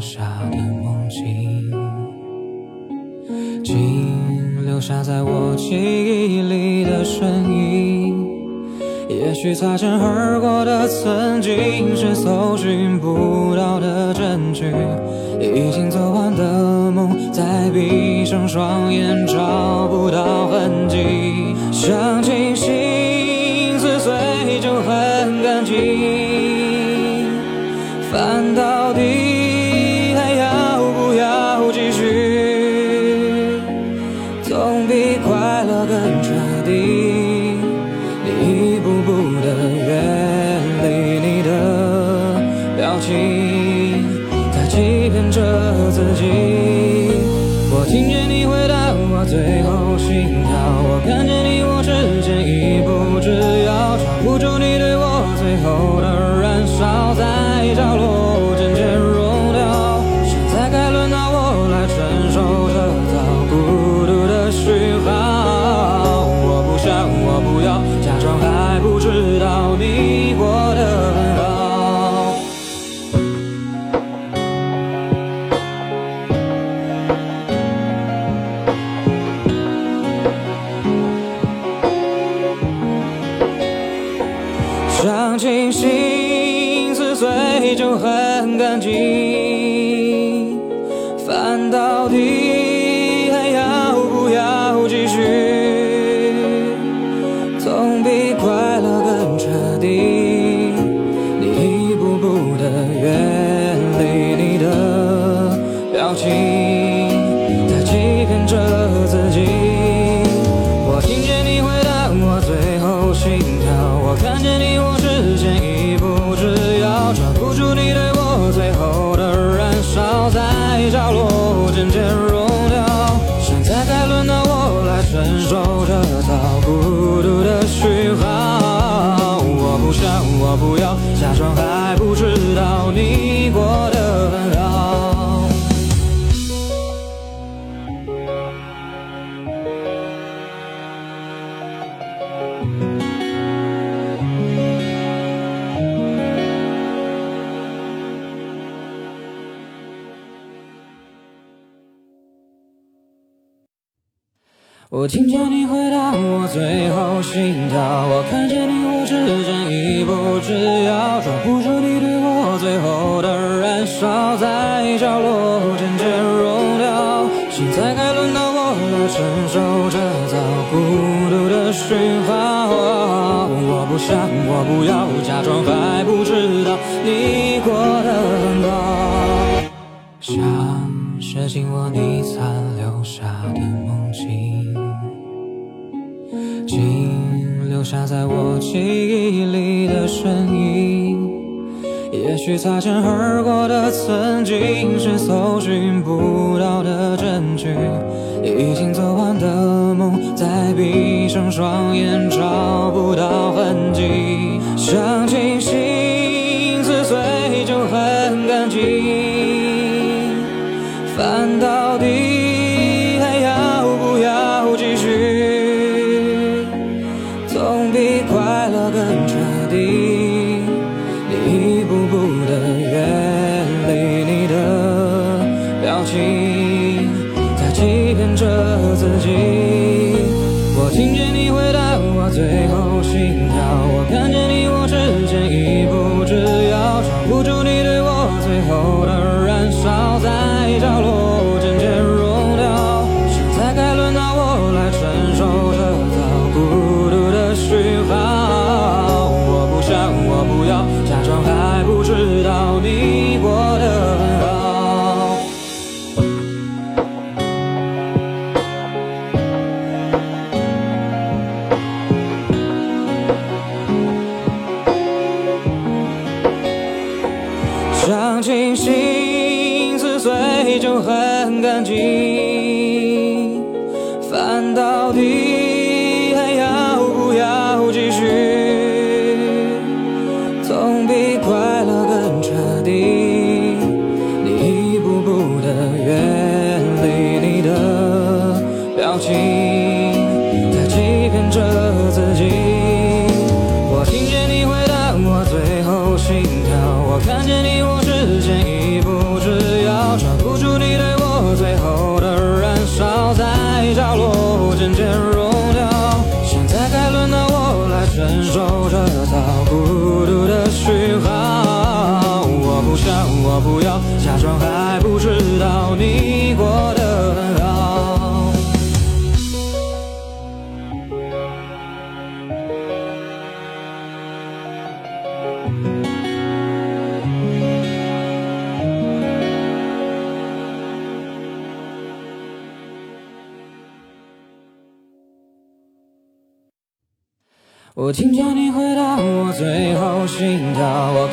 下的梦境，请留下在我记忆里的声音，也许擦肩而过的曾经是搜寻不到的证据，已经做完的梦，再闭上双眼找不到痕迹，想清醒，撕碎就很干净。心跳我看见你我之间一步之遥抓不住你对我最后的燃烧在角落渐渐融掉现在该轮到我来承受这遭孤独的讯号我不想我不要假装还不知道你过在我记忆里的声音也许擦肩而过的曾经是搜寻不到的证据已经做完的梦在闭上双眼找不到痕迹。想清醒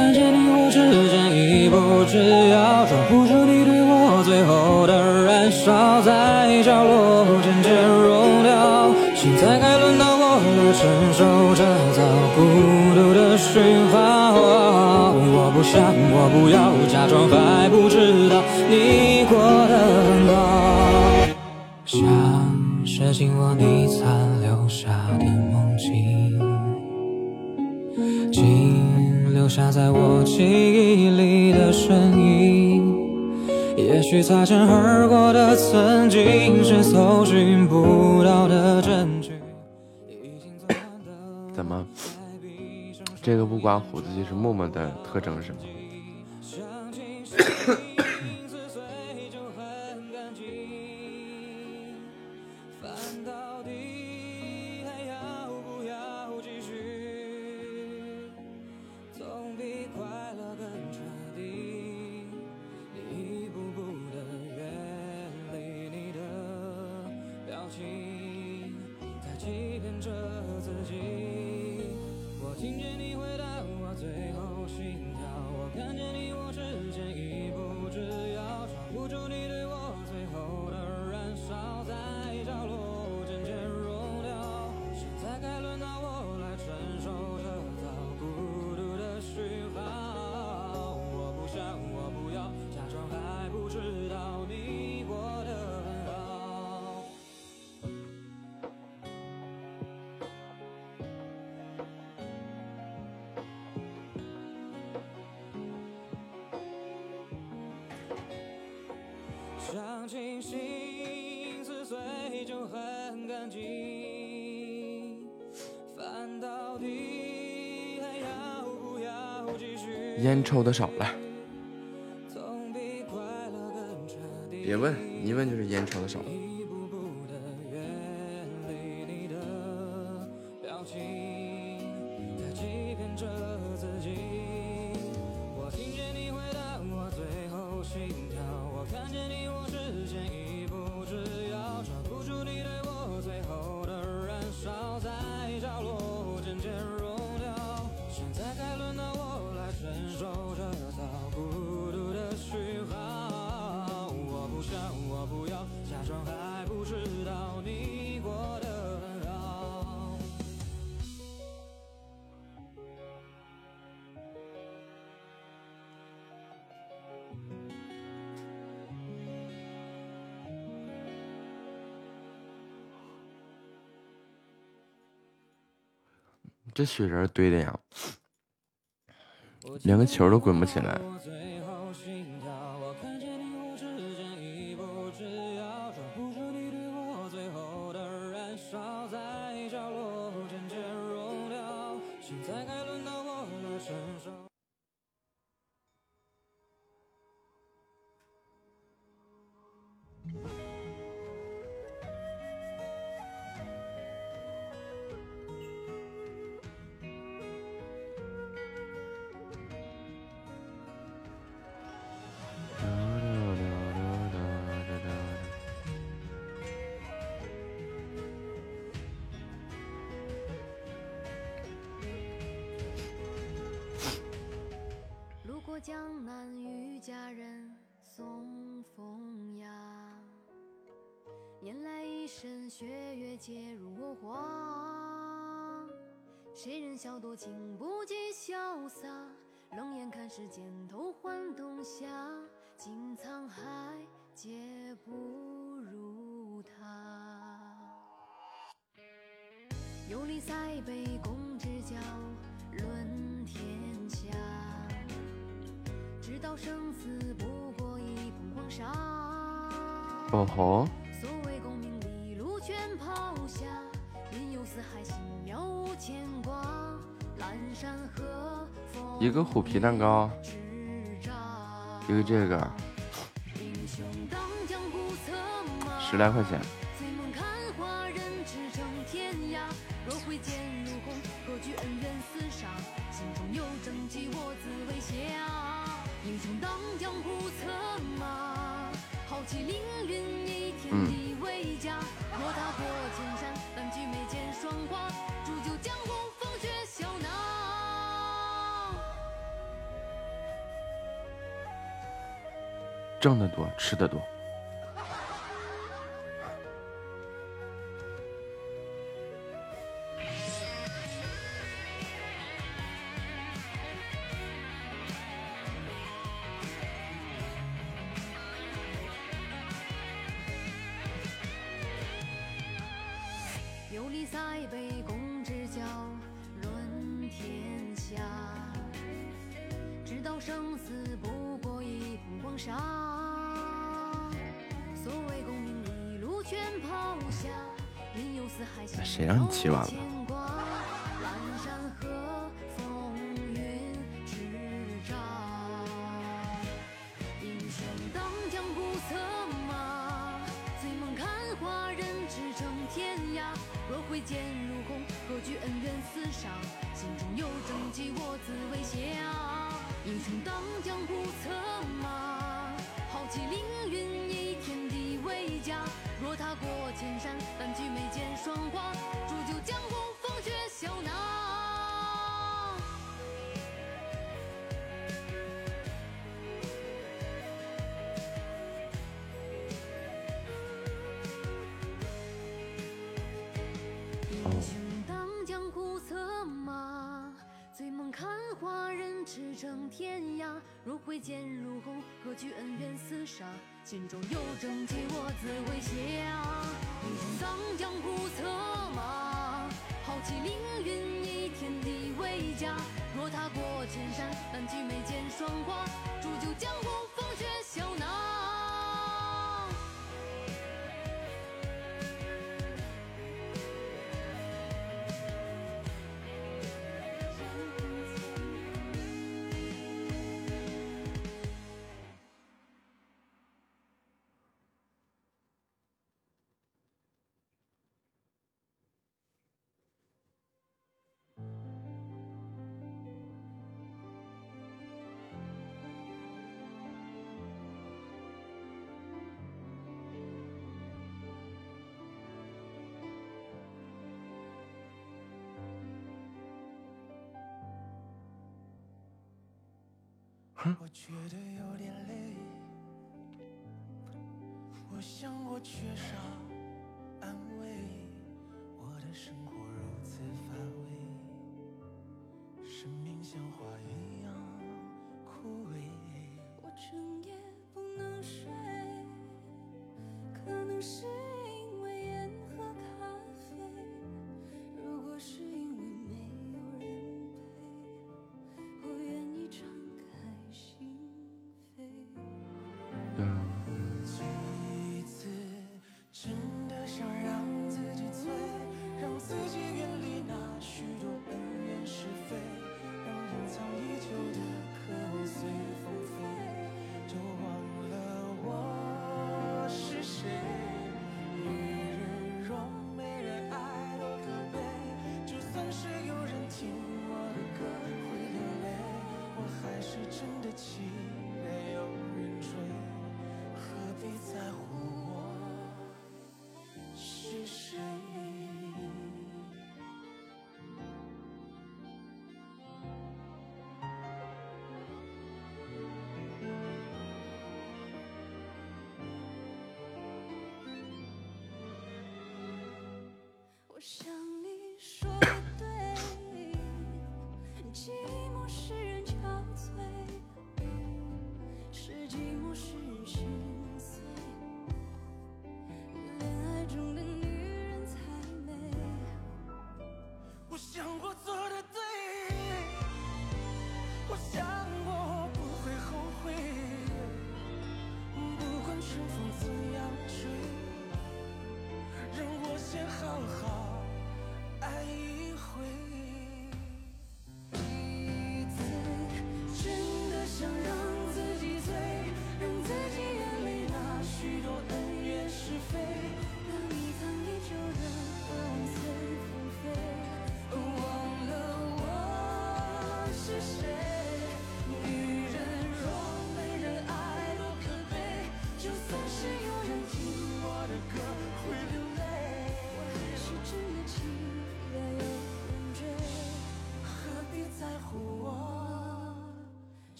看见你我之间已不知要抓不住你对我最后的燃烧，在角落渐渐融掉，现在该轮到我来承受这遭孤独的讯号。我不想，我不要假装还不知道你过得下在我记忆里的身影，也许擦肩而过的曾经是搜寻不到的证据。怎么？这个不刮胡子就是默默的特征是吗？这雪人堆的呀，连个球都滚不起来。虎皮蛋糕，一个这个，十来块钱。去恩怨厮杀，心中有正气，我自为侠。一统荡江湖策马，豪气凌云，以天地为家。若踏过千山，揽起眉间霜花，铸就江湖。我觉得有点累我想我缺少安慰我的生活如此乏味生命像花一样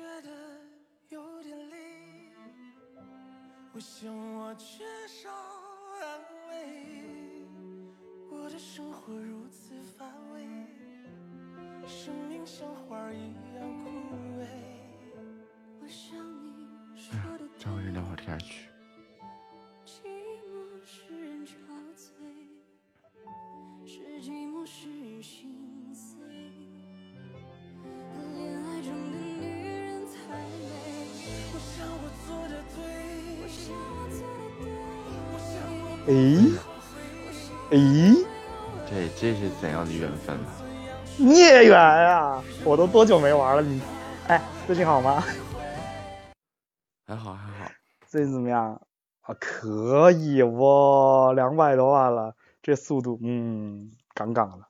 觉得有点累，我想我缺少安慰，我的生活如此乏味，生命像花儿一样枯萎。我想你说的对找个人聊会天去。诶诶，这这是怎样的缘分啊？孽缘啊！我都多久没玩了？你，哎，最近好吗？还好还好，最近怎么样？啊，可以哦，两百多万了，这速度，嗯，杠杠的。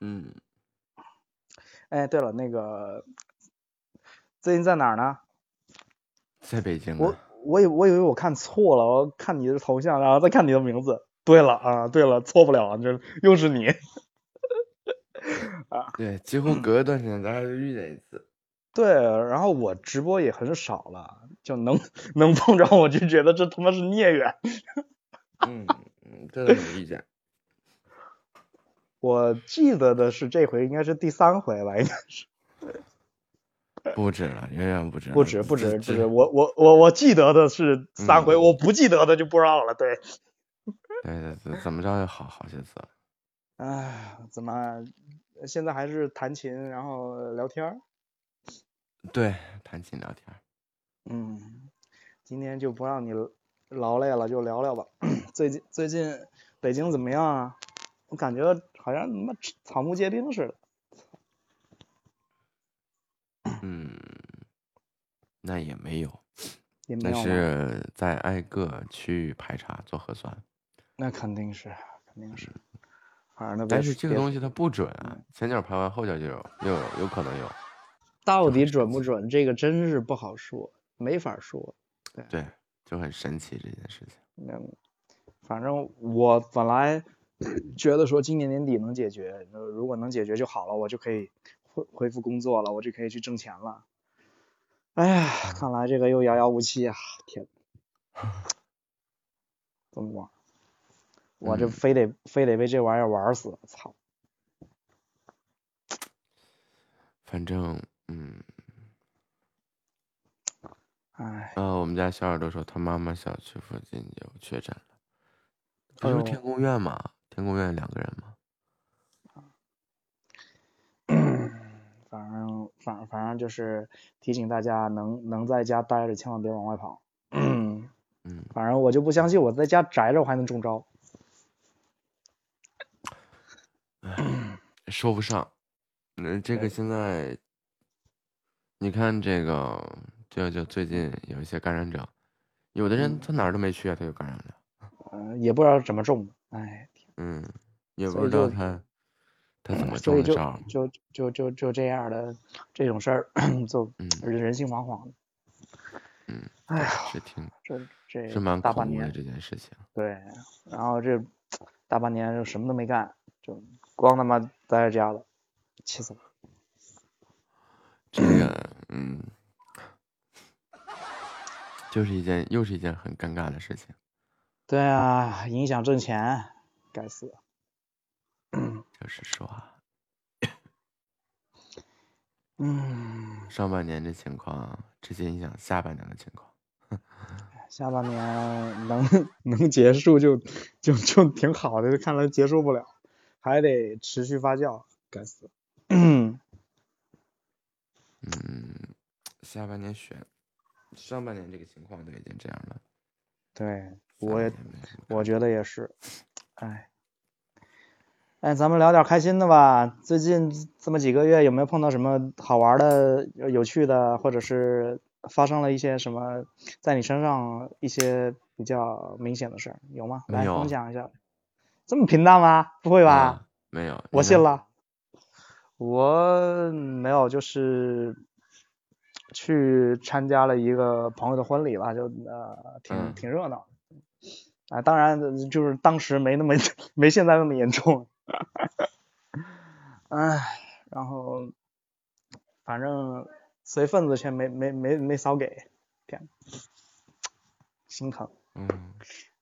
嗯，哎，对了，那个最近在哪儿呢？在北京我呢。我以我以为我看错了，我看你的头像，然后再看你的名字。对了啊，对了，错不了，这又是你。对，几乎隔一段时间咱还是遇见一次。对，然后我直播也很少了，就能能碰着我就觉得这他妈是孽缘。嗯嗯，这都能遇见。我记得的是这回应该是第三回吧，应该是 不止了，远远不止。不止不止这不止，我我我我记得的是三回，嗯我不记得的就不知道了。对，对对对，怎么着也好好些次了。唉，怎么现在还是弹琴然后聊天儿？对，弹琴聊天儿。嗯，今天就不让你劳累了，就聊聊吧。最近最近北京怎么样啊？我感觉好像他妈草木皆兵似的。那也没有，但也没有吗是在挨个区域排查做核酸。那肯定是，肯定是。反正那但是这个东西它不准啊，前脚排完后脚就有，又有有可能有。到底准不准，这个真是不好说，没法说。对，就很神奇这件事情。嗯，反正我本来 觉得说今年年底能解决，呃如果能解决就好了，我就可以恢恢复工作了，我就可以去挣钱了。哎呀，看来这个又遥遥无期啊！天，怎么玩？我这嗯非得、非得被这玩意儿玩死，操！反正，嗯，哎，呃，我们家小耳朵说他妈妈小区附近有确诊了，不是天宫院嘛？天宫院两个人嘛？反正反反正就是提醒大家能能在家待着，千万别往外跑。嗯，反正我就不相信我在家宅着我还能中招。说不上。那，这个现在，你看这个，就就最近有一些感染者，有的人他哪儿都没去啊，他就感染了。嗯、也不知道怎么中的，哎，嗯，也不知道他他怎么就中的招儿。就就就就这样的这种事儿，就嗯人心惶惶的。嗯，哎呀，是挺这这是蛮大半年，的这件事情。对，然后这大半年就什么都没干，就光他妈待在家了，气死了。这个，嗯，就是一件又是一件很尴尬的事情。对啊，影响挣钱，该死。就是说啊，嗯，上半年这情况直接影响下半年的情况。下半年能 能结束就就就挺好的，看来结束不了，还得持续发酵，该死。嗯，下半年选，上半年这个情况都已经这样了，对，我也我觉得也是，哎，哎，咱们聊点开心的吧。最近这么几个月，有没有碰到什么好玩的、有趣的，或者是发生了一些什么在你身上一些比较明显的事儿，有吗？来分享一下。这么平淡吗？不会吧？啊没有，我信了。我没有，就是去参加了一个朋友的婚礼吧，就呃挺嗯挺热闹的。啊，当然呃就是当时没那么 没现在那么严重。唉，然后反正随份子钱没没没没少给，天，心疼。嗯，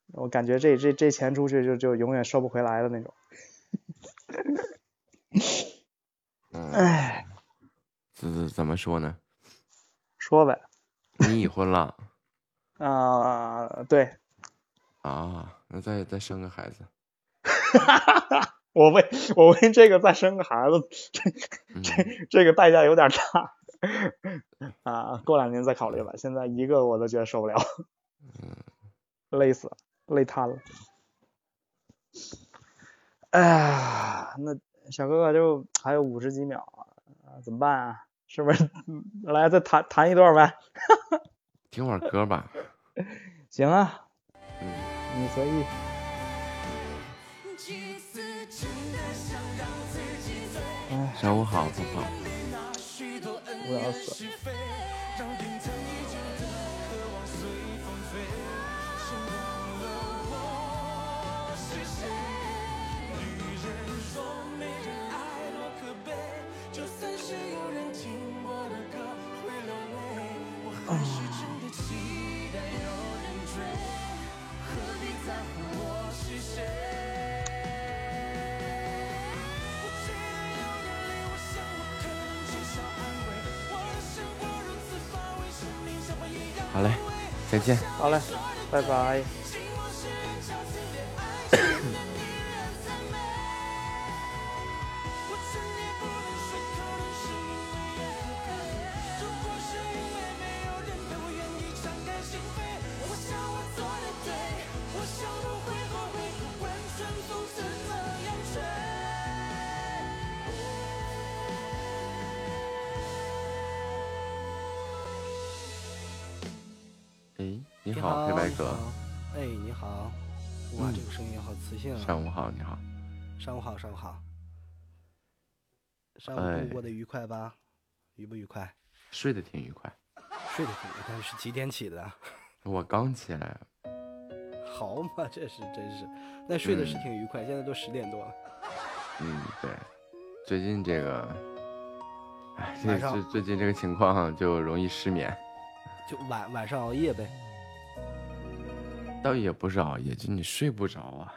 我感觉这这这钱出去就就永远收不回来的那种。嗯，唉，怎怎怎么说呢？说呗。你已婚了啊、对，啊？那再再生个孩子，我为我为这个再生个孩子，这，这这个代价有点大啊，过两年再考虑吧。现在一个我都觉得受不了，累死了，累瘫了。哎呀，那小哥哥就还有五十几秒啊，怎么办啊？是不是来再弹弹一段呗？听会儿歌吧。行啊，嗯，你随意。哎，上午好，泡泡。那许多恩我要死再见。好嘞，拜拜。好，上午过得愉快吧？愉不愉快？睡得挺愉快。睡得挺愉快，是几点起的啊？我刚起来，好嘛，这是真是，那睡的是嗯挺愉快，现在都十点多了。嗯，对，最近这个，哎，这晚上最最近这个情况就容易失眠，就晚晚上熬夜呗。倒也不是熬夜，就你睡不着啊。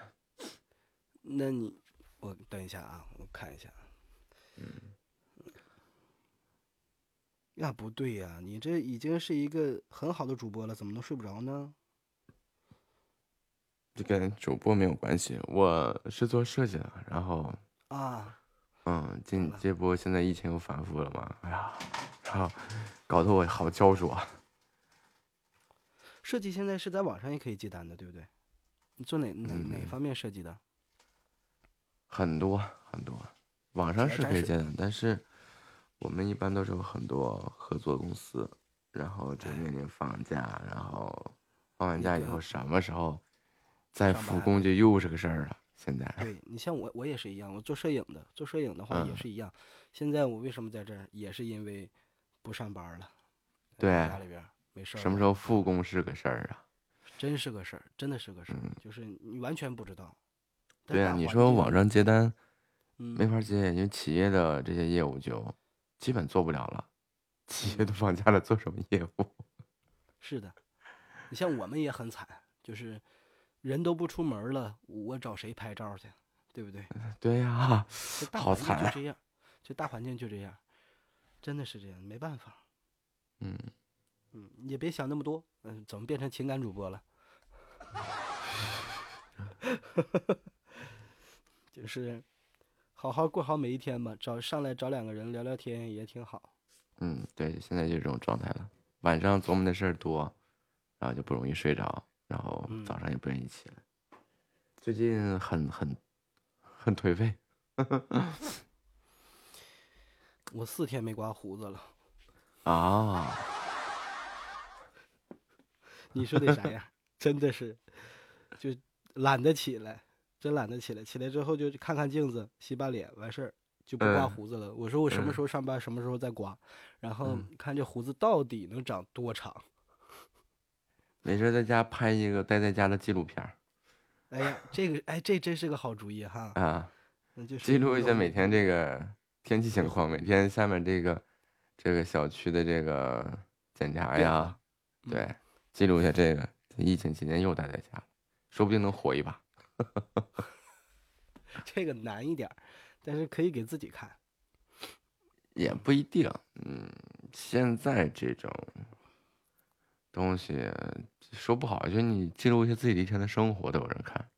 那你，我等一下啊，我看一下。嗯。那，不对呀，你这已经是一个很好的主播了，怎么能睡不着呢？这跟主播没有关系，我是做设计的，然后，啊，嗯，这这不现在疫情又反复了嘛，哎呀，然后搞得我好焦灼啊。设计现在是在网上也可以接单的，对不对？你做哪哪哪嗯方面设计的？很多很多，网上是可以接的，但是我们一般都是有很多合作公司，然后就面临放假，然后放完假以后什么时候再复工就又是个事儿了。现在，对你像我，我也是一样，我做摄影的，做摄影的话也嗯是一样。现在我为什么在这儿，也是因为不上班了，对家里边没事儿什么时候复工是个事儿啊？真是个事儿，真的是个事儿，嗯就是你完全不知道。但对啊，你说网上接单嗯没法接，因为企业的这些业务就基本做不了了，企业都放假了，做什么业务？是的，你像我们也很惨，就是人都不出门了，我找谁拍照去，对不对？对呀、这大好环境就这样，这大环境就这样，真的是这样，没办法。嗯，嗯，也别想那么多。嗯，怎么变成情感主播了？就是好好过好每一天吧，找上来找两个人聊聊天也挺好。嗯，对，现在就这种状态了。晚上琢磨的事儿多，然后就不容易睡着，然后嗯早上也不愿意起来。最近很很很颓废 我四天没刮胡子了，啊！你说的啥呀？真的是，就懒得起来，真懒得起来。起来之后就看看镜子，洗把脸，完事儿就不刮嗯胡子了。我说我什么嗯时候上班，什么时候再刮，然后嗯看这胡子到底能长多长。没事儿在家拍一个待在家的纪录片儿哎呀，这个哎，这真是个好主意哈。啊，那就是记录一下每天这个天气情况，每天下面这个这个小区的这个检查呀对，记录一下这个。疫情期间又待在家，说不定能火一把。这个难一点，但是可以给自己看。也不一定，嗯，现在这种东西说不好，就你记录一下自己的一天的生活都有人看，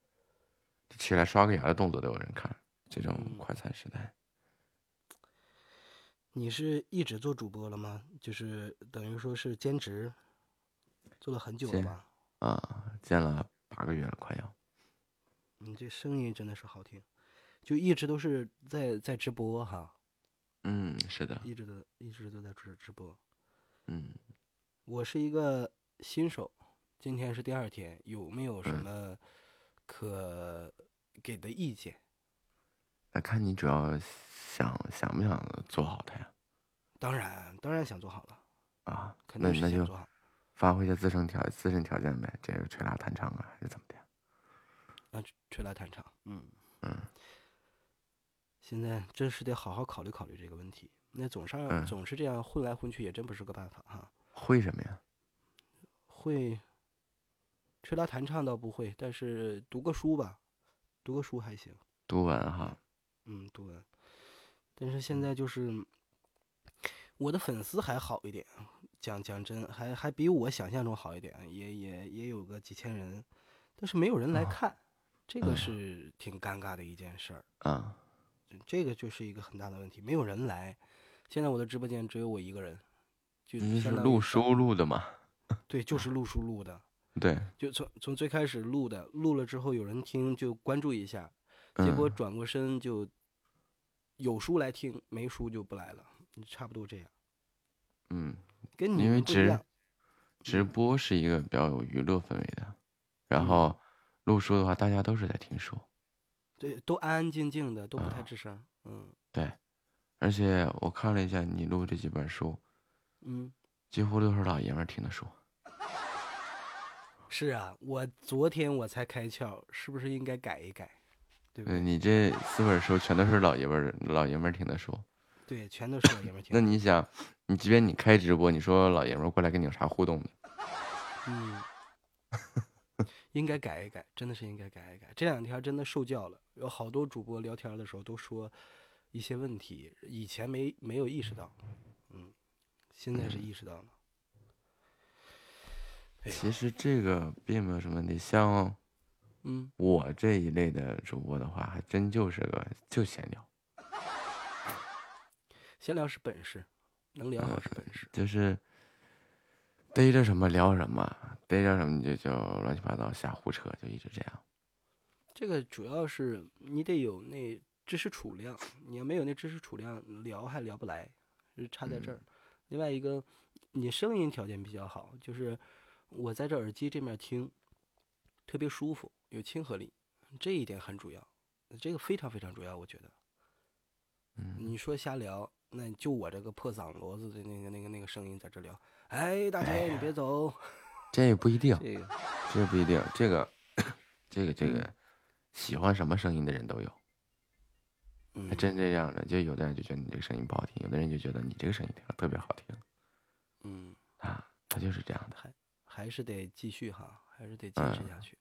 起来刷个牙的动作都有人看，这种嗯快餐时代。你是一直做主播了吗？就是等于说是兼职，做了很久了兼吧？啊，见了八个月了，快要。你这声音真的是好听，就一直都是在在直播哈，嗯，是的，一直都一直都在直直播。嗯，我是一个新手，今天是第二天，有没有什嗯么可给的意见？那看你主要想想不想做好它呀？当然，当然想做好了，啊，肯定是那那就想做好。发挥一下自身条自身条件呗，这个吹拉弹唱啊，还是怎么的？那吹吹拉弹唱，嗯嗯，现在真是得好好考虑考虑这个问题。那总上、嗯总是这样混来混去，也真不是个办法哈。会什么呀？会吹拉弹唱倒不会，但是读个书吧，读个书还行。读文哈，嗯，读文。但是现在就是我的粉丝还好一点，讲讲真，还还比我想象中好一点，也也也有个几千人，但是没有人来啊看，这个嗯是挺尴尬的一件事儿。啊，这个就是一个很大的问题，没有人来。现在我的直播间只有我一个人，就你是录书录的嘛？对，就是录书录的，对，就从从最开始录的，录了之后有人听就关注一下，结果嗯转过身就有书来听，没书就不来了，差不多这样。嗯，跟你因为直直播是一个比较有娱乐氛围的，然嗯后录书的话，大家都是在听书，对，都安安静静的，都不太啊吱声。嗯对，而且我看了一下你录这几本书，嗯，几乎都是老爷们儿听的书。是啊，我昨天我才开窍，是不是应该改一改？对？你这四本书全都是老爷们儿老爷们儿听的书，对，全都是老爷们儿 听的。那你想，你即便你开直播，你说老爷们儿过来跟你有啥互动呢？嗯，应该改一改，真的是应该改一改。这两天真的受教了，有好多主播聊天的时候都说一些问题，以前没没有意识到，嗯，现在是意识到了。哎其实这个并没有什么问题，像嗯，我这一类的主播的话，还真就是个就闲聊，闲聊是本事，能聊好是本事。就是逮着什么聊什么，逮着什么你就就乱七八糟瞎胡扯，就一直这样。这个主要是你得有那知识储量，你要没有那知识储量，聊还聊不来，是差在这儿。另外一个，你声音条件比较好，就是我在这耳机这面听，特别舒服，有亲和力，这一点很主要，这个非常非常主要，我觉得。嗯，你说瞎聊，那就我这个破嗓骡子的那个那个那个声音在这聊，哎，大姐你别走，这也不一定，这个这不一定，这个这个这个喜欢什么声音的人都有，真这样的。就有的人就觉得你这个声音不好听，有的人就觉得你这个声音听特别好听嗯，啊，他就是这样的。还是得继续哈，还是得坚持嗯下去。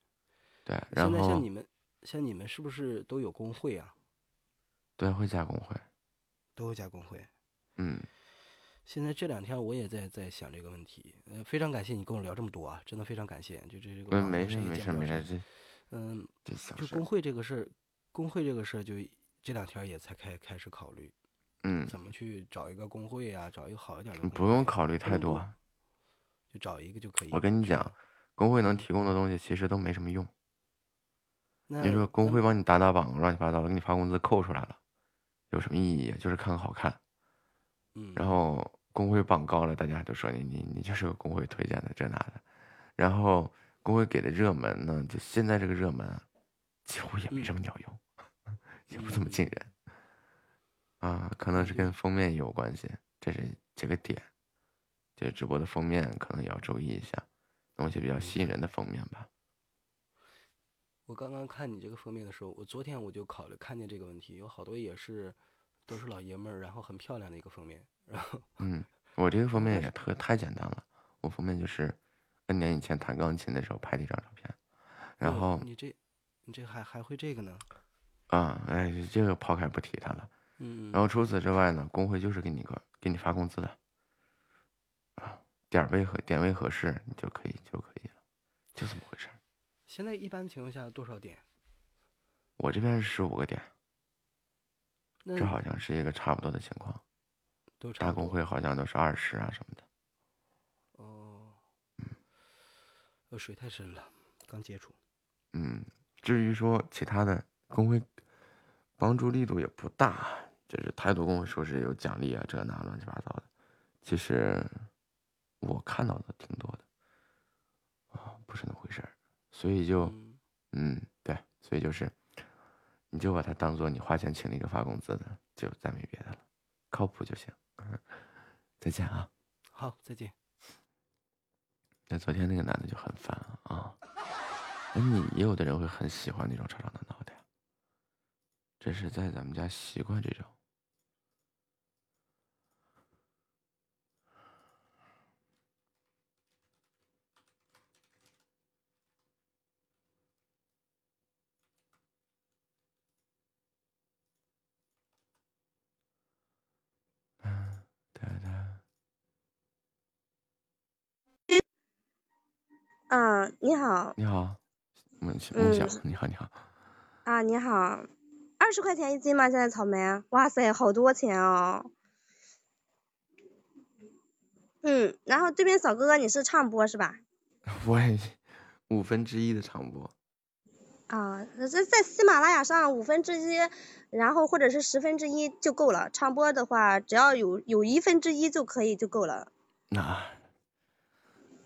对，然现在像后你们，像你们是不是都有工会啊？对会加工会，都会加工会。嗯，现在这两天我也在在想这个问题，呃，非常感谢你跟我聊这么多啊，真的非常感谢。就这这个嗯，没事没事没事，这嗯，就工，会这个事儿，工会这个事儿，就这两天也才开开始考虑嗯，怎么去找一个工会啊，找一个好一点的。不用考虑太多。就找一个就可以。我跟你讲，工会能提供的东西其实都没什么用。你说工会帮你打打榜，乱七八糟的，给你发工资扣出来了，有什么意义？就是看个好看。嗯，然后工会榜高了，大家都说你你你就是个工会推荐的这那的。然后工会给的热门呢，就现在这个热门啊，几乎也没什么鸟用，也不怎么进人。啊，可能是跟封面也有关系，这是这个点。这直播的封面可能也要注意一下，弄一些比较吸引人的封面吧。我刚刚看你这个封面的时候，我昨天我就考虑看见这个问题，有好多也是都是老爷们儿，然后很漂亮的一个封面，然后嗯，我这个封面也 特太简单了，我封面就是 N 年以前弹钢琴的时候拍的一张照片，然哦后你这你这还还会这个呢？啊，哎，这个抛开不提它了。嗯，然后除此之外呢，工会就是给你个给你发工资的，啊，点位合点位合适，你就可以就可以了，就这么回事儿。现在一般情况下多少点？我这边是十五个点，这好像是一个差不多的情况。都差大工会好像都是二十啊什么的。哦，呃，水太深了，刚接触。嗯，至于说其他的工会帮助力度也不大，就是太多工会说是有奖励啊，这那乱七八糟的。其实我看到的挺多的，啊，不是那回事儿。所以就，嗯，嗯，对，所以就是，你就把它当做你花钱请了一个发工资的，就再没别的了，靠谱就行。再见啊！好，再见。那昨天那个男的就很烦啊。那你也有的人会很喜欢那种长长的脑袋，这是在咱们家习惯这种。嗯，对对。嗯，你好你好，梦想梦想嗯，你好你好。啊，你好，二十块钱一斤吗？现在草莓？哇塞，好多钱哦。嗯，然后对面小哥哥你是唱播是吧？我也五分之一的唱播，啊，这在喜马拉雅上五分之一，然后或者是十分之一就够了。唱播的话，只要有有一分之一就可以就够了。那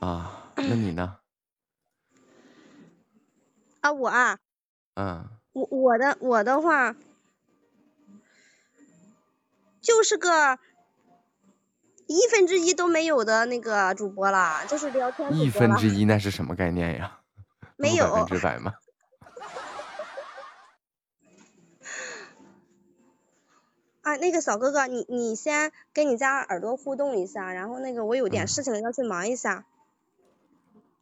啊，那你呢？啊，我啊，嗯，我我的我的话，就是个一分之一都没有的那个主播啦，就是聊天主一分之一那是什么概念呀？没有百分有之百吗？啊，那个小哥哥，你你先跟你家耳朵互动一下，然后那个我有点嗯事情要去忙一下，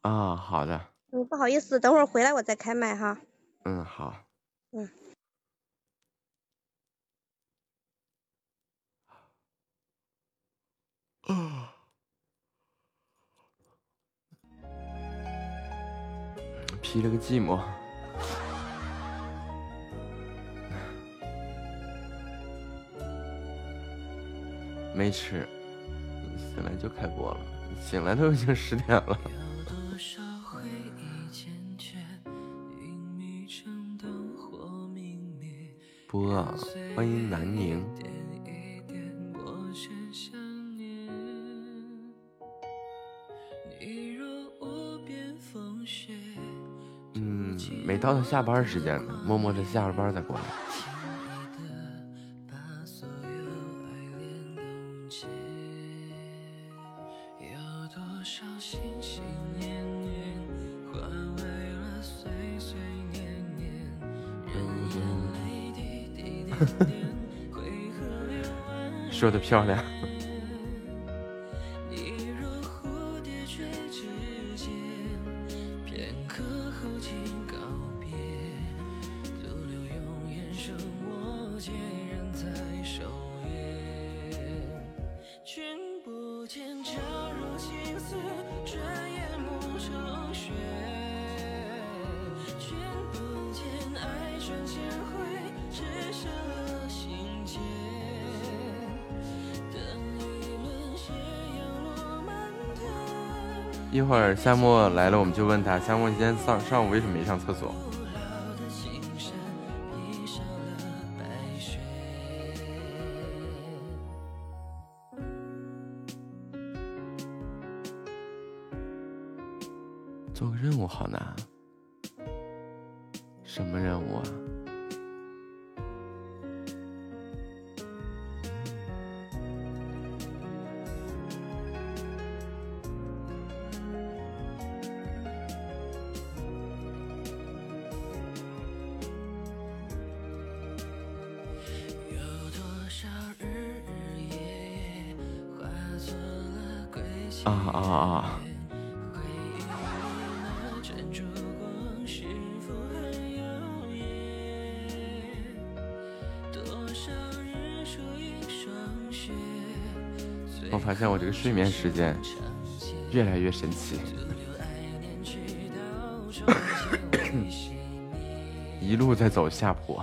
啊，好的，嗯，不好意思，等会儿回来我再开麦哈。嗯，好。嗯。啊。披了个寂寞。没吃，醒来就开播了，醒来都已经十点了。播啊，欢迎南宁。嗯，每到他下班时间呢，默默的下了班再过来。说的漂亮。夏沫来了，我们就问他，夏沫今天上上午为什么没上厕所？睡眠时间越来越神奇，一路在走下坡。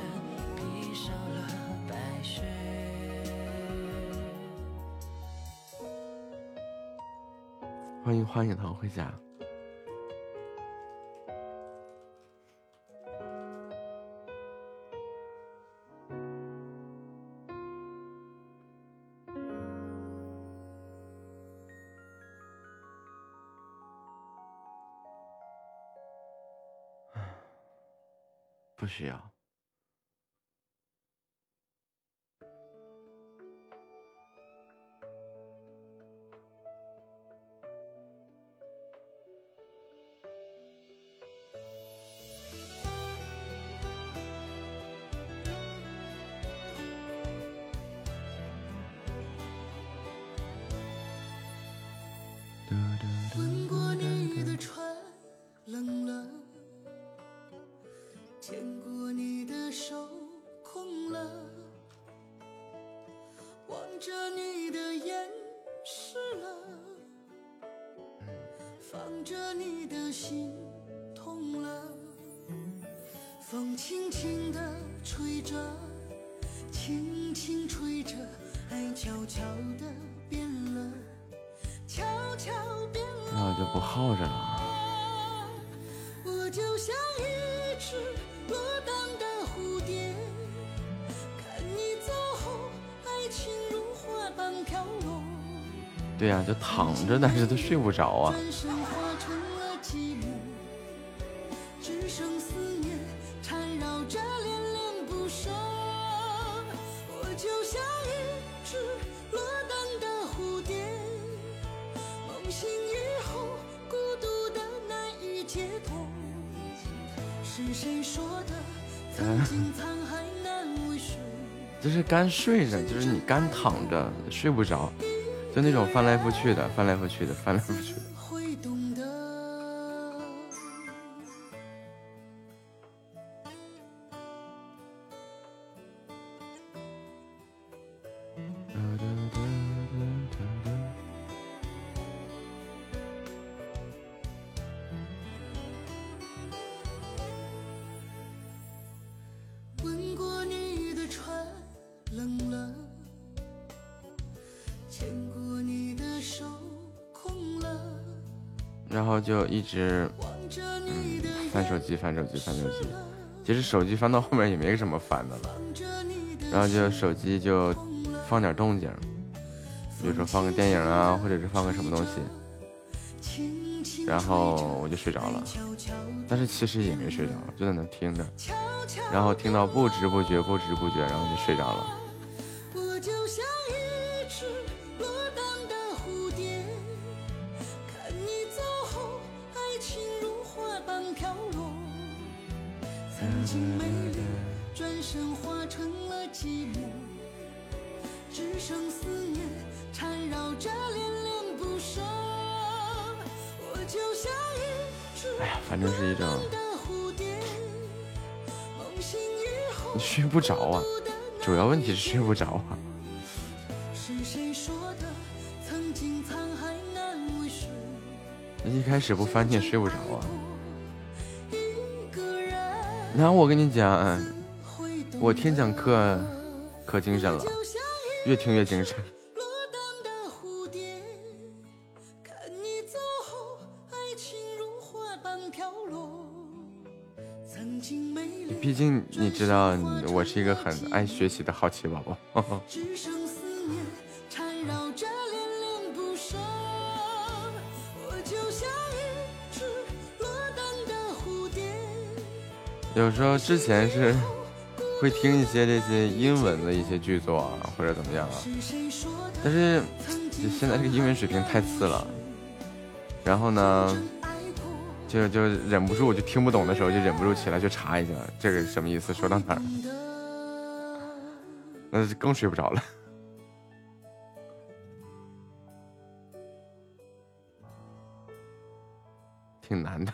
欢迎花影堂回家。不需要。着，但是都睡不着啊。就是干睡着，就是你干躺着睡不着。就那种翻来覆去的，翻来覆去的，翻来覆去的。直嗯翻手机翻手机翻手机，其实手机翻到后面也没什么翻的了，然后就手机就放点动静，比如说放个电影啊，或者是放个什么东西，然后我就睡着了，但是其实也没睡着，就在那听着，然后听到不知不觉不知不觉，然后就睡着了。睡不着啊。一开始不翻你也睡不着啊。那我跟你讲，我听讲课可精神了，越听越精神。你知道，我是一个很爱学习的好奇宝宝。有时候之前是会听一些这些英文的一些剧作啊，或者怎么样啊，但是现在这个英文水平太次了，然后呢，就就忍不住就听不懂的时候就忍不住起来去查一下这个什么意思，说到哪儿，那就更睡不着了，挺难的。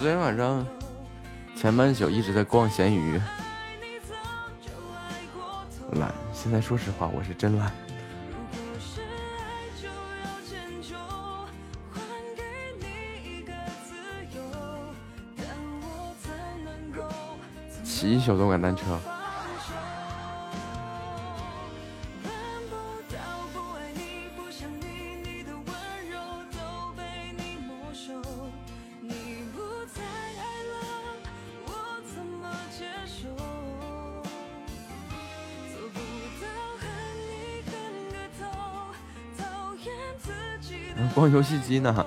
昨天晚上前半宿一直在逛闲鱼，懒。现在说实话，我是真懒。骑一小动感单车。游戏机呢。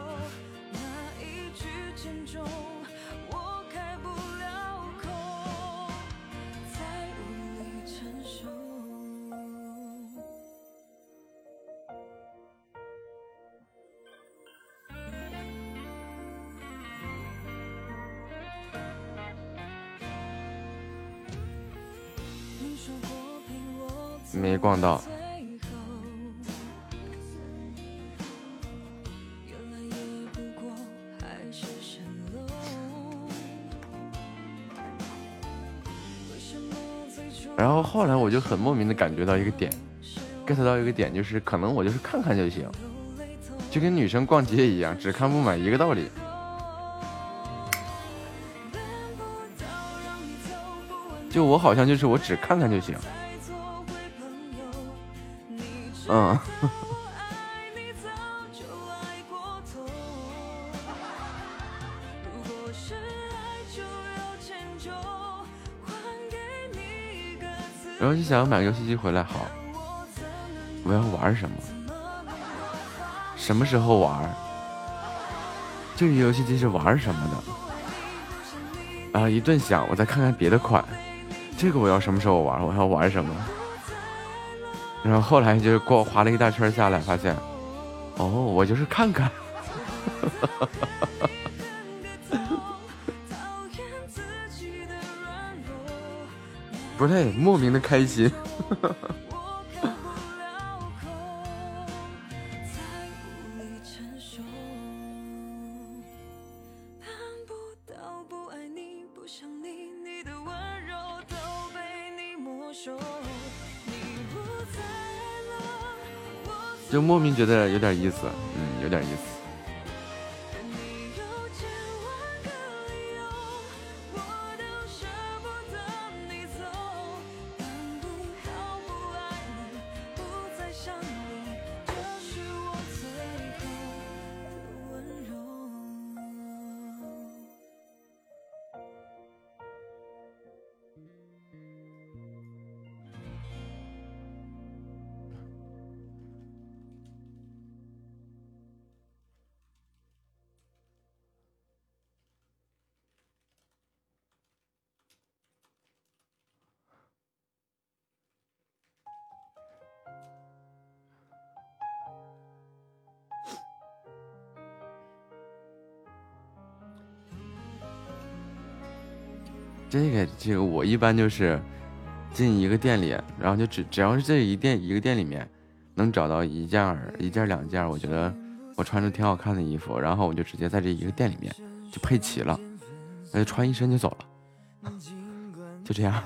很莫名的感觉到一个点，get 到一个点，就是可能我就是看看就行，就跟女生逛街一样，只看不买一个道理。就我好像就是我只看看就行。嗯，然后就想要买个游戏机回来，好，我要玩什么？什么时候玩？这个游戏机是玩什么的？啊，一顿想，我再看看别的款。这个我要什么时候玩？我要玩什么？然后后来就过划了一大圈下来，发现，哦，我就是看看，不对，莫名的开心。就莫名觉得有点意思，嗯，有点意思。我一般就是进一个店里，然后就只只要是这一店一个店里面能找到一件一件两件，我觉得我穿着挺好看的衣服，然后我就直接在这一个店里面就配齐了，那就穿一身就走了，就这样。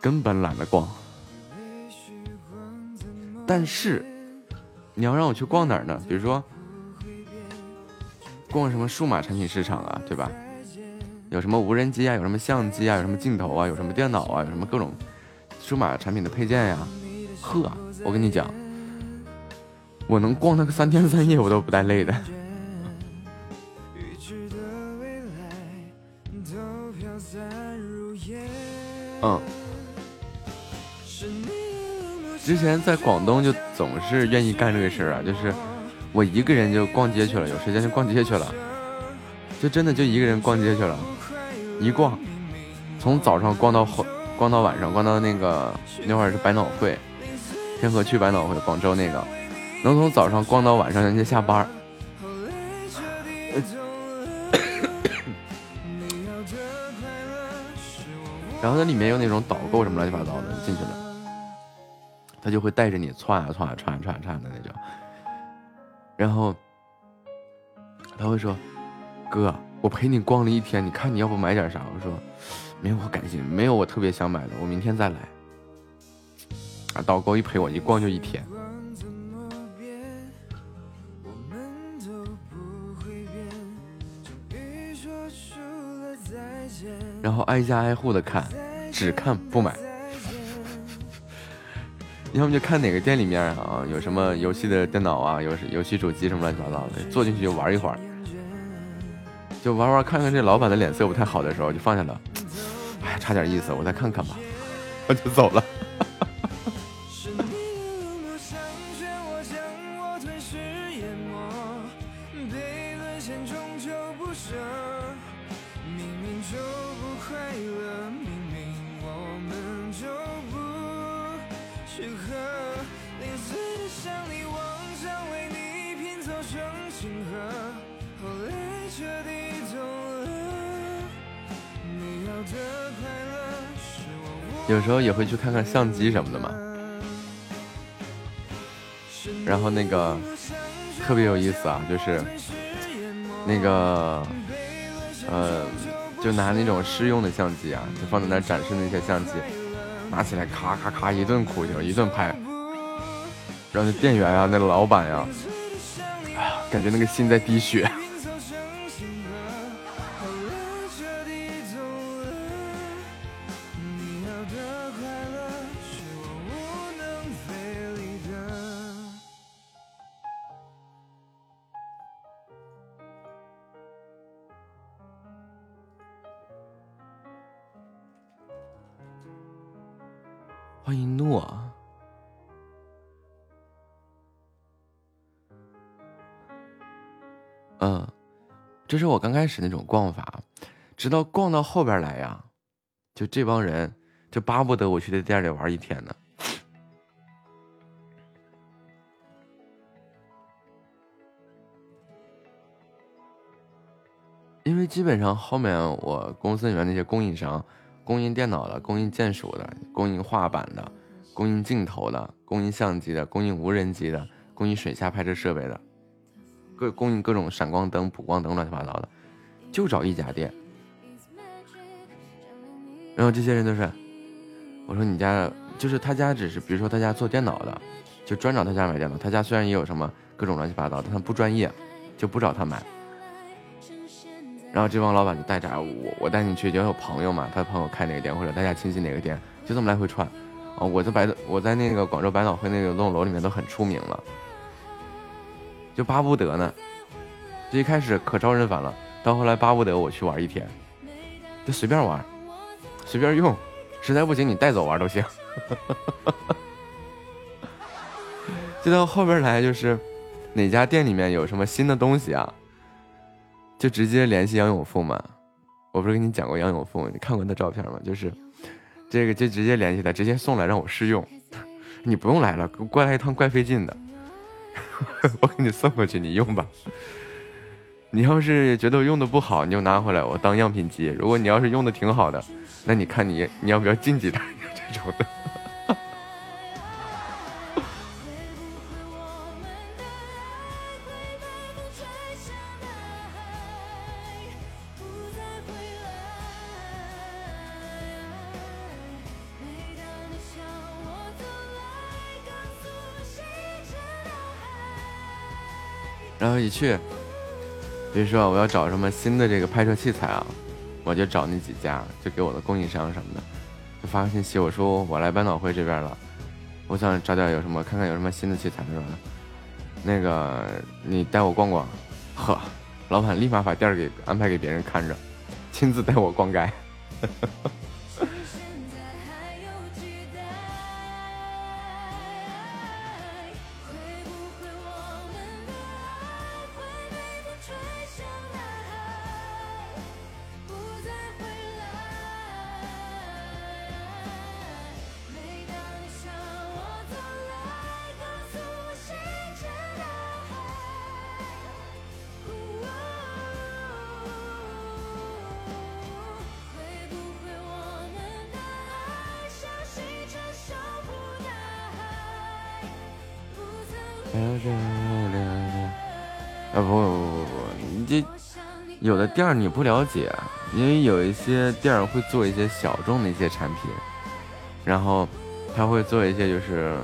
根本懒得逛，但是你要让我去逛哪儿呢？比如说逛什么数码产品市场啊，对吧？有什么无人机啊，有什么相机啊，有什么镜头啊，有什么电脑啊，有什么各种数码产品的配件呀？呵，我跟你讲，我能逛那个三天三夜，我都不带累的。嗯。之前在广东就总是愿意干这个事儿啊，就是我一个人就逛街去了，有时间就逛街去了，就真的就一个人逛街去了，一逛，从早上逛到后，逛到晚上，逛到那个那会儿是百脑汇，天河区百脑汇，广州那个，能从早上逛到晚上，人家下班。然后它里面有那种导购什么乱七八糟的，进去了。他就会带着你窜啊窜啊窜啊窜啊窜的那种，然后他会说：“哥，我陪你逛了一天，你看你要不买点啥？”我说：“没有我感兴趣，没有我特别想买的，我明天再来。”啊，导购一陪我一逛就一天，然后挨家挨户的看，只看不买。要么就看哪个店里面啊，有什么游戏的电脑啊，有游戏主机什么乱七八糟的，坐进去就玩一会儿，就玩玩看看这老板的脸色不太好的时候就放下了，哎，差点意思，我再看看吧，我就走了。明明就不快乐。有时候也会去看看相机什么的嘛，然后那个特别有意思啊，就是那个呃，就拿那种试用的相机啊，就放在那展示那些相机，拿起来咔咔咔一顿苦修，一顿拍，让那店员啊，那老板呀，哎呀，感觉那个心在滴血。这是我刚开始那种逛法，直到逛到后边来呀，就这帮人就巴不得我去这店里玩一天呢。因为基本上后面我公司里面那些供应商，供应电脑的、供应键鼠的、供应画板的、供应镜头的、供应相机的、供应无人机的、供应水下拍摄设备的。各供应各种闪光灯、补光灯，乱七八糟的，就找一家店。然后这些人都是，我说你家就是他家，只是比如说他家做电脑的，就专找他家买电脑。他家虽然也有什么各种乱七八糟，但他不专业，就不找他买。然后这帮老板就带着我，我带你去，就有朋友嘛，他的朋友开哪个店，或者他家亲戚哪个店，就这么来回串。啊，我在百我在那个广州百脑汇那个栋楼里面都很出名了。就巴不得呢，这一开始可招人烦了，到后来巴不得我去玩一天，就随便玩，随便用，实在不行你带走玩都行。就到后边来就是哪家店里面有什么新的东西啊，就直接联系杨永富嘛。我不是跟你讲过杨永富，你看过他照片吗？就是这个就直接联系他，直接送来让我试用，你不用来了，过来一趟怪费劲的。我给你送过去，你用吧。你要是觉得我用的不好，你就拿回来我当样品机。如果你要是用的挺好的，那你看你你要不要进几台这种的？然后一去，比如说我要找什么新的这个拍摄器材啊，我就找那几家，就给我的供应商什么的，就发个信息，我说我来百脑汇这边了，我想找点有什么，看看有什么新的器材是吧？那个你带我逛逛，呵，老板立马把店儿给安排给别人看着，亲自带我逛街。店儿你不了解，因为有一些店儿会做一些小众的一些产品，然后他会做一些就是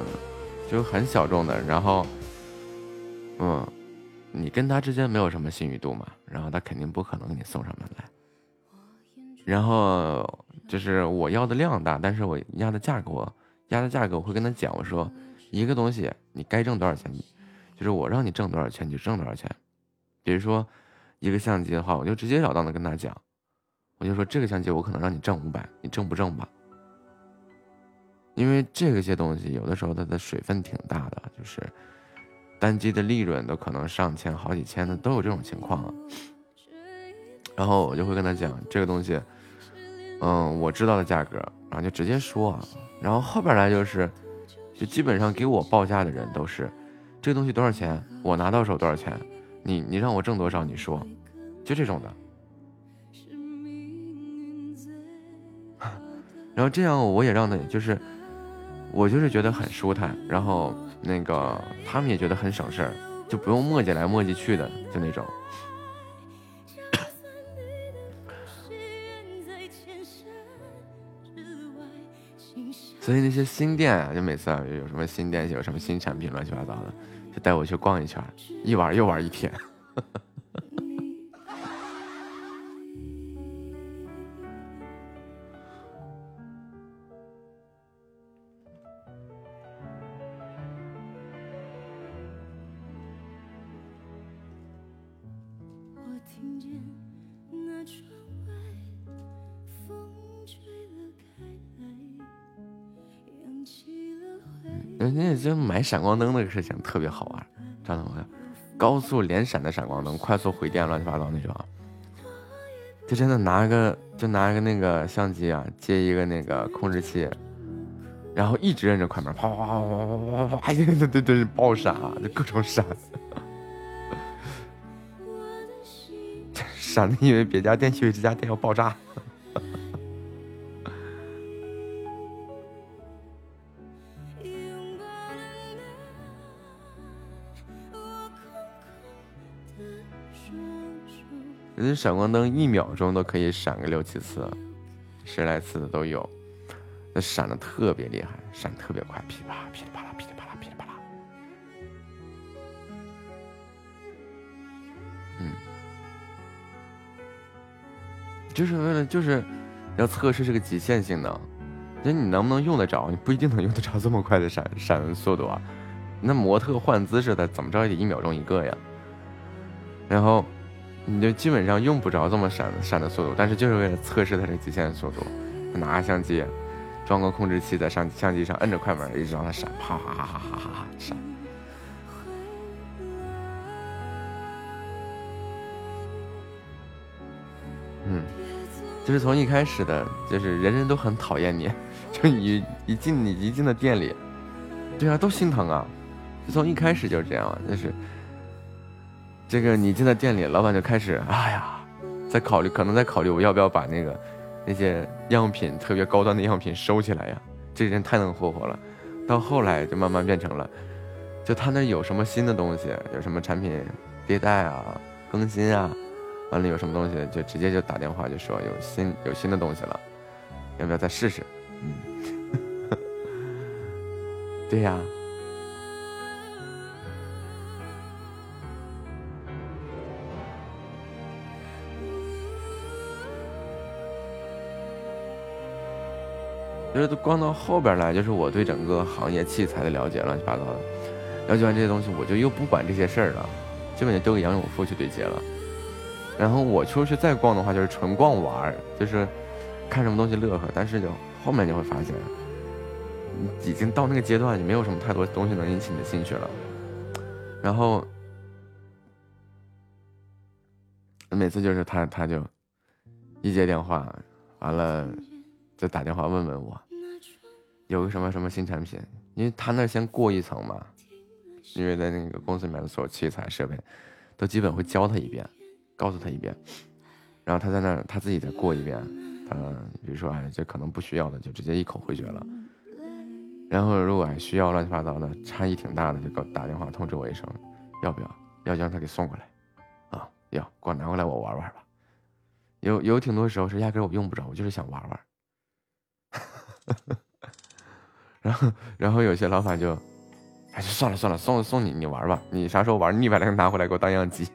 就很小众的，然后嗯，你跟他之间没有什么信誉度嘛，然后他肯定不可能给你送上门来。然后就是我要的量大，但是我压的价格压的价格我会跟他讲，我说一个东西你该挣多少钱，就是我让你挣多少钱你就挣多少钱。比如说一个相机的话，我就直截了当的跟他讲，我就说这个相机我可能让你挣五百，你挣不挣吧？因为这个些东西有的时候它的水分挺大的，就是单机的利润都可能上千、好几千的都有这种情况啊。然后我就会跟他讲这个东西，嗯，我知道的价格，然后就直接说啊。然后后边来就是，就基本上给我报价的人都是，这个东西多少钱，我拿到手多少钱，你你让我挣多少，你说，就这种的。然后这样我也让他就是，我就是觉得很舒坦，然后那个他们也觉得很省事儿，就不用磨叽来磨叽去的，就那种。所以那些新店啊，就每次啊有什么新店有什么新产品，乱七八糟的，就带我去逛一圈，一玩又玩一天。人家就买闪光灯那个事情特别好玩，知道吗？高速连闪的闪光灯，快速回电，乱七八糟那种。就真的拿个就拿个那个相机啊，接一个那个控制器，然后一直摁着快门，啪啪啪啪啪啪啪啪，对对对对，爆闪啊，就各种闪，闪的以为别家电器这家店要爆炸。闪光灯一秒钟都可以闪个六七次，十来次的都有，那闪的特别厉害，闪特别快，噼里啪啦噼里啪啦噼里啪啦噼里啪啦。嗯，就是为了就是要测试这个极限性能，那你能不能用得着，你不一定能用得着这么快的闪 闪速度啊。那模特换姿势的，怎么着也得一秒钟一个呀。然后你就基本上用不着这么闪闪的速度，但是就是为了测试它这极限速度，拿个相机，装个控制器在上相机上，摁着快门，一直让它闪，啪啪啪啪啪啪闪。嗯，就是从一开始的，就是人人都很讨厌你，就一一进你一进到店里，对啊，都心疼啊，就从一开始就是这样，就是。这个你进到店里，老板就开始，哎呀，在考虑，可能在考虑我要不要把那个那些样品特别高端的样品收起来呀。这人太能霍霍了。到后来就慢慢变成了，就他那有什么新的东西，有什么产品迭代啊、更新啊，完了有什么东西就直接就打电话就说有新有新的东西了，要不要再试试？嗯，对呀。就是光到后边来，就是我对整个行业器材的了解，乱七八糟的，了解完这些东西，我就又不管这些事儿了，基本就丢给杨永富去对接了。然后我出去再逛的话，就是纯逛玩儿，就是看什么东西乐呵。但是就后面就会发现，已经到那个阶段，就没有什么太多东西能引起你的兴趣了。然后每次就是他，他就一接电话，完了就打电话问问我。有个什么什么新产品，因为他那先过一层嘛，因为在那个公司里面的所有器材设备，都基本会教他一遍，告诉他一遍，然后他在那他自己再过一遍，他比如说哎这可能不需要的就直接一口回绝了，然后如果还需要乱七八糟的差异挺大的就给我打电话通知我一声，要不要？要让他给送过来，啊要给我拿过来我玩玩吧，有有挺多时候是压根我用不着，我就是想玩玩。然后，然后有些老板就，哎，算了算了，送送你，你玩吧，你啥时候玩腻歪了，拿回来给我当样机。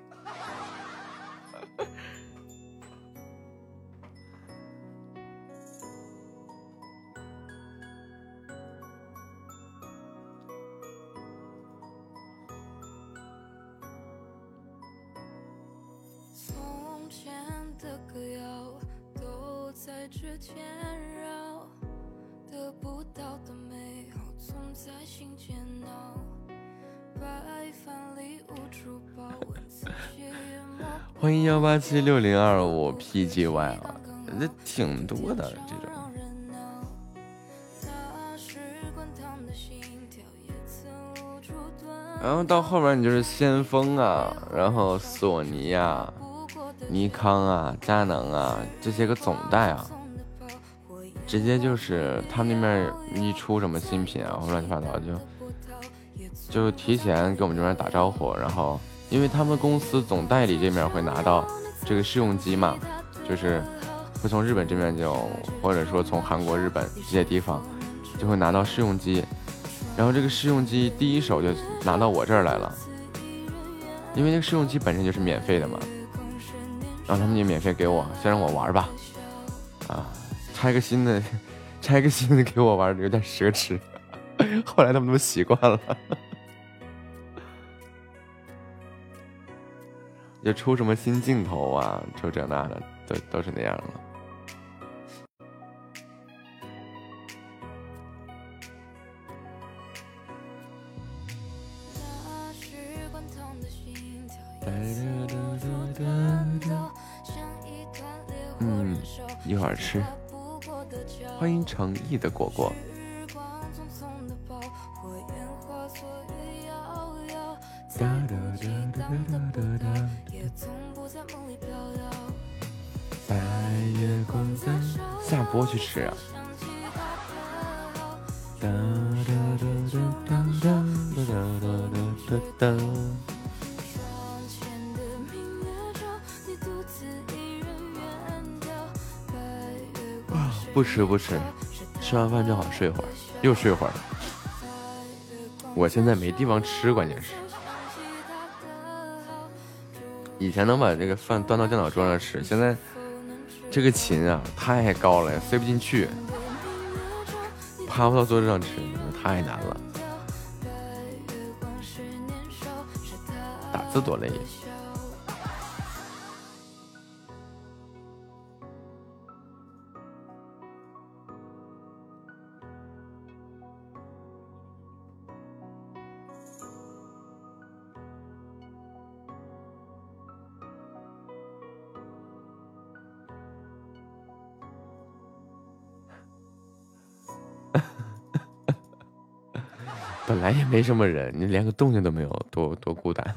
欢迎幺八七六零二五 PGY 啊，这挺多的这种。然后到后面你就是先锋啊，然后索尼啊、尼康啊、佳能啊这些个总代啊，直接就是他那边一出什么新品啊，或乱七八糟就就提前给我们这边打招呼，然后。因为他们公司总代理这面会拿到这个试用机嘛，就是会从日本这边就，或者说从韩国、日本这些地方就会拿到试用机，然后这个试用机第一手就拿到我这儿来了，因为那个试用机本身就是免费的嘛，然后他们就免费给我，先让我玩吧，啊，拆个新的，拆个新的给我玩有点奢侈，后来他们都习惯了。就出什么新镜头啊，出这那的，都都是那样了。嗯，一会儿吃。欢迎诚意的果果。白月光在下播去吃啊！不吃不吃，吃完饭正好睡会儿，又睡会儿。我现在没地方吃，关键是。以前能把这个饭端到电脑桌上吃，现在这个琴啊太高了，塞不进去，趴不到桌子上吃，太难了。打字多累。本来也没什么人，你连个动静都没有，多多孤单。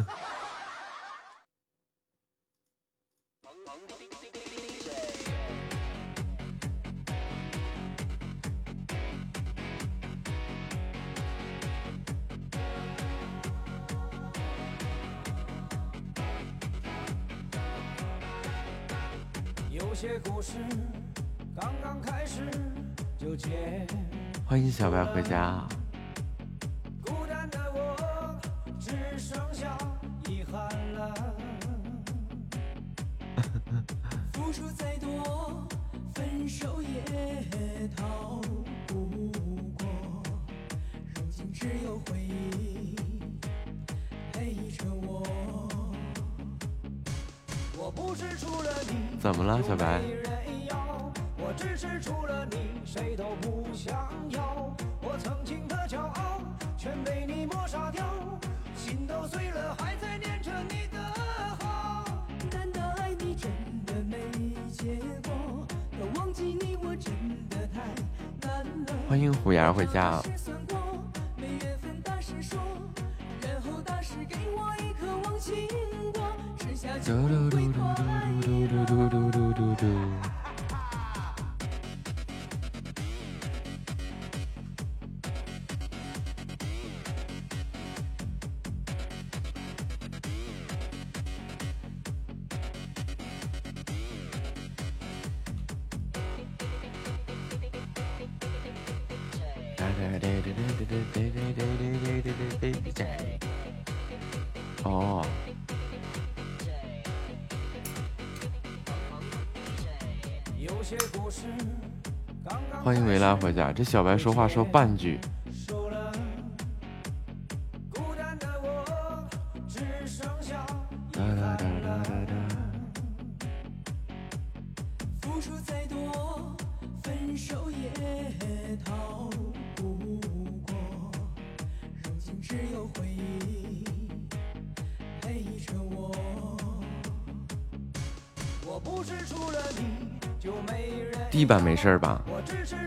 这小白说话说半句。地板没事吧？我只是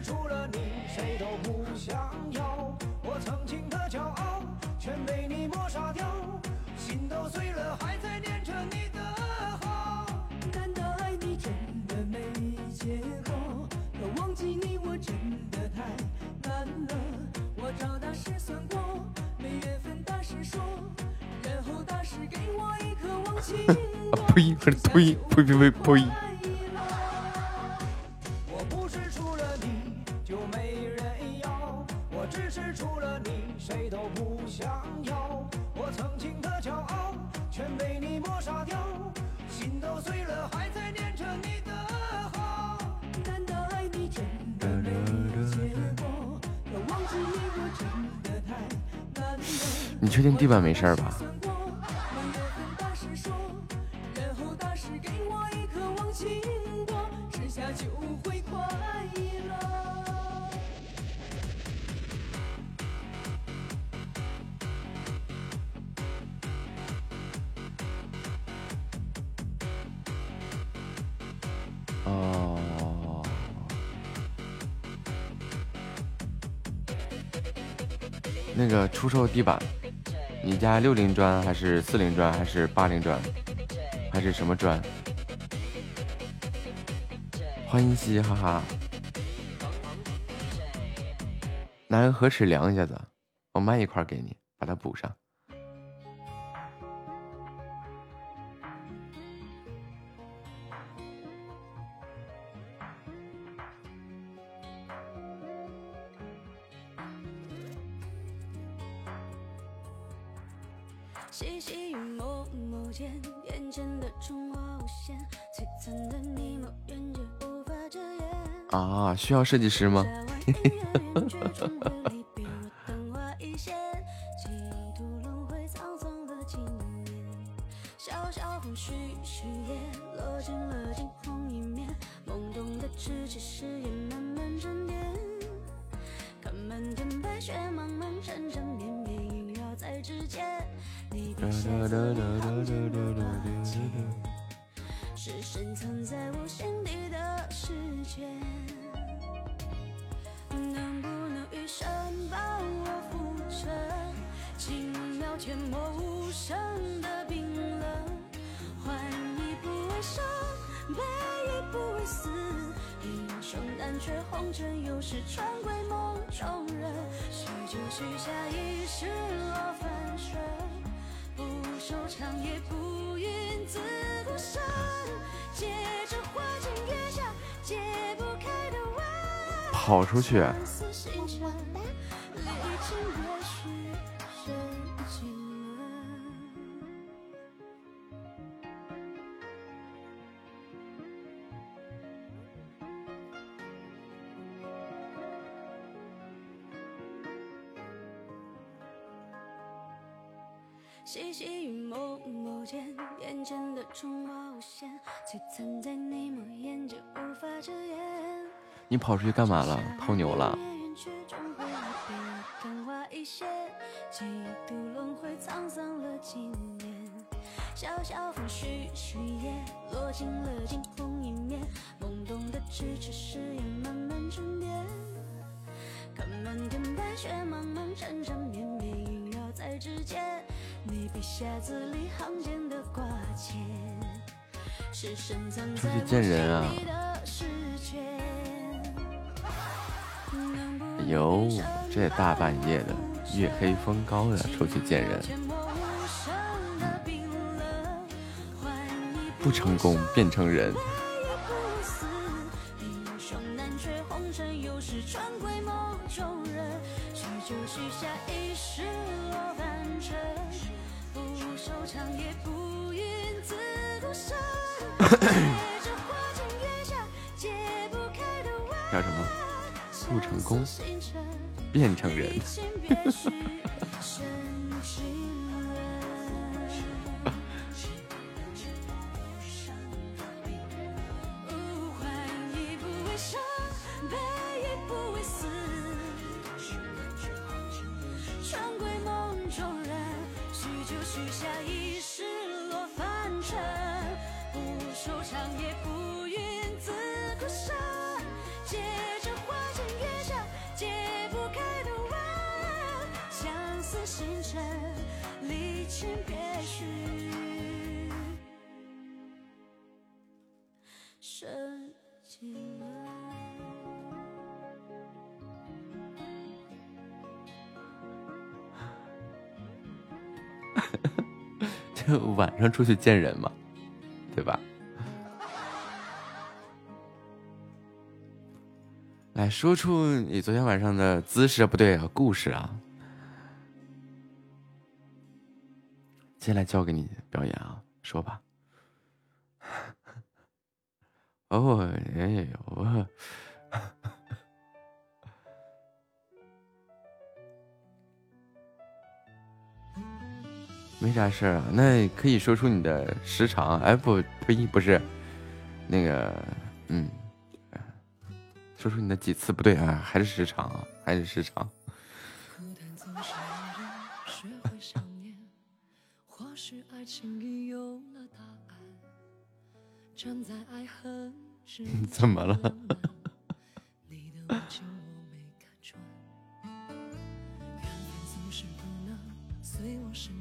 呸呸呸呸。你确定地板没事吧？铺设地板？你家六零砖还是四零砖还是八零砖？还是什么砖？欢迎嘻嘻哈哈。拿个盒尺量一下子我卖一块给你把它补上。栖息于某某间眼前的童话无限璀璨的你我远近无法遮掩。啊需要设计师吗？夏婉昙花一现几度轮回的也落尽了惊鸿一面的知己誓言慢慢沉淀看漫天白雪茫茫绵绵萦绕在指尖是深藏在我心底的世界，能不能雨生把我扶着，轻描阡陌无声的冰冷，换一不为生，悲一不为死，英雄胆却红尘，又是穿归梦中人，许久许下一世落凡尘。不收场，也不愿自孤身，借着花前月下解不开的弯，跑出。细细雨蒙蒙间，眼前的春花无限，璀璨在你抹眼间无法遮掩。你跑出去干嘛了？泡妞了？几度轮回，沧桑了几年。小小风絮絮叶，落进了惊鸿一面。懵懂的咫尺誓言，慢慢沉淀。看漫天白雪，茫茫缠缠绵绵，萦绕在指尖。你笔下字里行间的挂牵，是深藏在我心底的诗卷。哎呦，这大半夜的，月黑风高的，出去见人，不成功变成人。变成人。出去见人嘛，对吧？来说出你昨天晚上的姿势，不对啊，故事啊。接下来交给你表演啊，说吧。哦，哎呦，没啥事儿啊。那可以说出你的时长哎不呸不是那个嗯说出你的几次不对啊还是时长还是时长。怎么了？随我身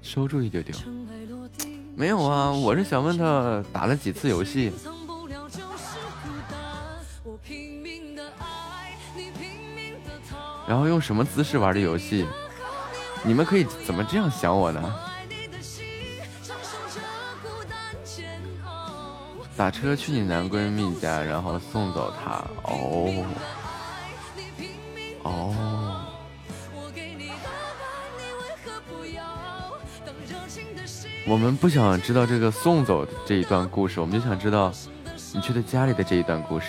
收住一丢丢。没有啊，我是想问他打了几次游戏。然后用什么姿势玩的游戏？你们可以怎么这样想我呢？打车去你男闺蜜家，然后送走他。哦哦，我们不想知道这个送走这一段故事，我们就想知道你去他家里的这一段故事。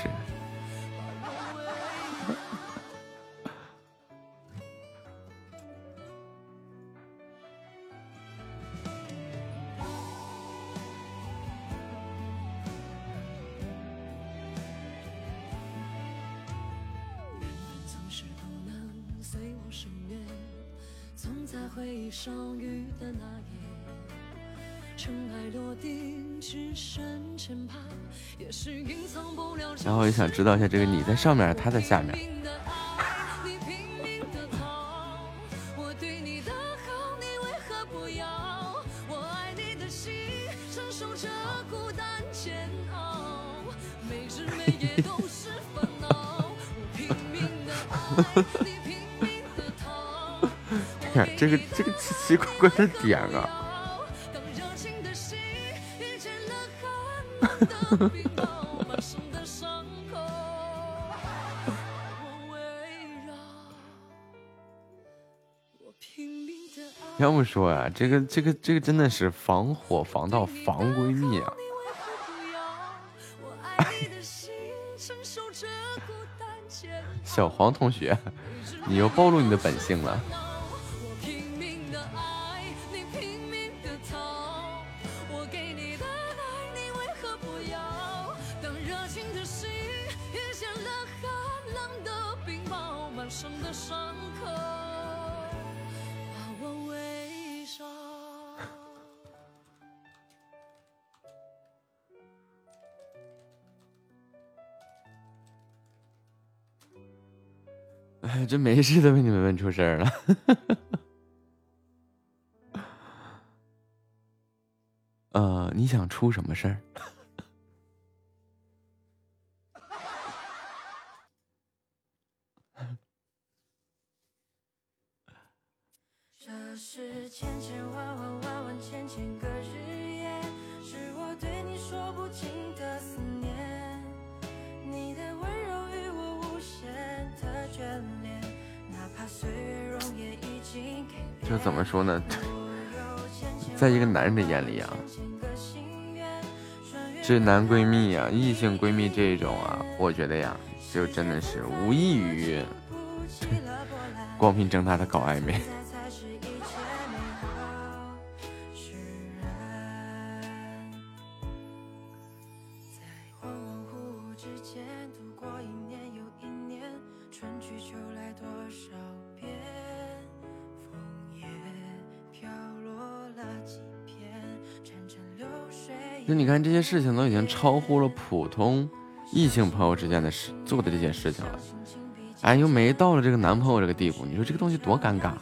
然后也想知道一下，这个你在上面，他在下面。哎呀，这个这个奇奇怪怪的点啊！要不说啊，这个这个这个真的是防火防盗防闺蜜啊！小黄同学，你又暴露你的本性了。哎，这没事都被你们问出事儿了。呃，你想出什么事儿？这是千千万万万万千千个日夜，是我对你说不尽的思念。你的温这怎么说呢？在一个男人的眼里啊，这男闺蜜呀、异性闺蜜这种啊，我觉得呀，就真的是无异于 光明正大的搞暧昧。你看这些事情都已经超乎了普通异性朋友之间的事做的这些事情了，哎，又没到了这个男朋友这个地步，你说这个东西多尴尬？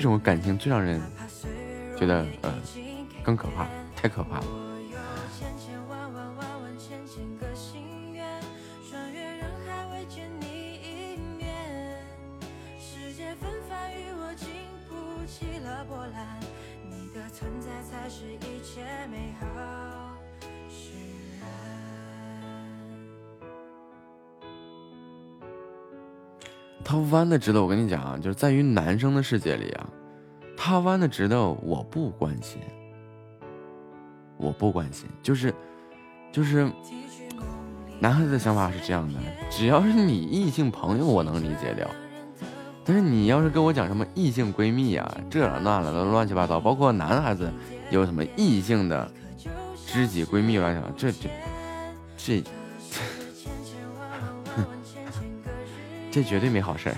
这种感情最让人觉得呃更可怕，太可怕了。的直的，我跟你讲啊，就是在于男生的世界里啊，他弯的直的我不关心，我不关心，就是就是男孩子的想法是这样的，只要是你异性朋友，我能理解了。但是你要是跟我讲什么异性闺蜜啊，这了那了的乱七八糟，包括男孩子有什么异性的知己闺蜜乱七八糟，这这这这绝对没好事儿。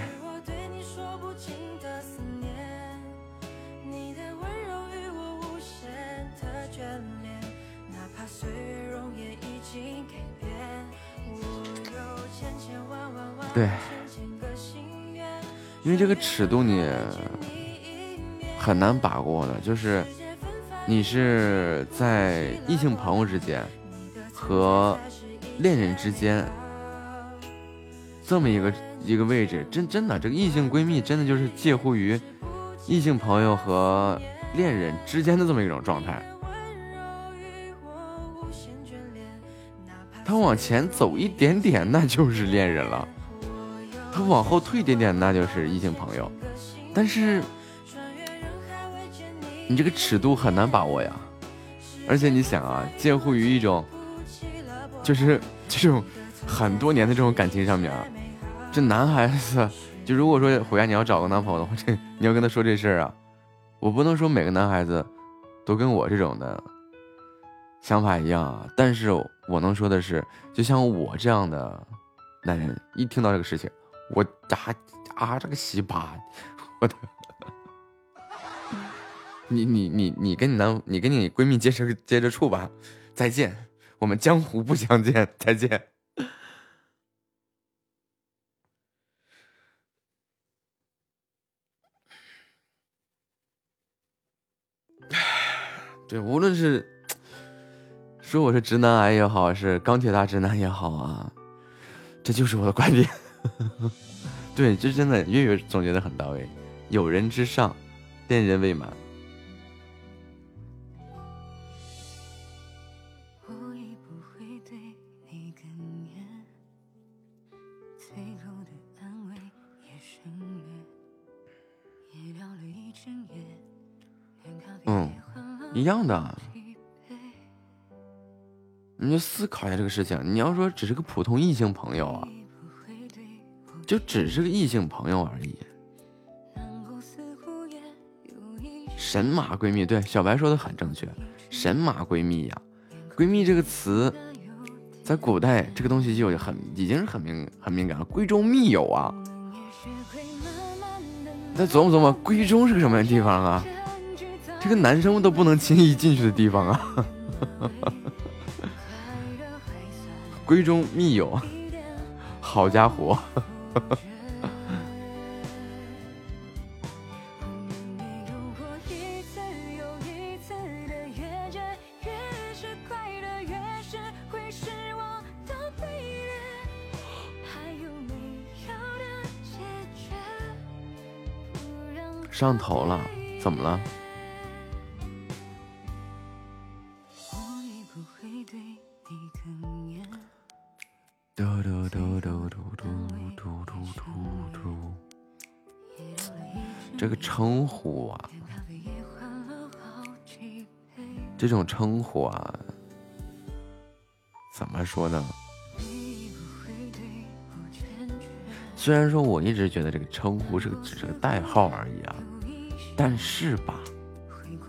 对，因为这个尺度你很难把握的，就是你是在异性朋友之间和恋人之间这么一个一个位置，真真的这个异性闺蜜真的就是介乎于异性朋友和恋人之间的这么一种状态。他往前走一点点，那就是恋人了；他往后退一点点，那就是异性朋友。但是你这个尺度很难把握呀，而且你想啊，介乎于一种就是这种很多年的这种感情上面啊，这男孩子就如果说回家你要找个男朋友的话，这你要跟他说这事儿啊，我不能说每个男孩子都跟我这种的想法一样啊，但是我能说的是，就像我这样的男人，一听到这个事情，我啊啊这个西巴，我的。你你你你跟你男你跟你闺蜜接着接着处吧，再见，我们江湖不相见，再见。对，无论是说我是直男癌也好，是钢铁大直男也好啊，这就是我的观点。对，这真的月月总结的很到位，有人之上，恋人未满。嗯，一样的。你就思考一下这个事情，你要说只是个普通异性朋友啊。就只是个异性朋友而已。神马闺蜜，对小白说的很正确。神马闺蜜呀，闺蜜这个词，在古代这个东西就很已经是很敏很敏感了。闺中密友啊，再琢磨琢磨，闺中是个什么地方啊？这个男生都不能轻易进去的地方啊！闺中密友，好家伙！上头了，怎么了？嘟嘟嘟嘟嘟嘟嘟这个称呼啊，这种称呼啊，怎么说呢？虽然说我一直觉得这个称呼是个只是个代号而已啊，但是吧，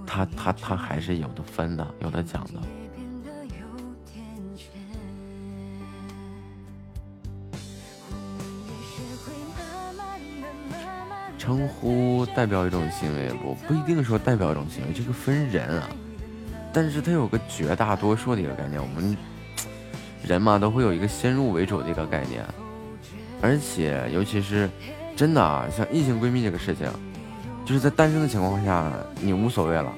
他他他还是有的分的，有的讲的。称呼代表一种行为，不不一定说代表一种行为，这个分人啊。但是它有个绝大多数的一个概念，我们人嘛都会有一个先入为主的一个概念，而且尤其是真的啊，像异性闺蜜这个事情，就是在单身的情况下你无所谓了，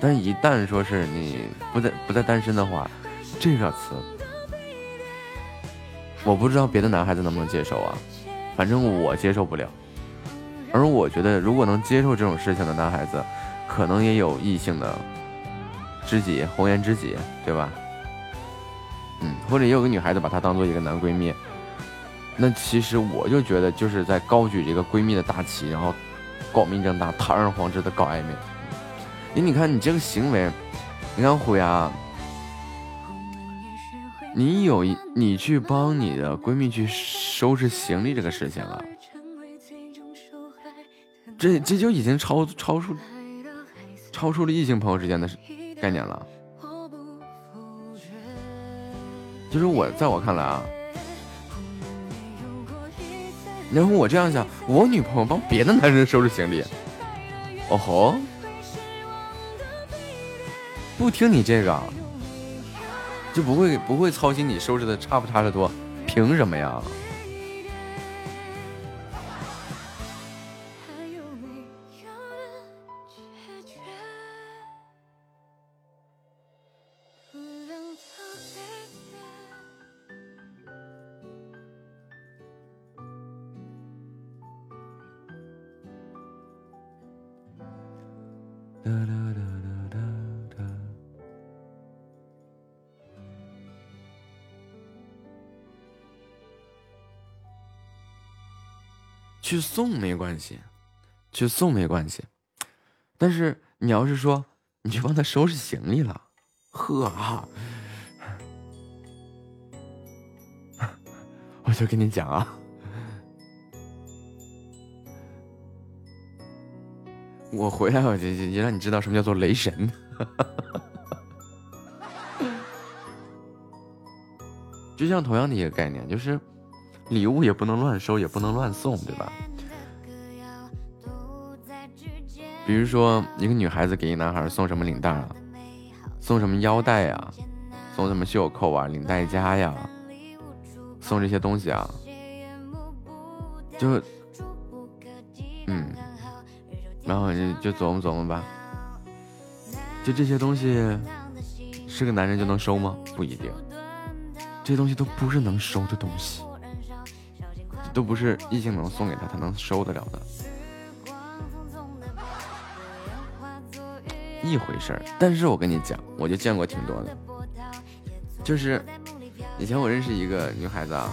但是一旦说是你不在不在单身的话，这个词我不知道别的男孩子能不能接受啊，反正我接受不了。而我觉得，如果能接受这种事情的男孩子，可能也有异性的知己、红颜知己，对吧？嗯，或者也有个女孩子把她当做一个男闺蜜。那其实我就觉得，就是在高举这个闺蜜的大旗，然后光明正大、堂而皇之的搞暧昧。你你看，你这个行为，你看虎牙，你有你去帮你的闺蜜去收拾行李这个事情啊。这这就已经超超出超出了异性朋友之间的概念了，就是我在我看来啊，然后我这样想，我女朋友帮别的男人收拾行李，哦吼，不听你这个，就不会不会操心你收拾的差不差的多，凭什么呀？去送没关系，去送没关系，但是你要是说你去帮他收拾行李了，呵啊，我就跟你讲啊，我回来我就就就让你知道什么叫做雷神，就像同样的一个概念，就是。礼物也不能乱收，也不能乱送，对吧？比如说一个女孩子给一男孩送什么领带啊，送什么腰带呀，送什么袖扣啊、领带夹呀，送这些东西啊，就嗯，然后就就琢磨琢磨吧，就这些东西是个男人就能收吗？不一定，这些东西都不是能收的东西。都不是异性能送给他，他能收得了的，一回事儿。但是我跟你讲，我就见过挺多的，就是以前我认识一个女孩子啊，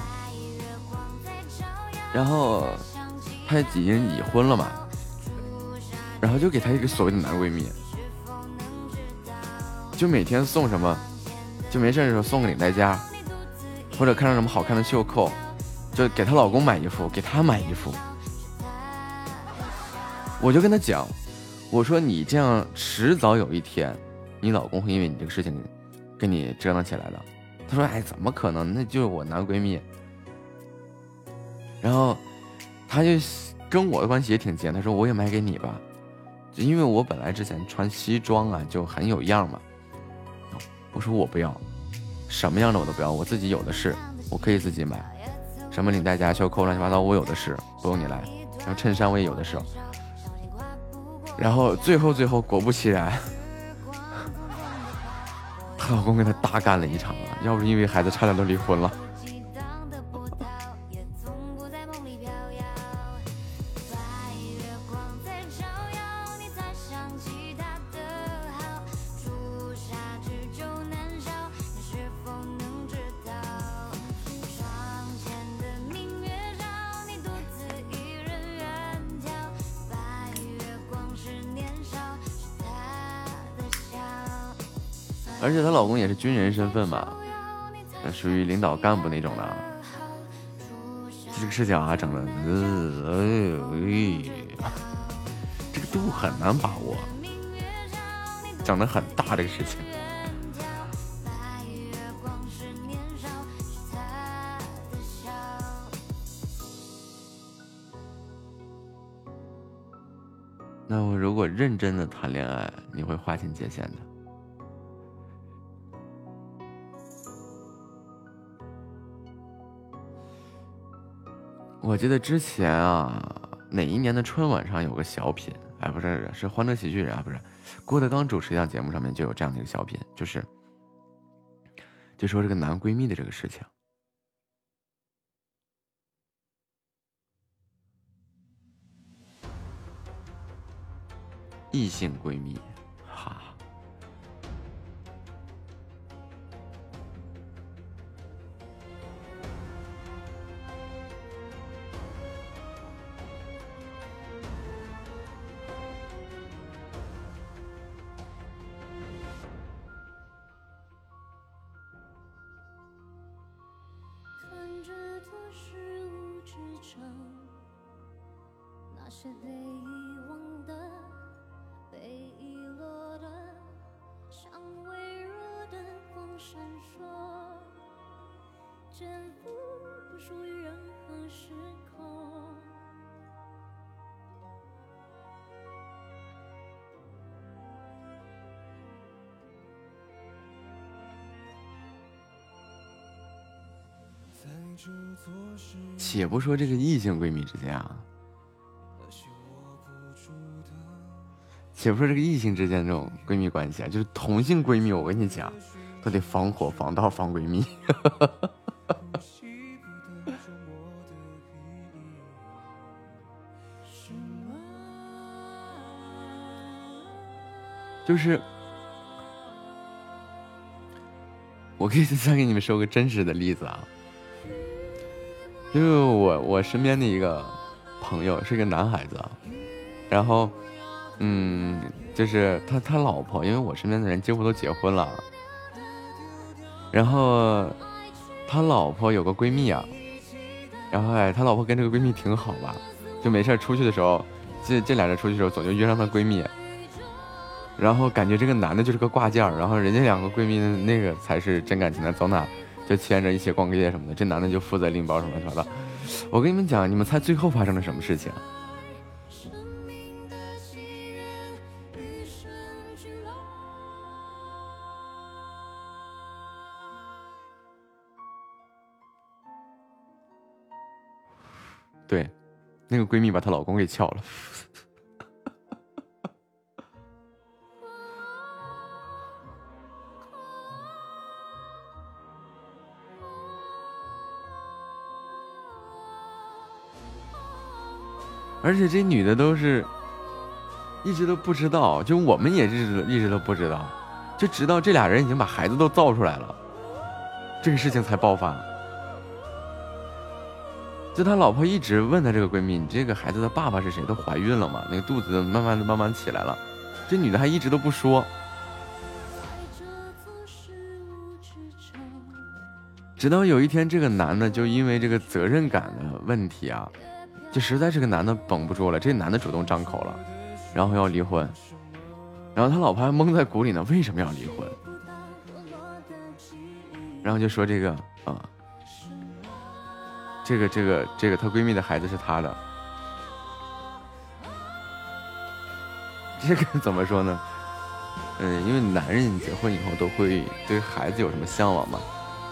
然后她已经已婚了嘛，然后就给她一个所谓的男闺蜜，就每天送什么，就没事的时候送个领带夹，或者看上什么好看的袖扣。就给她老公买衣服，给她买衣服。我就跟她讲，我说你这样迟早有一天，你老公会因为你这个事情跟你折腾起来的。她说：“哎，怎么可能？那就是我男闺蜜。”然后她就跟我的关系也挺近，她说：“我也买给你吧，因为我本来之前穿西装啊就很有样嘛。”我说：“我不要，什么样的我都不要，我自己有的是，我可以自己买。”什么领带夹、袖扣，乱七八糟，我有的是，不用你来。然后衬衫我也有的是。然后最后最后，果不其然，她老公跟她大干了一场啊！要不是因为孩子，差点都离婚了。而且她老公也是军人身份嘛，属于领导干部那种的。这个事情啊，整的，呃这个度很难把握，整的很大这个事情。那我如果认真的谈恋爱，你会划清界限的。我记得之前啊，哪一年的春晚上有个小品，哎，不是，是《欢乐喜剧人》啊，不是，郭德纲主持一档节目，上面就有这样的一个小品，就是，就说这个男闺蜜的这个事情，异性闺蜜。且不说这个异性闺蜜之间啊，且不说这个异性之间这种闺蜜关系啊，就是同性闺蜜，我跟你讲，都得防火、防盗、防闺蜜。就是，我可以再给你们说个真实的例子啊。就是我我身边的一个朋友是个男孩子，然后，嗯，就是他他老婆，因为我身边的人几乎都结婚了，然后他老婆有个闺蜜啊，然后哎，他老婆跟这个闺蜜挺好吧，就没事出去的时候，这这俩人出去的时候总就约上她闺蜜，然后感觉这个男的就是个挂件然后人家两个闺蜜那个才是真感情的，走哪。就牵着一起逛个街什么的这男的就负责拎包什么什么的我跟你们讲你们猜最后发生了什么事情对那个闺蜜把她老公给撬了。而且这女的都是一直都不知道，就我们也一直一直都不知道，就直到这俩人已经把孩子都造出来了，这个事情才爆发。就他老婆一直问他这个闺蜜：“你这个孩子的爸爸是谁？都怀孕了吗？那个肚子慢慢的慢慢起来了。”这女的还一直都不说，直到有一天，这个男的就因为这个责任感的问题啊，就实在是个男的绷不住了，这男的主动张口了，然后要离婚，然后他老婆还蒙在鼓里呢，为什么要离婚？然后就说这个啊。这个这个这个，她闺蜜的孩子是她的，这个 怎么说呢？嗯，因为男人结婚以后都会对孩子有什么向往嘛？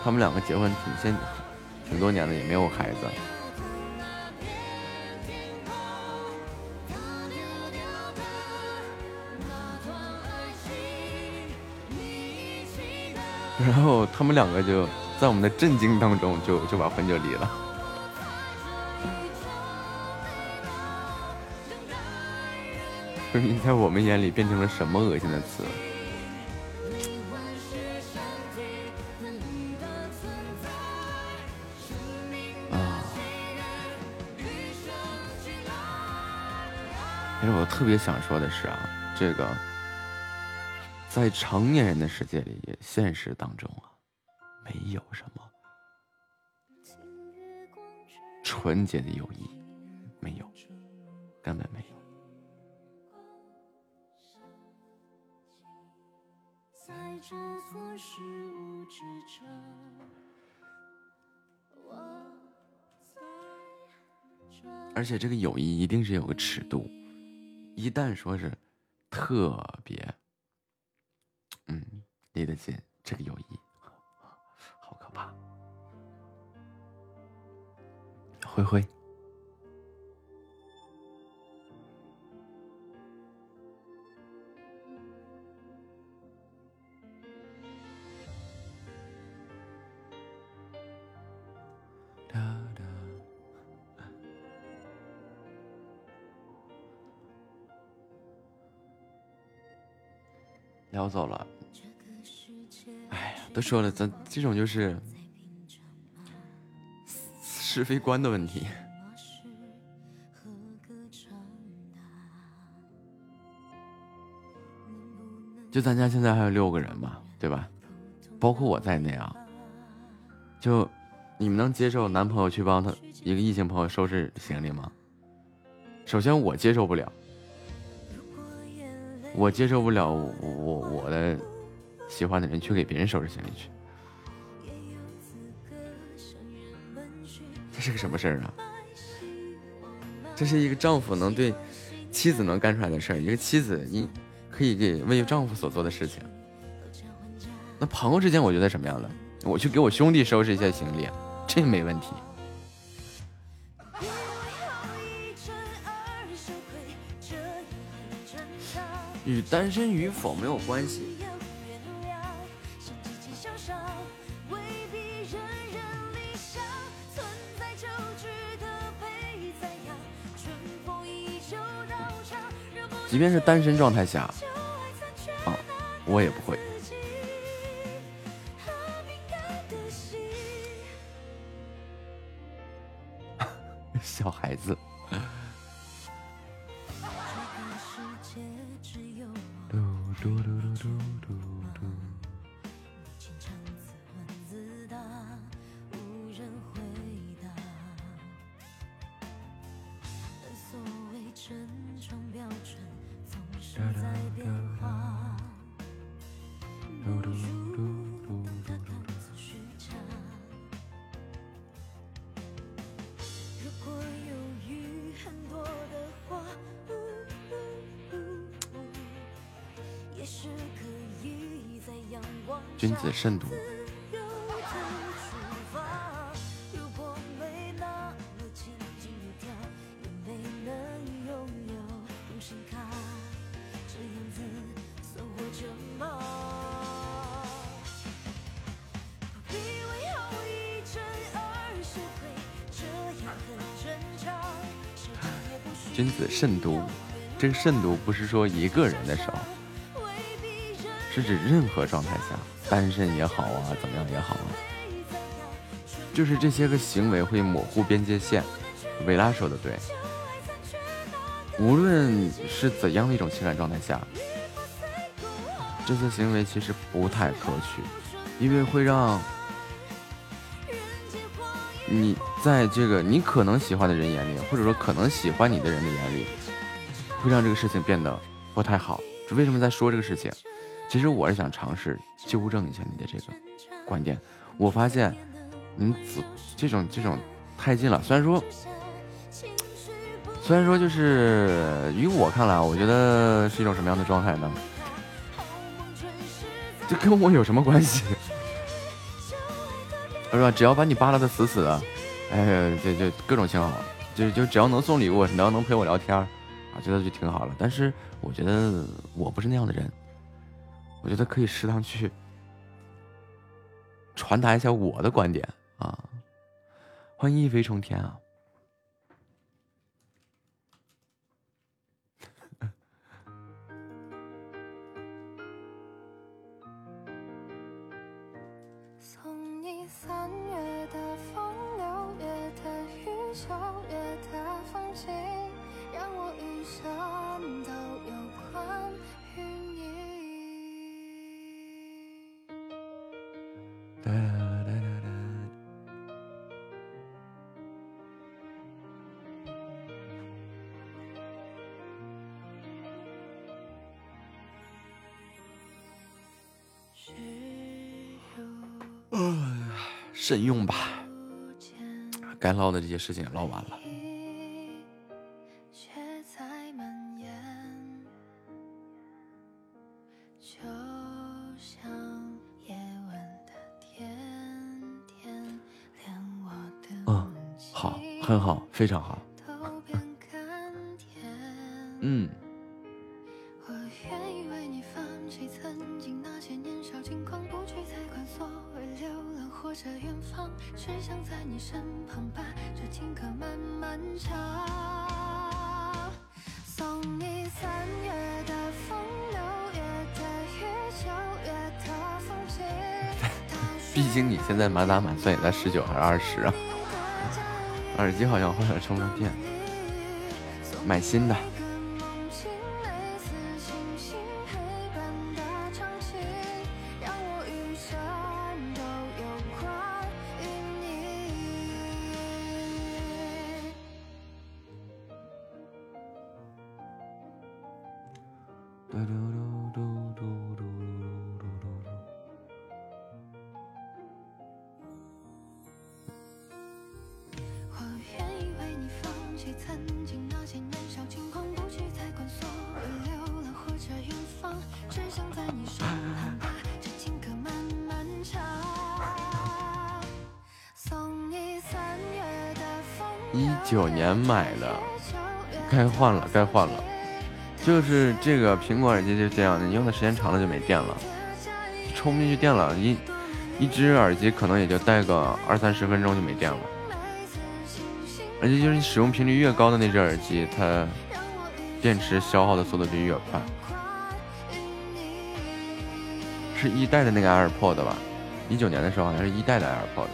他们两个结婚挺现挺多年的，也没有孩子。然后他们两个就在我们的震惊当中，就就把婚就离了。闺蜜在我们眼里变成了什么恶心的词？啊！其实我特别想说的是啊，这个在成年人的世界里，现实当中啊，没有什么纯洁的友谊，没有，根本没有。而且这个友谊一定是有个尺度，一旦说是特别，离得近，这个友谊好可怕。灰灰。聊走了，都说了，咱这种就是是非观的问题。就咱家现在还有六个人嘛，对吧？包括我在内啊。就你们能接受男朋友去帮他一个异性朋友收拾行李吗？首先我接受不了。我接受不了，我我的喜欢的人去给别人收拾行李去，这是个什么事儿啊？这是一个丈夫能对妻子能干出来的事儿，一个妻子你可以给为丈夫所做的事情。那朋友之间，我觉得什么样的？我去给我兄弟收拾一下行李，这没问题。与单身与否没有关系。即便是单身状态下，啊，我也不会。君子慎独。君子慎独，这个慎独不是说一个人的时候，是指任何状态下。单身也好啊，怎么样也好啊，就是这些个行为会模糊边界线。维拉说的对，无论是怎样的一种情感状态下，这些行为其实不太可取，因为会让你在这个你可能喜欢的人眼里，或者说可能喜欢你的人的眼里，会让这个事情变得不太好。为什么在说这个事情？其实我是想尝试纠正一下你的这个观点。我发现你子这种这种太近了，虽然说。虽然说，就是于我看来，我觉得是一种什么样的状态呢？这跟我有什么关系？是吧？只要把你扒拉的死死的，哎，就就各种情况，就就只要能送礼物，只要能陪我聊天，啊，觉得就挺好了。但是我觉得我不是那样的人，我觉得可以适当去传达一下我的观点啊。欢迎一飞冲天啊！慎用吧，该唠的这些事情也唠完了。嗯，好，很好，非常好。嗯。现在满打满算也在十九还是二十啊？耳机好像坏了，充上电，买新的。这个苹果耳机就是这样的，你用的时间长了就没电了，充不进去电了，一一只耳机可能也就戴个二三十分钟就没电了。而且就是你使用频率越高的那只耳机，它电池消耗的速度就越快。是一代的那个 AirPod 吧？一九年的时候好像是一代的 AirPod。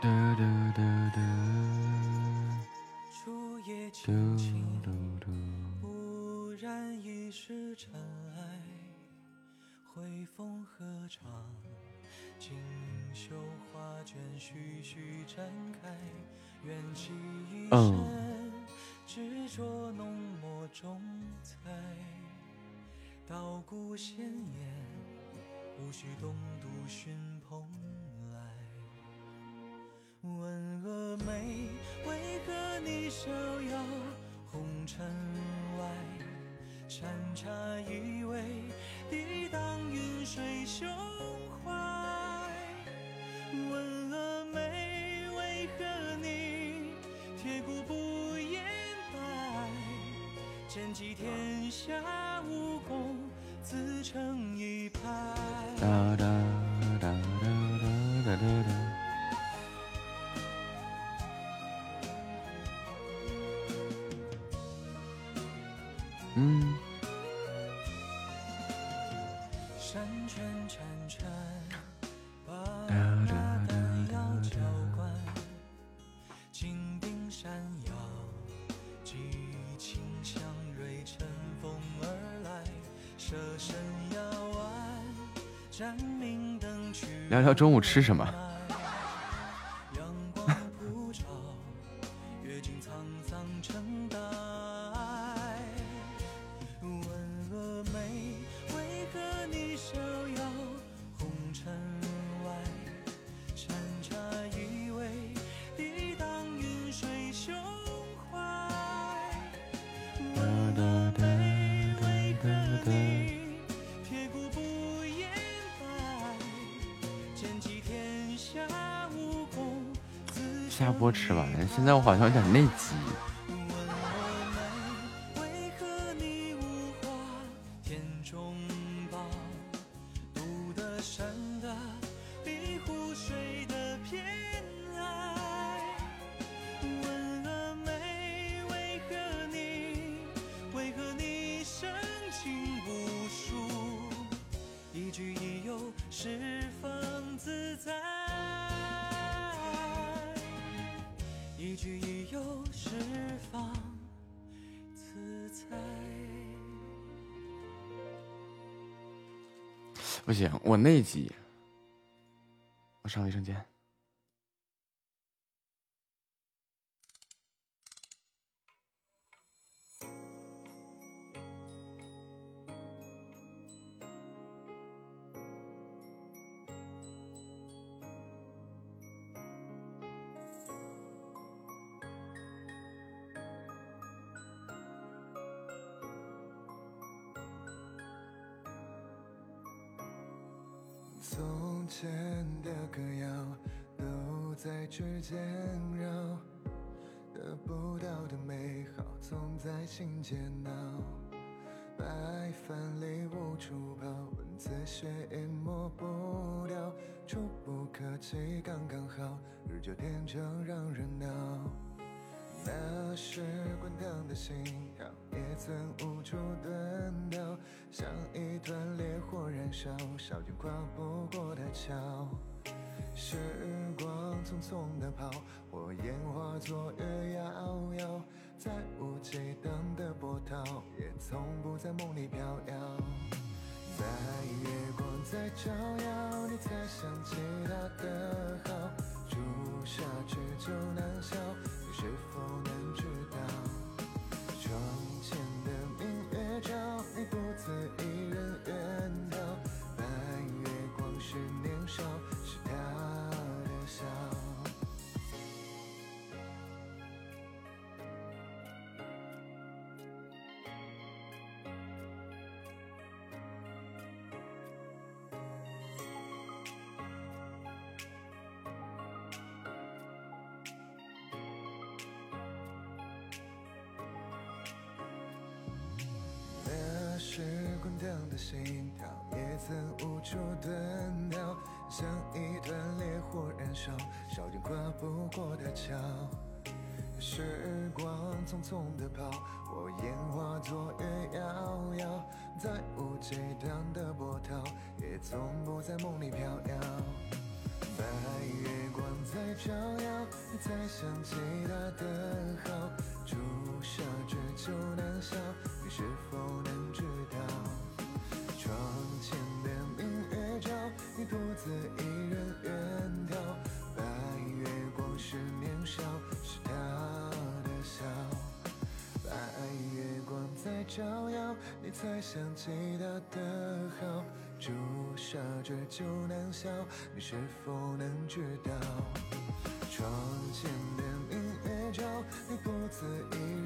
嘟嘟嘟嘟初夜嘟轻轻，嘟嘟。不染一世尘埃。回风合唱，锦绣画卷徐徐展开，缘起一嗯生，执着浓墨重彩。道古鲜艳，无需东渡寻蓬茶一味，抵挡云水胸怀。问峨眉，为何你铁骨不言败？剑击天下武功，自成一派。哒哒哒哒哒哒哒。聊聊中午吃什么？在我好像有点内急。内急滚烫的心跳，也曾无处遁逃，像一团烈火燃烧，烧尽跨不过的桥。时光匆匆的跑，火焰化作月遥遥，再无激荡的波涛，也从不在梦里飘摇。白月光在照耀，你才想起他的好。朱砂痣就难消，你是否能知道？照耀，你才想起他的好。朱砂痣就难消，你是否能知道？窗前的明月照，你独自一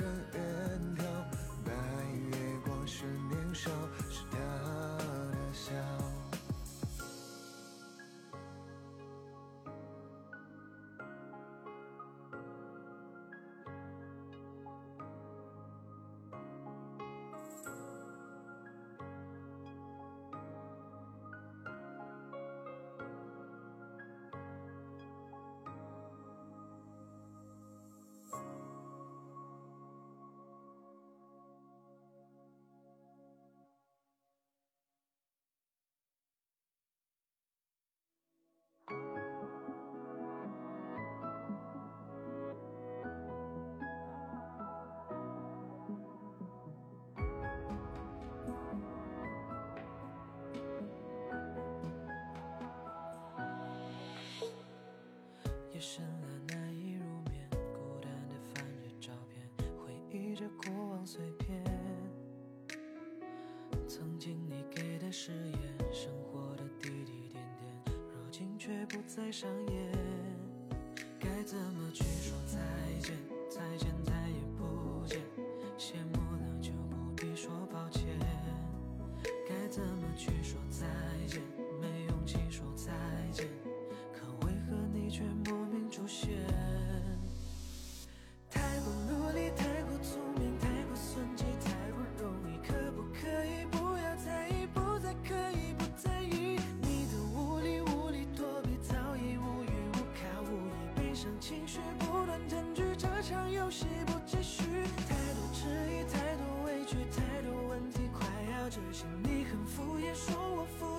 深了，难以入眠，孤单的翻着照片，回忆着过往碎片。曾经你给的誓言，生活的滴滴点点，如今却不再上演。该怎么去说再见？再见再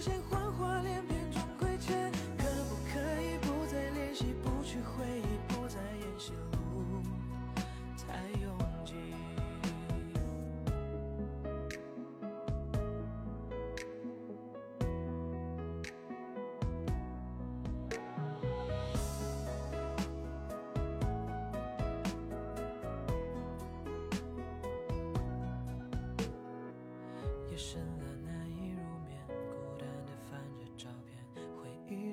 我肤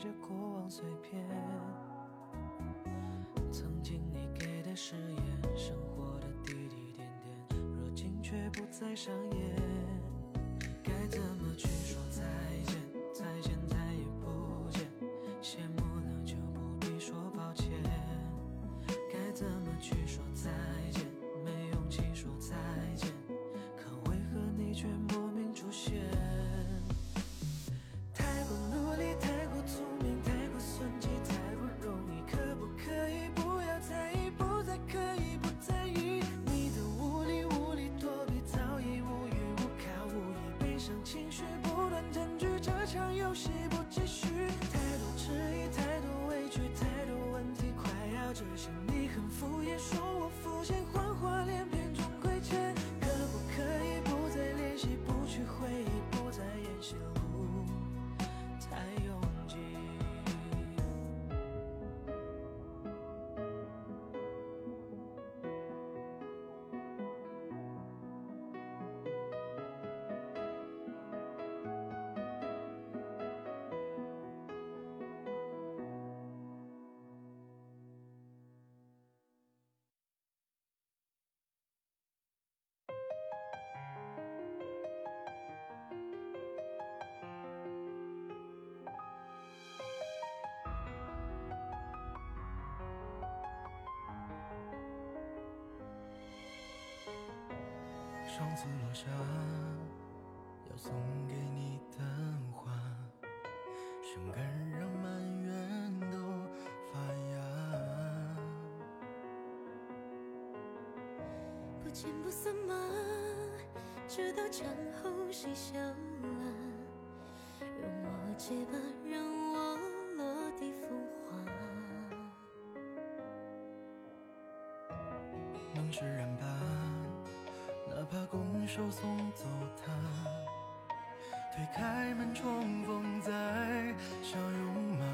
着过往碎片。曾经你给的誓言，生活的滴滴点点，如今却不再上演。义，悲伤情绪不断占据这场游戏，不继续。太多迟疑，太多委屈，太窗子落下，要送给你的花，生根让满园都发芽。不见不散吗？直到江后谁笑了，容我结疤，让我落地风化。梦释然吧。手送走他，推开门，重逢在小拥吗？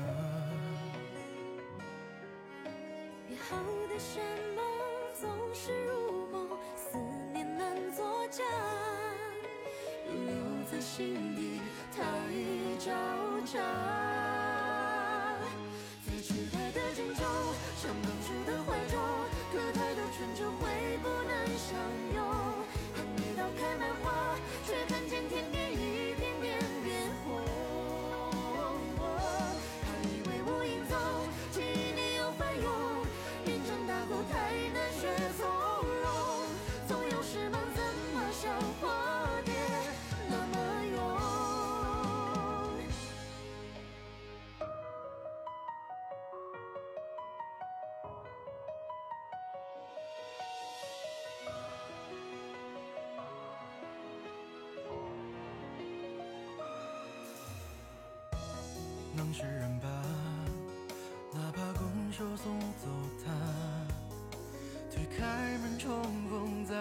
释然吧，哪怕拱手送走他，推开门重逢再。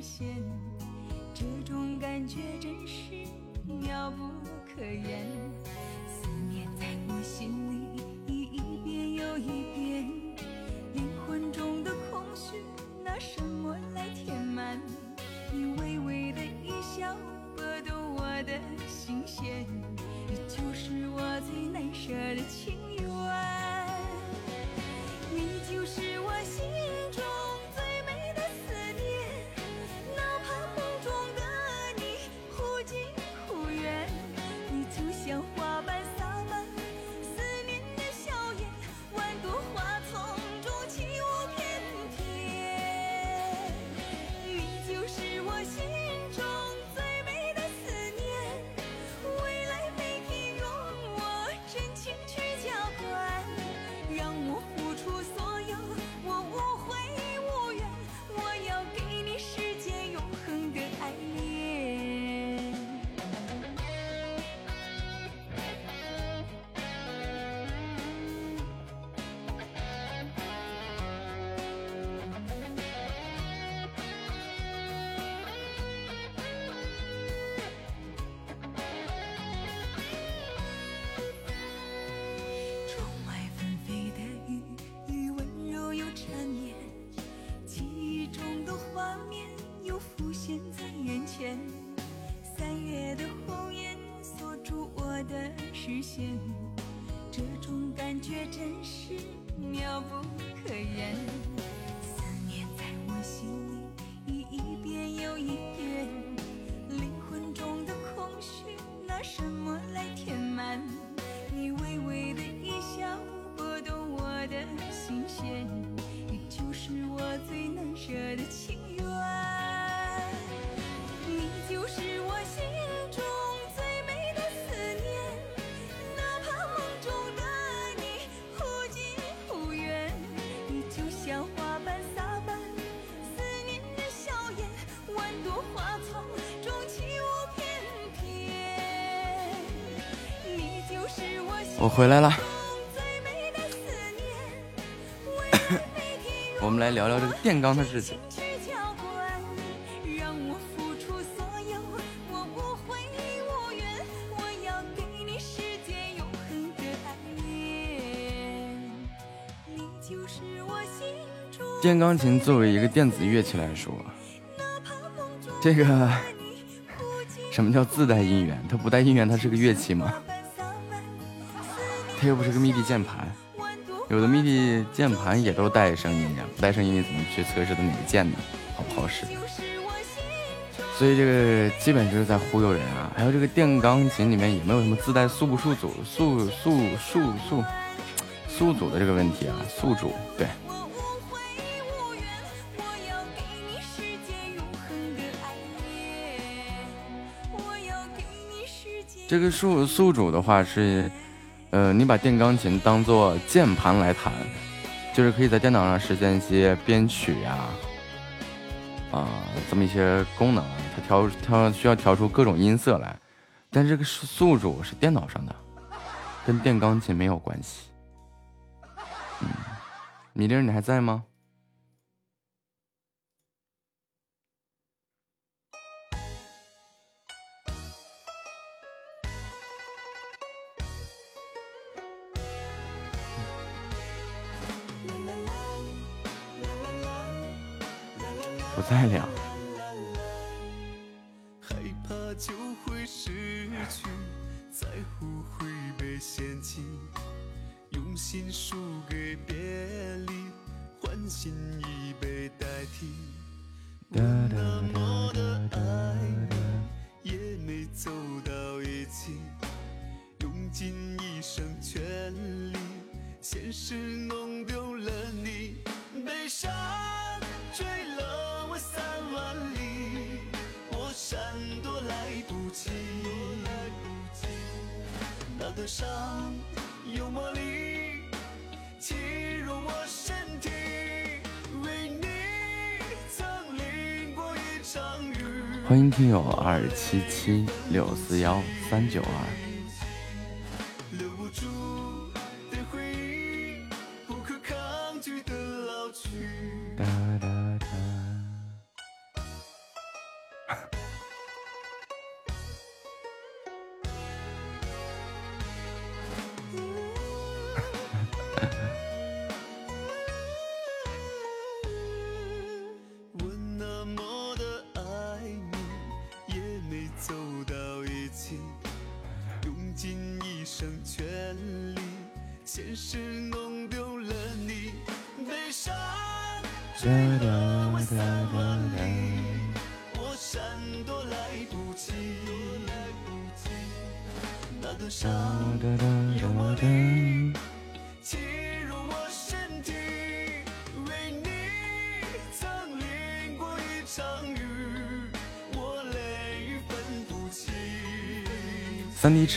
现这种感觉真是妙不可言。实现，我回来了，我们来聊聊这个电钢的事情。电钢琴作为一个电子乐器来说，这个 什么叫自带音源？它不带音源，它是个乐器吗？它又不是个 MIDI 键盘，有的 MIDI 键盘也都带声音呀，不带声音你怎么去测试它哪个键呢？好不好使？所以这个基本就是在忽悠人啊。还有这个电钢琴里面也没有什么自带速不速组、速速速速速组的这个问题啊？速组对。这个宿宿主的话是，呃，你把电钢琴当做键盘来弹，就是可以在电脑上实现一些编曲呀、啊，这么一些功能。它调调需要调出各种音色来，但这个宿主是电脑上的，跟电钢琴没有关系。嗯，米粒儿你还在吗？不在了。害怕就会失去，在乎会被嫌弃，用心输给别离，换心已被代替。我那么的爱你，也没走到一起，用尽一生全力，现实弄丢了你，悲伤闪躲来不及，那个伤有魔力，侵入我身体，为你曾淋过一场雨。欢迎听友二七七六四幺三九二。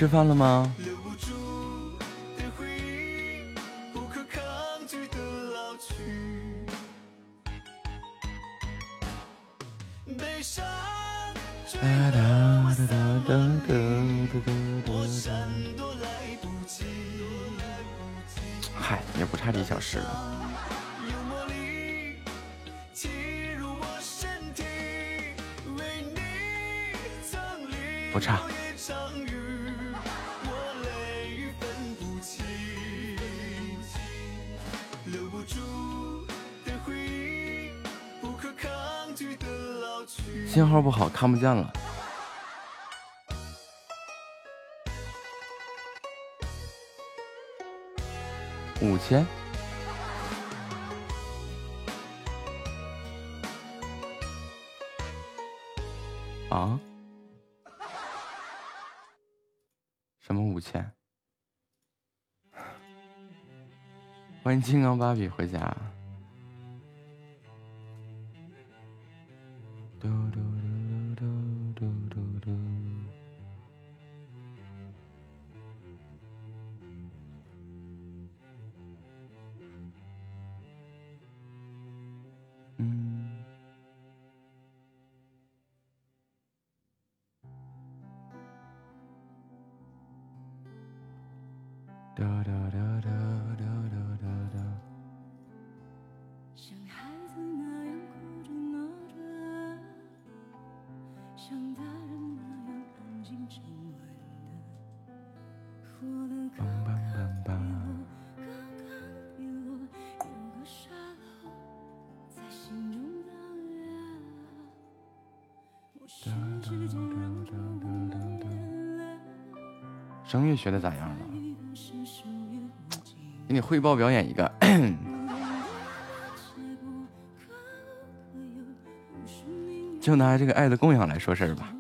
吃饭了吗？看不见了。五千。啊？什么五千？欢迎金刚芭比回家。声乐学的咋样了？给你汇报表演一个。就拿这个爱的供养来说事儿吧。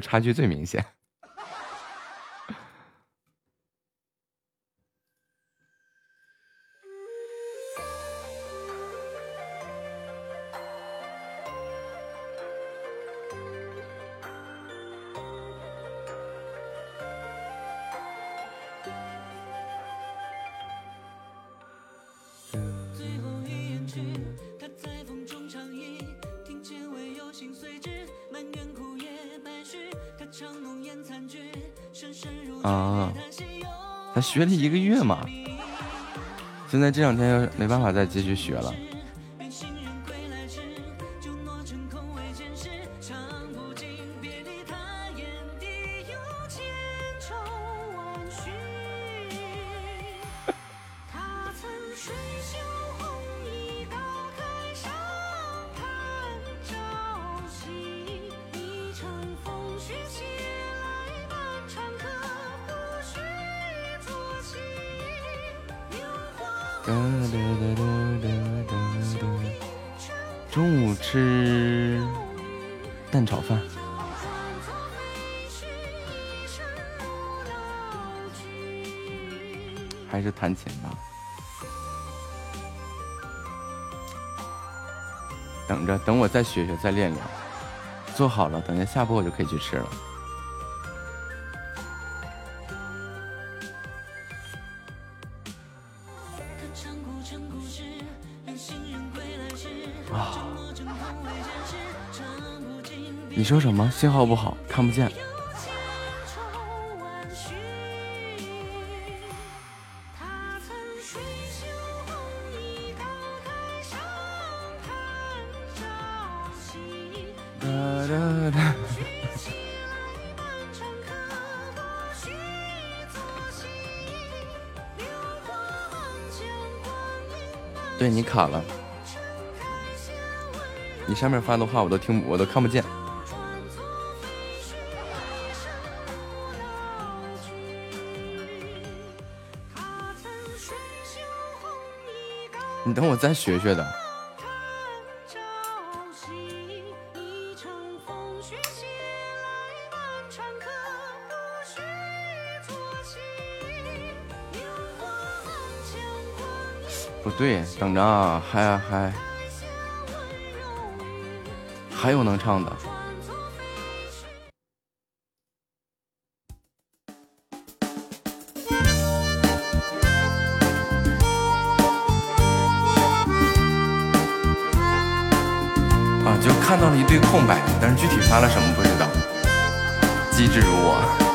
差距最明显。学了一个月嘛。现在这两天没办法再继续学了。再学学，再练练。做好了，等下下播我就可以去吃了。啊！你说什么？信号不好，看不见。你卡了，你上面发的话我都听，我都看不见。你等我再学学的。对等着啊还还还有能唱的。啊就看到了一堆空白但是具体发了什么不知道。机智如我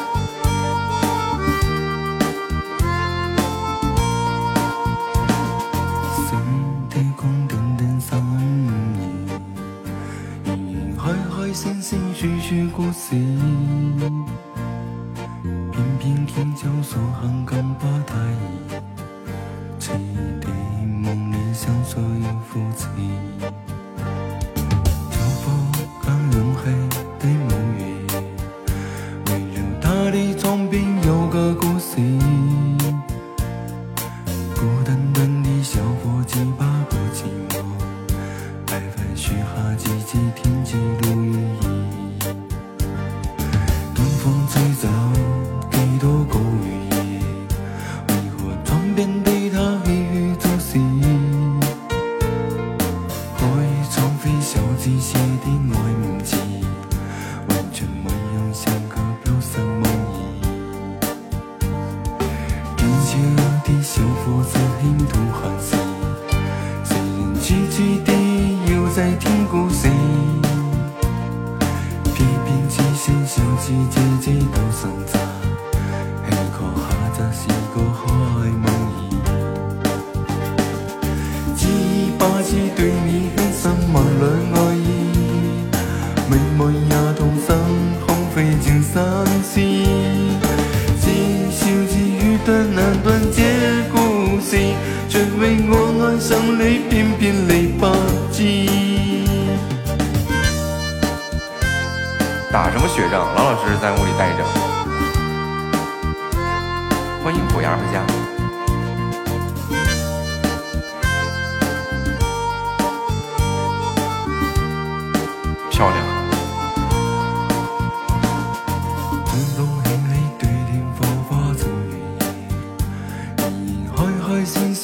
coisas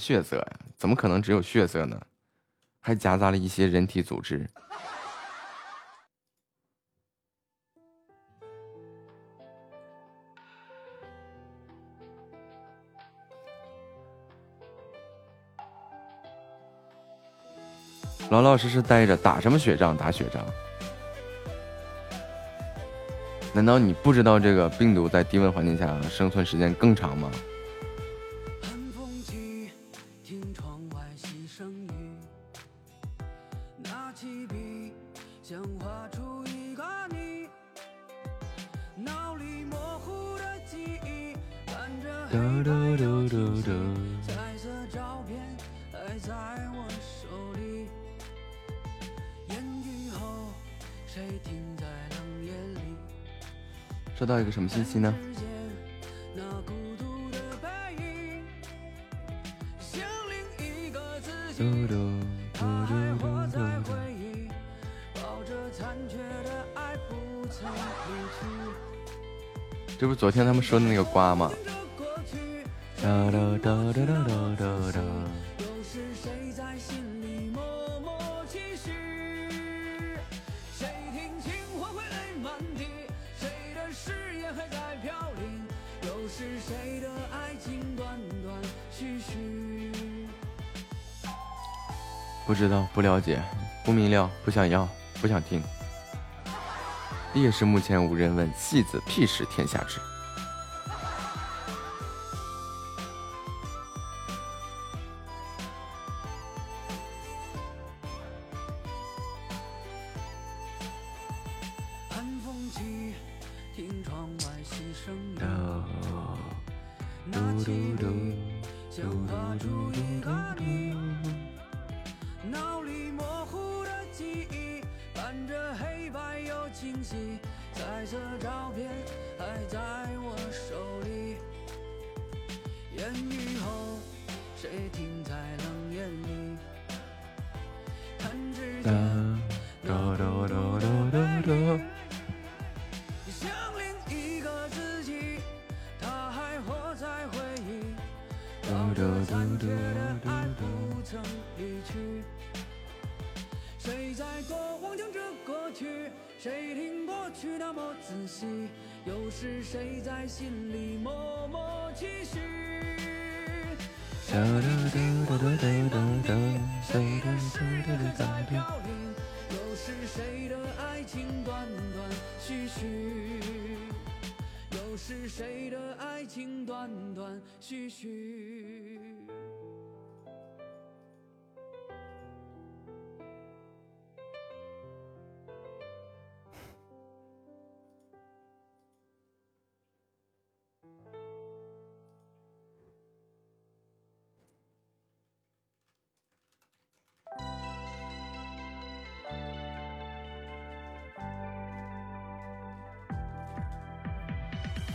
血色呀？怎么可能只有血色呢？还夹杂了一些人体组织。老老实实待着，打什么雪仗？打雪仗？难道你不知道这个病毒在低温环境下生存时间更长吗？哒哒哒哒哒彩色照片还在我手里后谁停在里到一个什么信息呢？不这不昨天他们说的那个瓜吗？哒哒哒哒哒哒哒哒。又是谁在心里默默期许？谁听情话会泪满地？谁的誓言还在飘零？又是谁的爱情断断续续？不知道，不了解，不明了，不想要，不想听。烈士墓前无人问，戏子屁事天下知。脑里模糊的记忆，伴着黑白又清晰，彩色照片还在我手里。烟雨后，谁停在冷眼里？弹指间哒间，的爱不曾离去谁在过往讲着过去？谁听过去那么仔细？又是谁在心里默默期许？哒哒哒哒哒哒哒谁的誓言还在。飘零？又是谁的爱情断断续续？又是谁的爱情断断续续？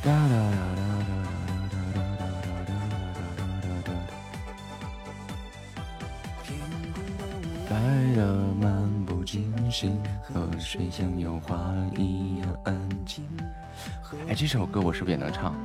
哒哒哒哒哒哒哒哒哒哒哒哒哒。来的漫不经心，河水像油画一样安静。哎，这首歌我是不是也能唱？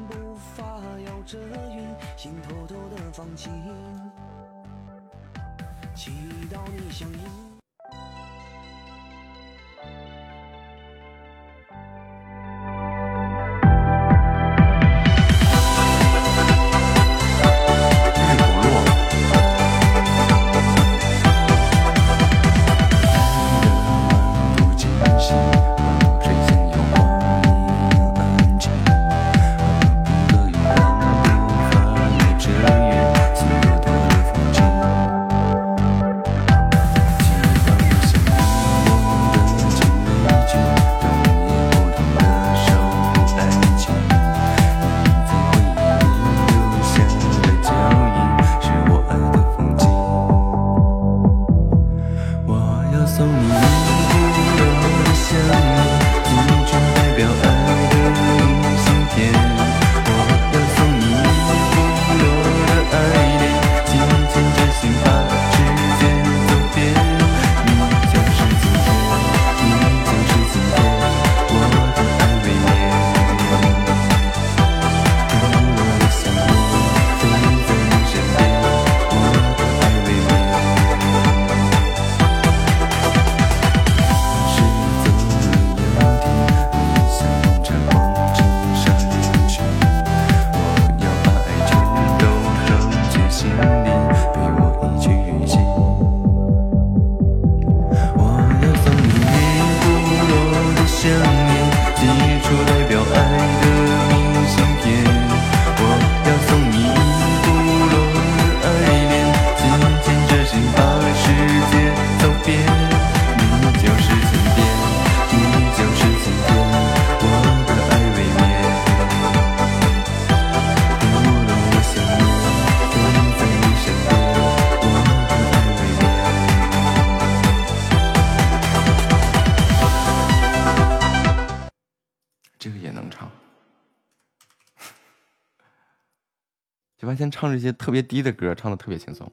唱这些特别低的歌，唱的特别轻松。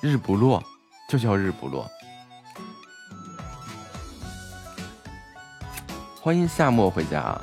日不落，就叫日不落。欢迎夏末回家。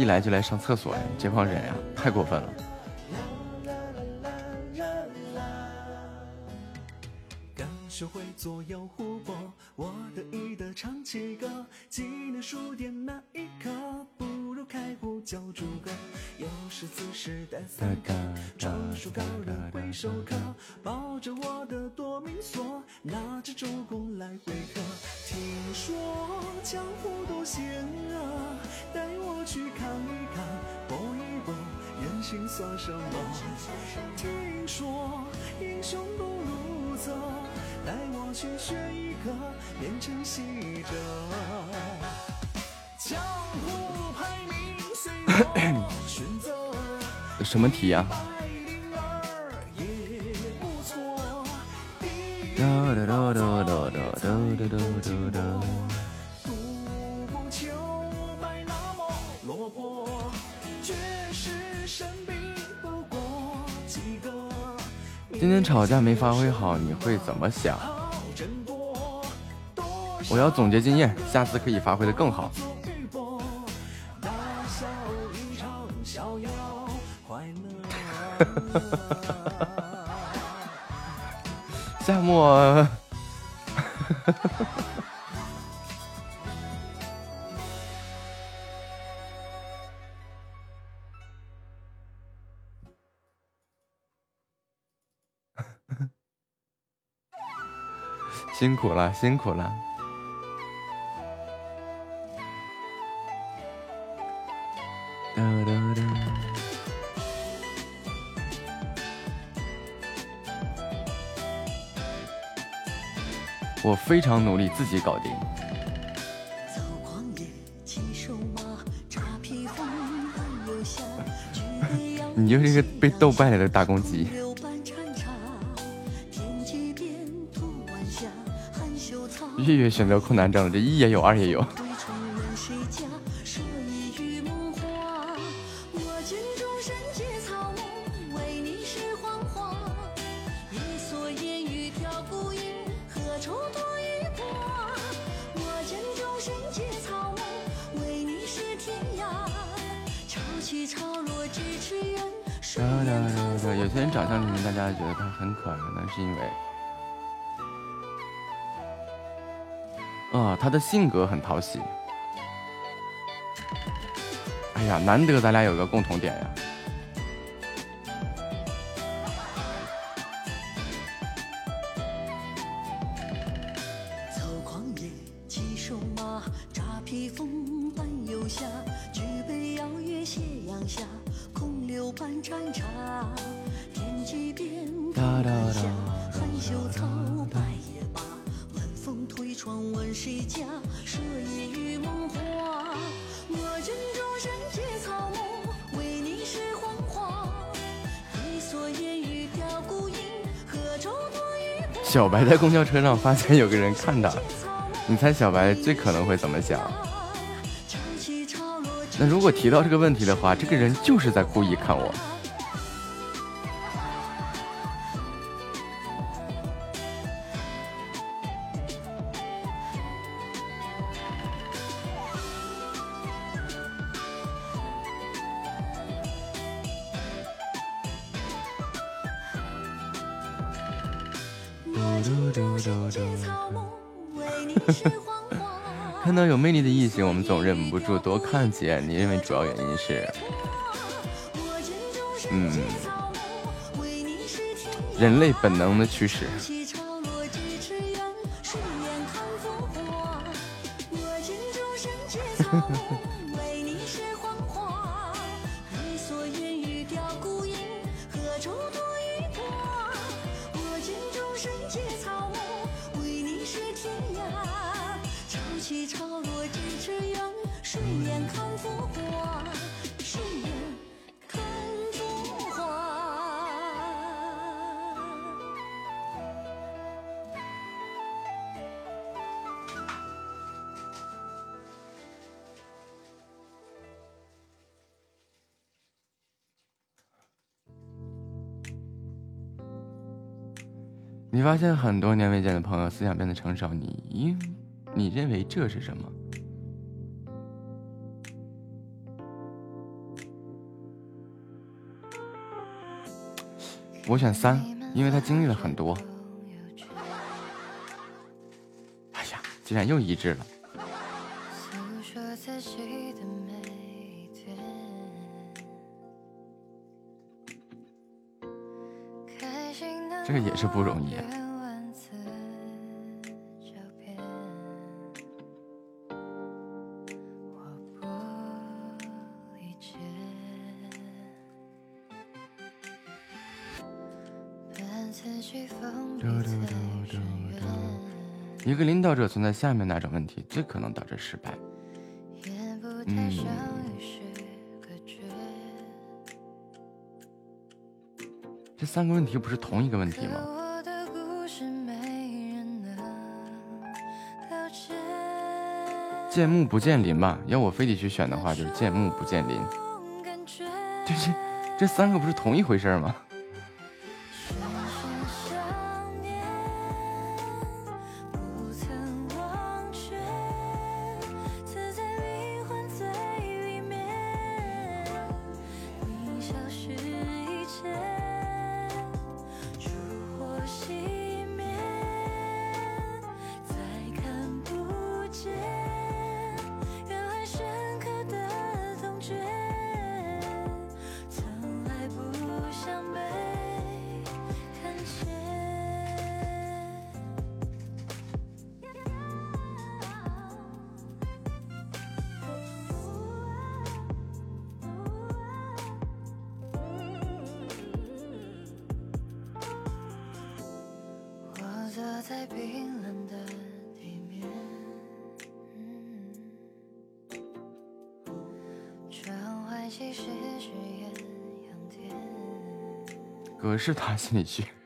一来就来上厕所呀，这帮人呀，太过分了。学会左右互搏，我得意的唱起歌，技能数点那一刻，不如开壶浇诸葛。又是此时的三刻，专属高人回首客，抱着我的夺命锁，拿着周公来回合。听说江湖多险恶，带我去看一看，搏一搏，人心算什么？听说英雄不如此，带我去学一个，变成习者。江湖排名随我选择，什么题呀、也不错。哒哒哒哒哒哒哒哒哒哒。独孤求败那么落魄，绝世。今天吵架没发挥好，你会怎么想？我要总结经验，下次可以发挥的更好。大笑一场，逍遥快乐。夏末，辛苦了，辛苦了。我非常努力，自己搞定。你就是一个被逗败了的大公鸡。月月选择困难症，这一也有，二也有。说一语梦话。我见众生皆草木，你是黄花。烟雨，何处雨。我见众生皆草木，你是天涯。潮起潮落。有些人长相里面大家觉得他很可爱，那是因为。啊，他的性格很讨喜。哎呀，难得咱俩有个共同点呀。走狂野，骑手马，扎披风，窗外谁家？小白在公交车上发现有个人看他，你猜小白最可能会怎么想？那如果提到这个问题的话，这个人就是在故意看我。总忍不住多看几眼。你认为主要原因是？嗯，人类本能的驱使。发现很多年未见的朋友思想变得成熟，你你认为这是什么？我选三，因为他经历了很多。哎呀，竟然又一致了。这个也是不容易。一个领导者存在下面哪种问题最可能导致失败？嗯，这三个问题不是同一个问题吗？见木不见林吧，要我非得去选的话，就是见木不见林。这 这这三个不是同一回事吗？是他心理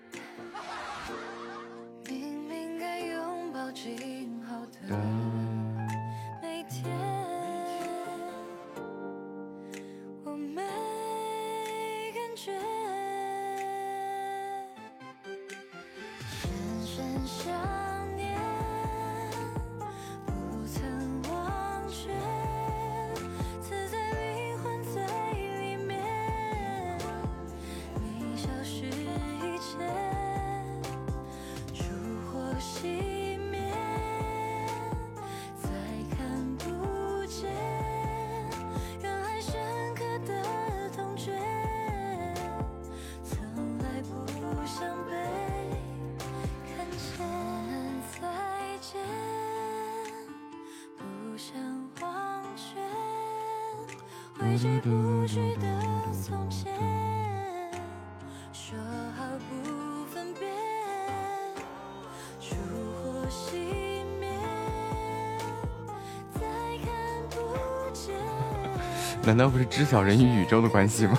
难道不是知晓人与宇宙的关系吗？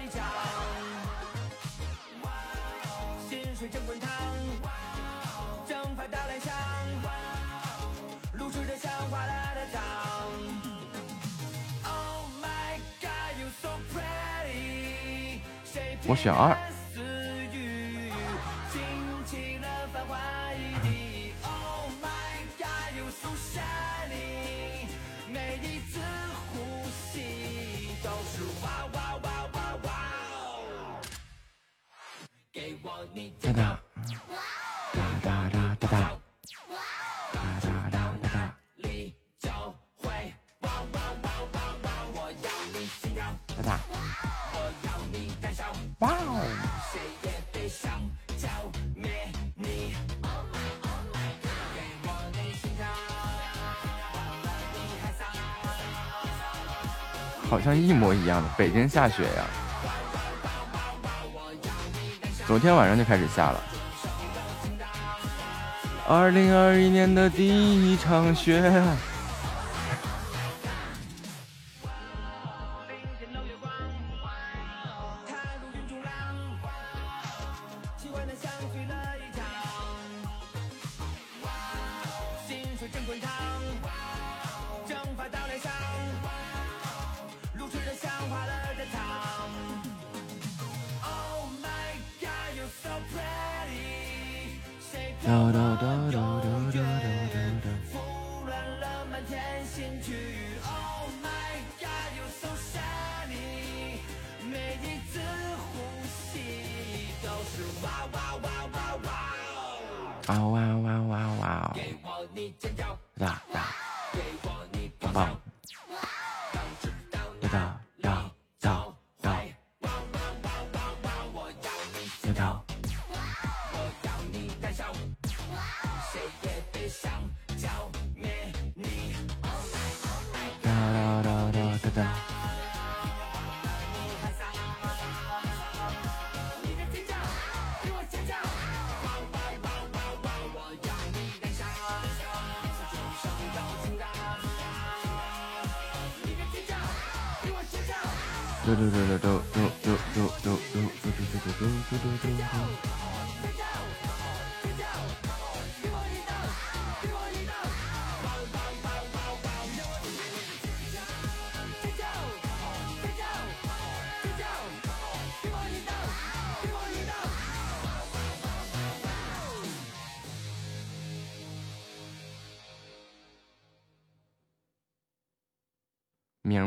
小二，私语，的一，oh my god，you so shy，每一次呼吸都是哇哇哇哇哦，给我你的。好像一模一样的北京下雪呀。昨天晚上就开始下了。二零二一年的第一场雪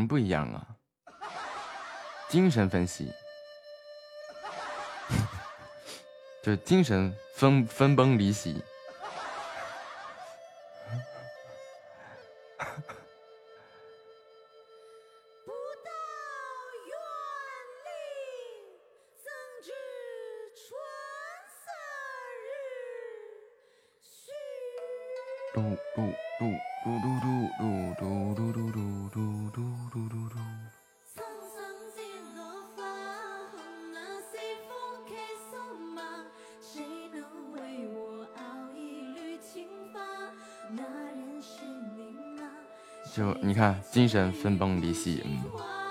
不一样啊。精神分析。就是精神分分崩离析。精神分崩离析嗯。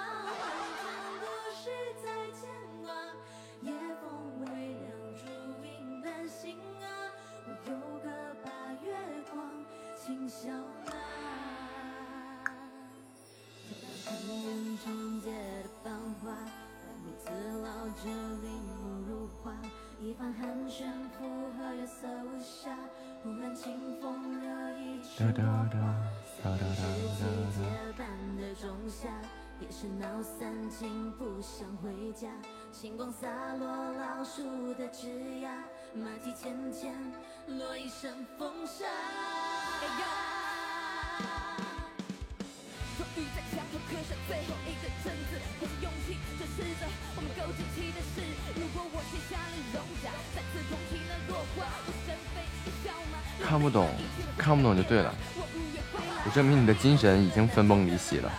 精神已经分崩离析了。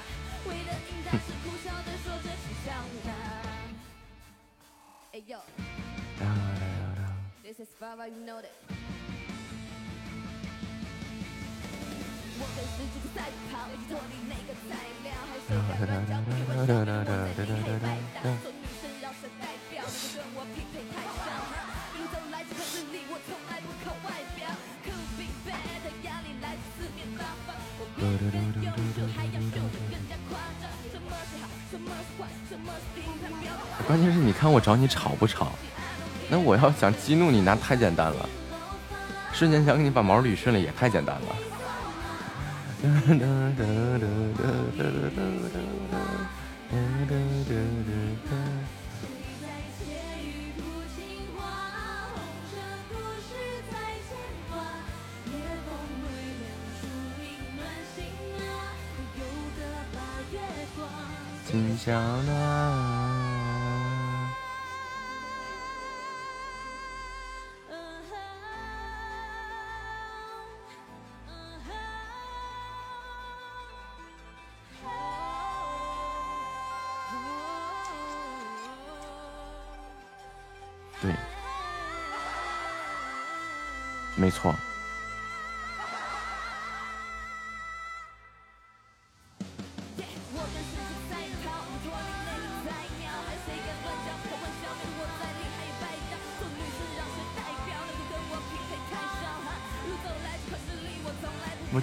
你吵不吵？那我要想激怒你，那太简单了。瞬间想给你把毛捋顺了，也太简单了。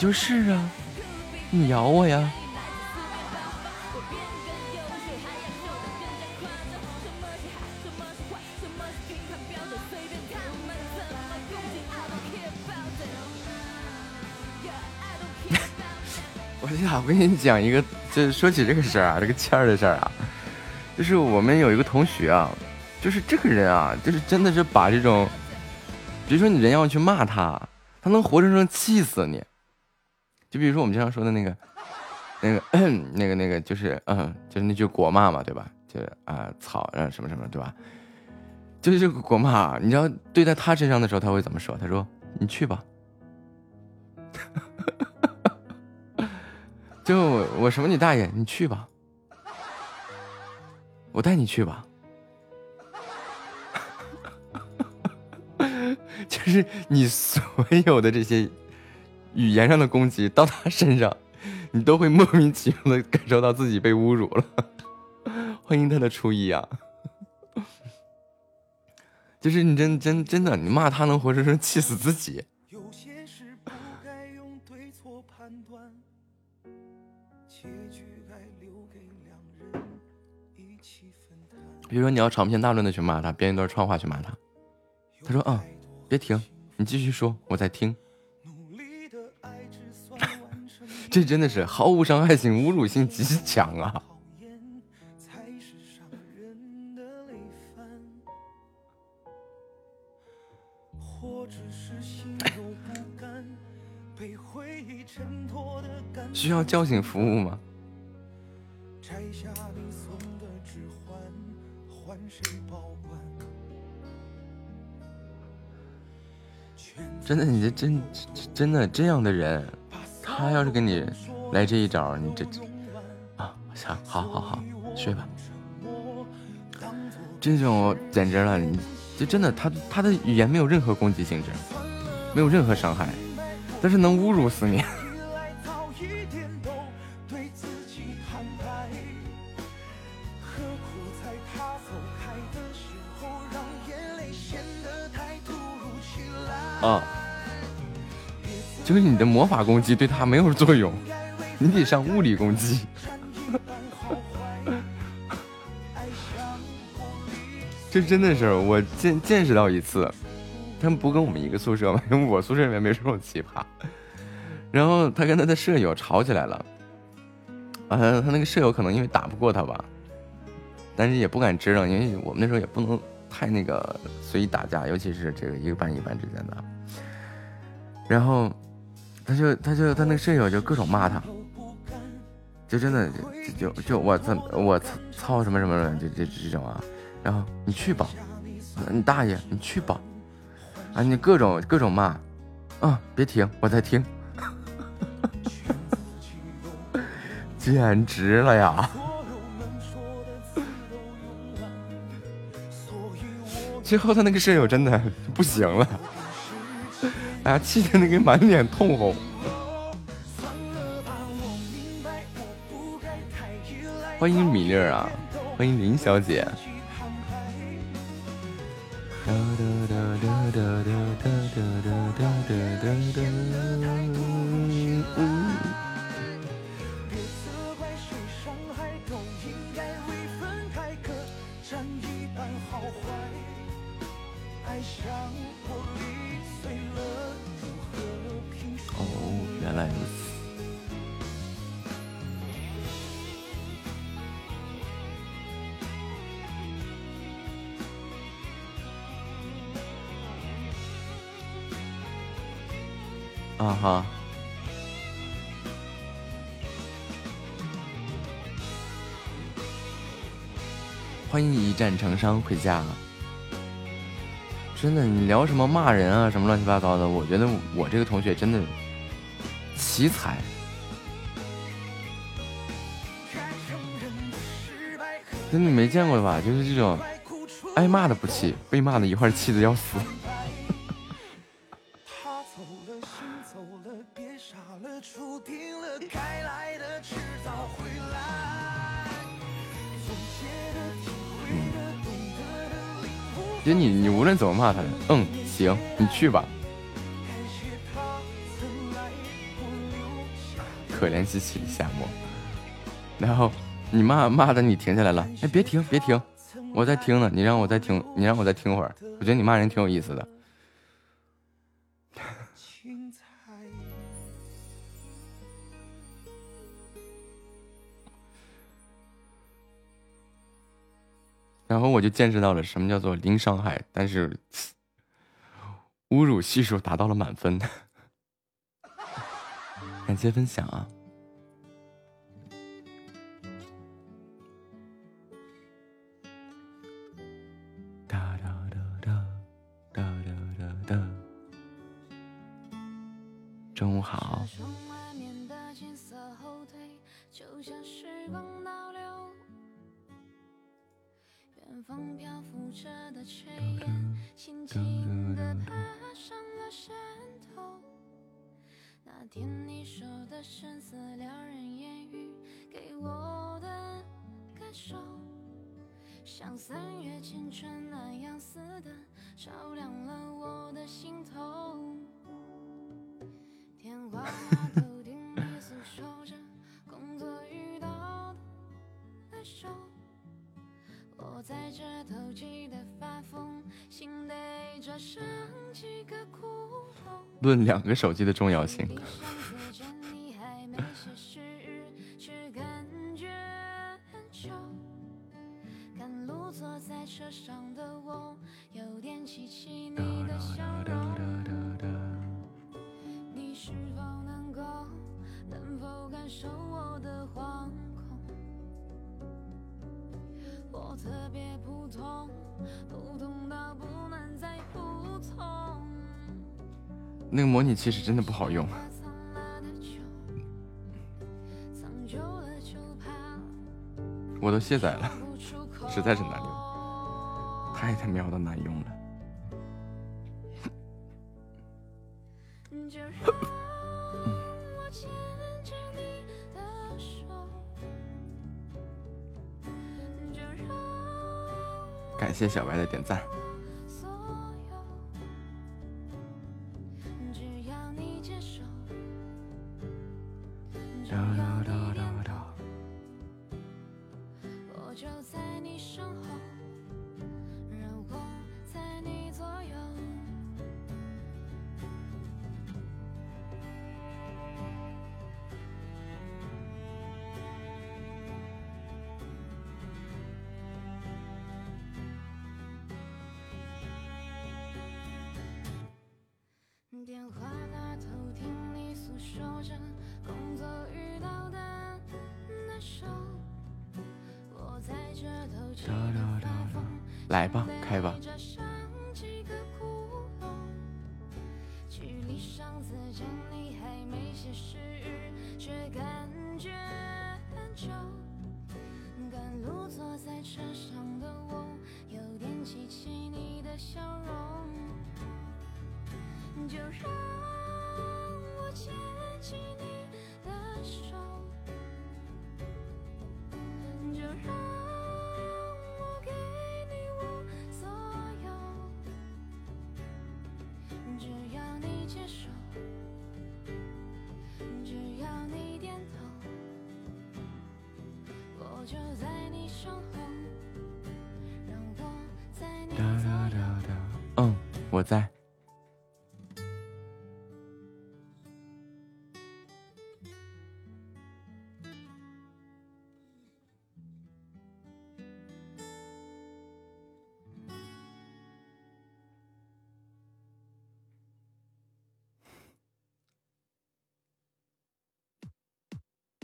就是啊，你咬我呀！我呀，我跟你讲一个，就说起这个事儿啊，这个谦儿的事儿啊，就是我们有一个同学啊，就是这个人啊，就是真的是把这种，比如说你人要去骂他，他能活生生气死你。就比如说我们经常说的那个，那个，那个，那个，就是，嗯，就是那句国骂嘛，对吧？就是啊，草啊，什么什么，对吧？就是这个国骂，你知道对待他身上的时候，他会怎么说？他说：“你去吧。”就我我什么你大爷，你去吧，我带你去吧。就是你所有的这些语言上的攻击到他身上，你都会莫名其妙的感受到自己被侮辱了。欢迎他的初一啊！就是你真真真的，你骂他能活生生气死自己。比如说你要长篇大论的去骂他，编一段串话去骂他，他说：“嗯，别停，你继续说，我在听。”这真的是毫无伤害性，侮辱性极强啊！才是伤人的累犯，或只是心有不甘，被回忆衬托的感需要叫醒服务吗？摘下你送的指环，换谁保管？真的，你这真真的这样的人，他要是跟你来这一招，你这啊，行，好好好，睡吧。这种简直了，你就真的他他的语言没有任何攻击性质，没有任何伤害，但是能侮辱死你。早 一就是你的魔法攻击对他没有作用，你得上物理攻击。这真的是我见见识到一次，他们不跟我们一个宿舍吗？因为我宿舍里面没这种奇葩。然后他跟他的舍友吵起来了，啊，他那个舍友可能因为打不过他吧，但是也不敢支棱，因为我们那时候也不能太那个随意打架，尤其是这个一个班一班之间的。然后他就他就他那个舍友就各种骂他，就真的就就就我操我操操什么什么，就就这种啊。然后你去吧，你大爷，你去吧，啊，你各种各种骂，啊，别停，我在听，简直了呀！最后他那个舍友真的不行了，哎呀，气的那个满脸通红。欢迎米粒儿啊，欢迎林小姐。来如此。啊哈！欢迎一战成伤回家。真的，你聊什么骂人啊，什么乱七八糟的？我觉得我这个同学真的奇才。那你没见过吧，就是这种，挨骂的不气，被骂的一会儿气的要死。他走了，心走了，别傻了。注定了该来的迟早会来。总的，嗯。姐，你你无论怎么骂他，嗯，行，你去吧。可怜兮兮的夏末。然后你骂骂的你停下来了，哎，别停别停，我在听呢，你让我再听，你让我再听会儿。我觉得你骂人挺有意思的。然后我就见识到了什么叫做零伤害，但是侮辱系数达到了满分。感谢分享啊！哒哒哒哒哒哒哒哒。中午好，窗外面的景色后退，就像时光倒流。远方漂浮着的炊烟，轻轻地爬上了山头。那天你说的声色撩人言语，给我的感受，像三月清晨那样似的，照亮了我的心头。电话那头听你诉说着工作遇到的难受，我在这头记得发疯，心得抓上几个窟窿。论两个手机的重要性。模拟器是真的不好用啊，我都卸载了，实在是难用，太他喵的难用了。感谢小白的点赞。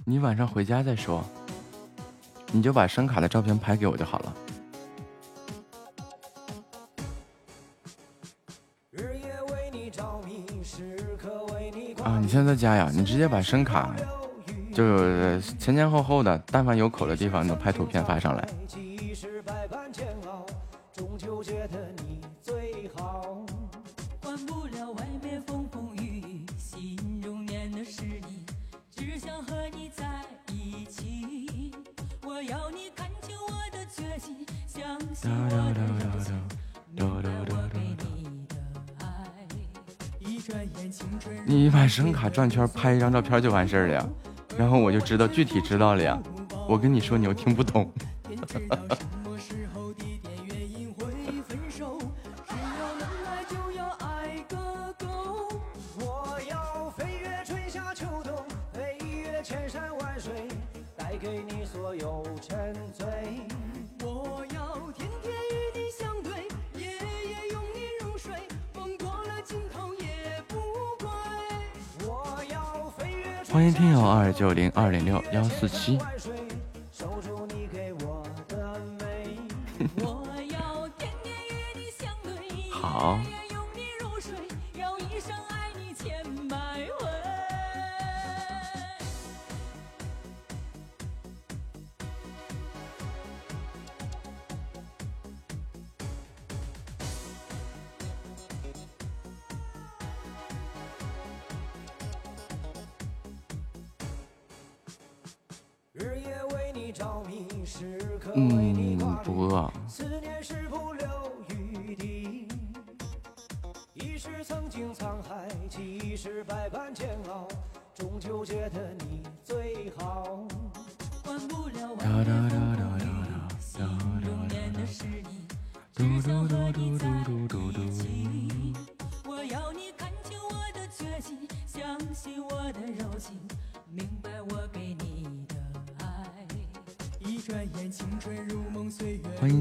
你晚上回家再说，你就把声卡的照片拍给我就好了。啊，你现在在家呀，你直接把声卡，就是前前后后的，但凡有口的地方，你都拍图片发上来。转圈拍一张照片就完事儿了呀？然后我就知道具体知道了呀。我跟你说，你又听不懂。二零六幺四七。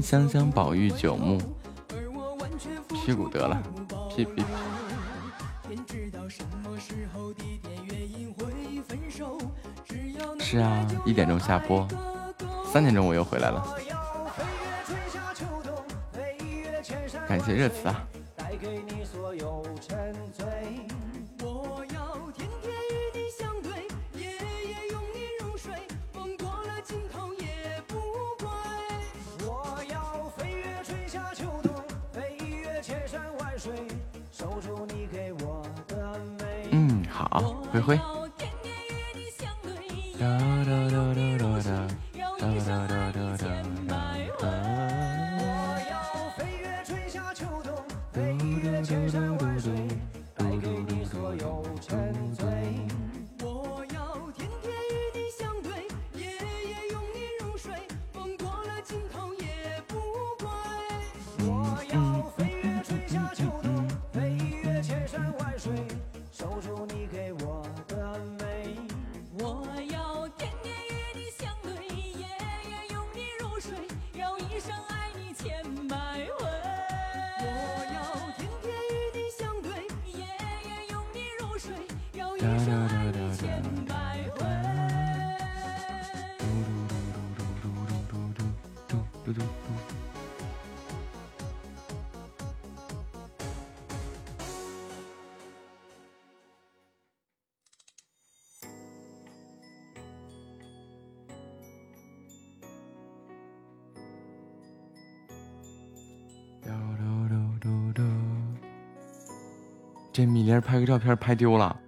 香香宝玉九牧，屁股得了，屁屁。是啊，一点钟下播，三点钟我又回来了。感谢热词啊。哒哒哒哒哒哒哒哒哒哒哒嘟嘟嘟嘟嘟。这米粒拍个照片拍丢了。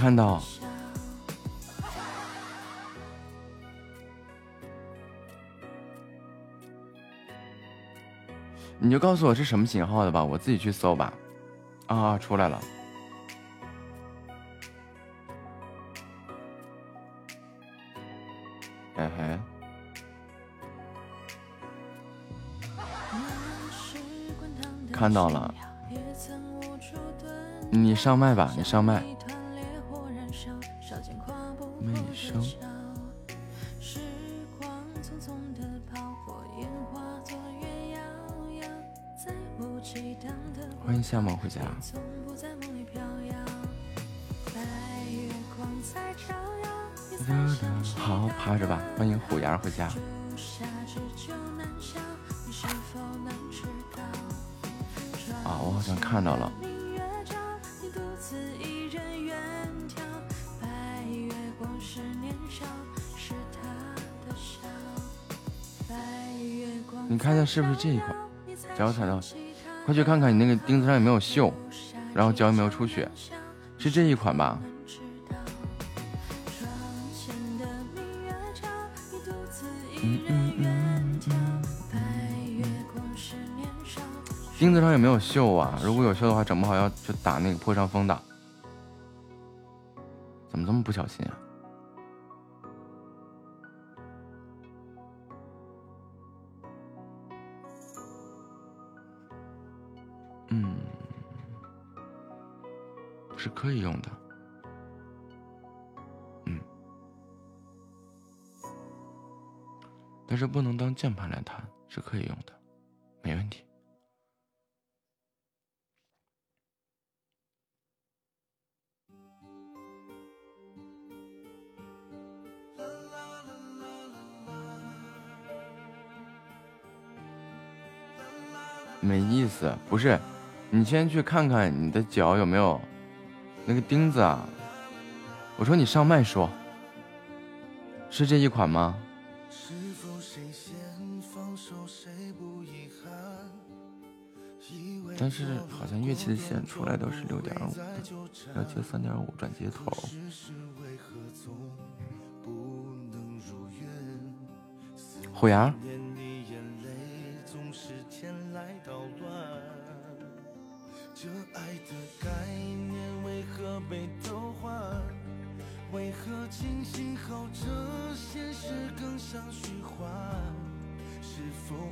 看到。你就告诉我是什么型号的吧，我自己去搜吧。啊，出来了。哎嘿，看到了。你上麦吧，你上麦。家。从不在梦里飘摇。白月光在照耀，也在想起好，趴着吧。欢迎虎牙回家。啊，我好像看到了。你看一下是不是这一款？脚踩到，快去看看你那个钉子上有没有锈，然后脚有没有出血，是这一款吧？钉子上有没有锈啊？如果有锈的话，整不好要去打那个破伤风的。怎么这么不小心啊？可以用的。嗯，但是不能当键盘来弹，是可以用的，没问题。没意思，不是，你先去看看你的脚有没有那个钉子啊。我说你上麦说，是这一款吗？但是好像乐器的线出来都是六点五的，要接三点五转接头。虎牙，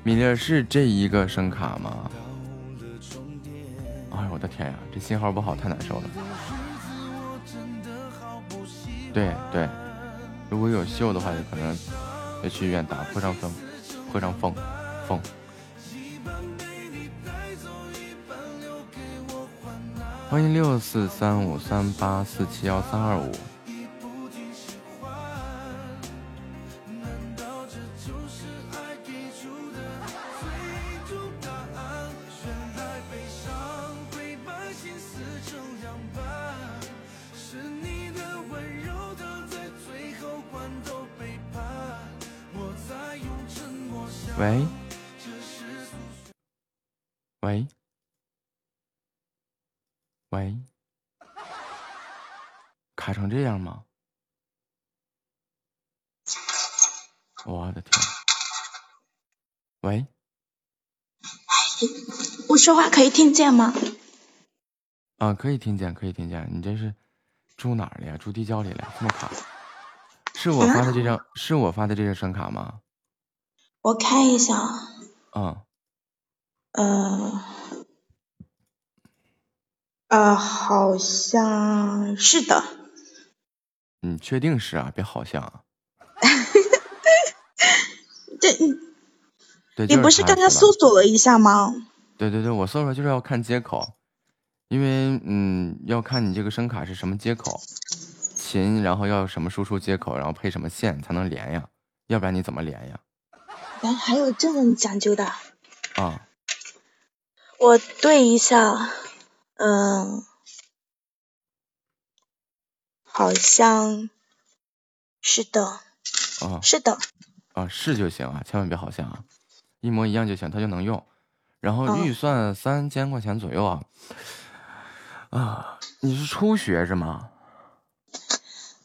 米粒是这一个声卡吗？哎呦我的天呀，这信号不好太难受了。对对，如果有锈的话，就可能得去医院打破伤风，破伤风，风。欢迎六四三五三八四七幺三二五。我的天！喂，我说话可以听见吗？啊，可以听见，可以听见。你这是住哪儿了呀？住地窖里了？这么卡？是我发的这张，是我发的这个声卡吗？我看一下，嗯，呃，呃，好像是的。你确定是啊？别好像啊。对，你不是它刚才搜索了一下吗？对对对，我搜索就是要看接口，因为嗯，要看你这个声卡是什么接口，琴，然后要什么输出接口，然后配什么线才能连呀，要不然你怎么连呀？然后还有这么讲究的？啊，我对一下，嗯，好像是的，啊是的，啊，是就行啊，千万别好像啊，一模一样就行，它就能用。然后哦预算三千块钱左右啊，啊，你是初学是吗？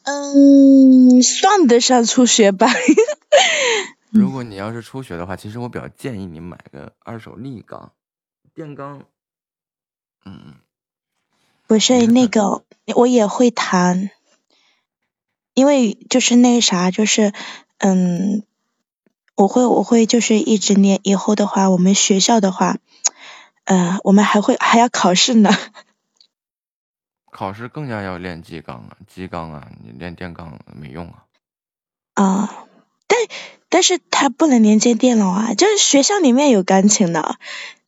嗯，算得上初学吧。如果你要是初学的话，其实我比较建议你买个二手立缸、电钢。嗯，不是那个，我也会弹，因为就是那啥，就是嗯，我会我会就是一直练。以后的话，我们学校的话，呃，我们还会还要考试呢。考试更加要练机钢啊，机钢啊，你练电钢没用啊。啊，但但是它不能连接电脑啊，就是学校里面有钢琴的，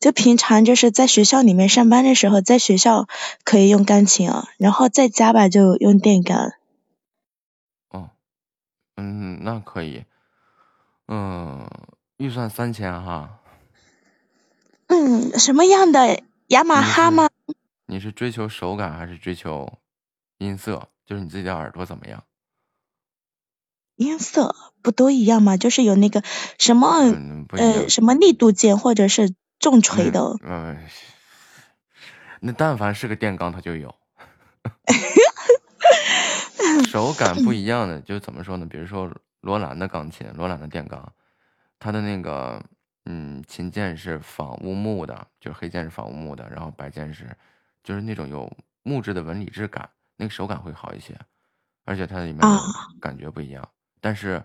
就平常就是在学校里面上班的时候，在学校可以用钢琴啊，然后在家吧就用电钢。哦嗯，那可以。嗯，预算三千哈。嗯，什么样的雅马哈吗？你是追求手感还是追求音色？就是你自己的耳朵怎么样？音色不都一样吗？就是有那个什么、呃什么力度键或者是重锤的。嗯，那但凡是个电钢，它就有。手感不一样的，就怎么说呢？比如说罗兰的钢琴，罗兰的电钢，它的那个嗯琴键是仿乌木的，就是黑键是仿乌木的，然后白键是就是那种有木质的纹理质感，那个手感会好一些，而且它里面感觉不一样。但是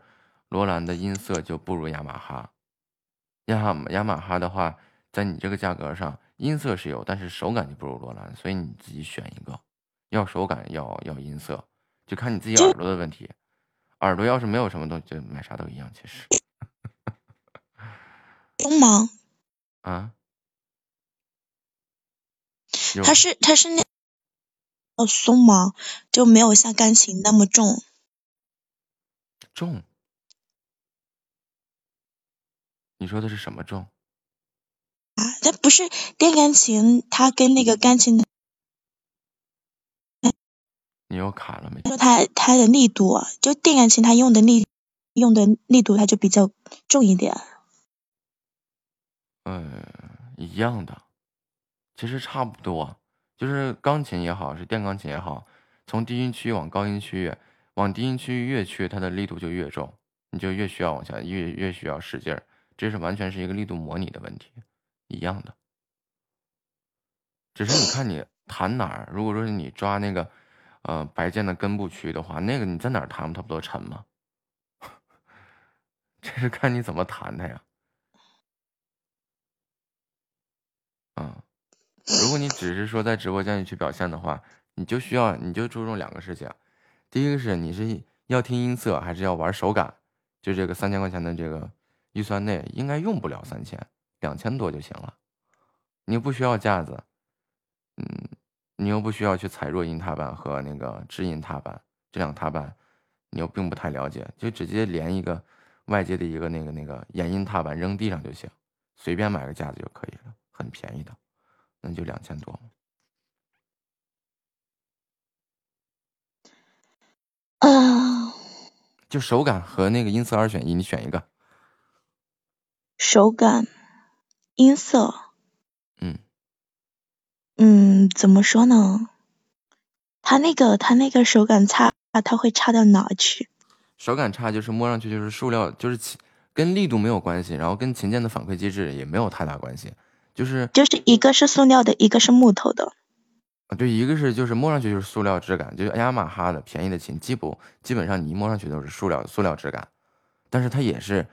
罗兰的音色就不如雅马哈，雅马雅马哈的话，在你这个价格上，音色是有，但是手感就不如罗兰，所以你自己选一个，要手感要要音色，就看你自己耳朵的问题。耳朵要是没有什么东西，就买啥都一样。其实松吗？啊，它是它是那哦松吗？就没有像钢琴那么重。重。你说的是什么重？啊，它不是电钢琴，它跟那个钢琴的你又卡了没？说它它的力度啊，就电钢琴它用的力用的力度它就比较重一点。呃，一样的，其实差不多，就是钢琴也好，是电钢琴也好，从低音区往高音区，往低音区越去，它的力度就越重，你就越需要往下，越越需要使劲儿，这是完全是一个力度模拟的问题，一样的。只是你看你弹哪儿，如果说是你抓那个，呃，白键的根部区的话，那个你在哪儿弹它不都沉吗？这是看你怎么弹它呀。嗯，如果你只是说在直播间里去表现的话，你就需要你就注重两个事情，第一个是你是要听音色还是要玩手感，就这个三千块钱的这个预算内应该用不了三千，两千多就行了，你不需要架子，嗯，你又不需要去踩弱音踏板和那个知音踏板，这两个踏板你又并不太了解，就直接连一个外接的一个那个那个延音踏板扔地上就行，随便买个架子就可以了。很便宜的，那就两千多。啊，就手感和那个音色二选一，你选一个。手感、音色，嗯嗯，怎么说呢？它那个它那个手感差，它会差到哪去？手感差就是摸上去就是塑料，就是琴跟力度没有关系，然后跟琴键的反馈机制也没有太大关系，就是就是一个是塑料的，一个是木头的。啊，对，一个是就是摸上去就是塑料质感，就是雅马哈的便宜的琴，基本基本上你一摸上去都是塑料塑料质感，但是它也是，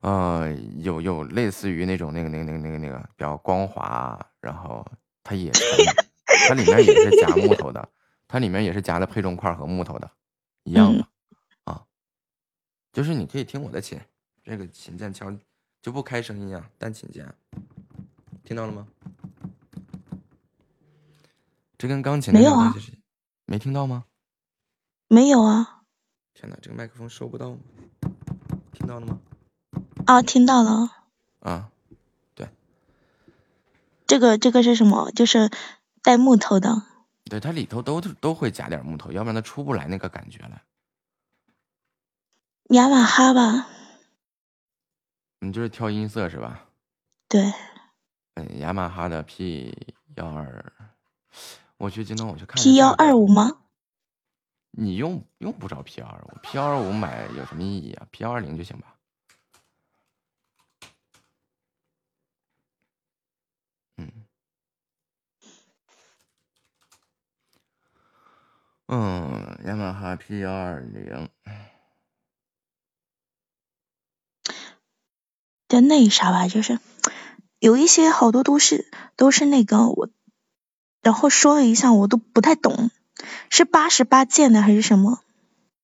呃，有有类似于那种那个那个那个那个那个比较光滑，然后它也沉，它里面也是夹木头的，它里面也是夹的配重块和木头的，一样的、啊。就是你可以听我的琴，这个琴键敲就不开声音啊，单琴键，听到了吗？这跟钢琴的没有啊这个东西是没听到吗？没有啊，天哪，这个麦克风收不到吗？听到了吗？啊，听到了，啊，这个这个是什么？就是带木头的。对，它里头都都会加点木头，要不然它出不来那个感觉来。雅马哈吧？你就是挑音色是吧？对，嗯，雅马哈的 P 幺二，我去京东我去看 P 幺二五吗？你用用不着 P 幺二五，P 幺二五买有什么意义啊？P 幺二零就行吧。嗯，雅马哈 P 幺二零，就那啥吧，就是有一些好多都是都是那个我，然后说了一下我都不太懂，是八十八键的还是什么？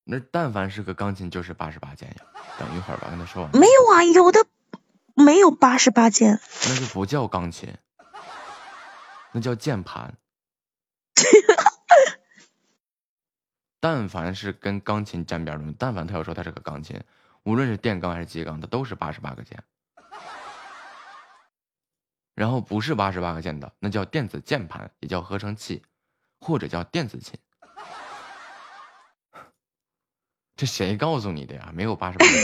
那但凡是个钢琴就是八十八键呀。等一会儿吧，跟他说完。没有啊，有的没有八十八键。那就不叫钢琴，那叫键盘。但凡是跟钢琴沾边儿的，但凡他要说他是个钢琴，无论是电钢还是机钢，它都是八十八个键。然后不是八十八个键的，那叫电子键盘，也叫合成器，或者叫电子琴。这谁告诉你的呀？没有八十八个键。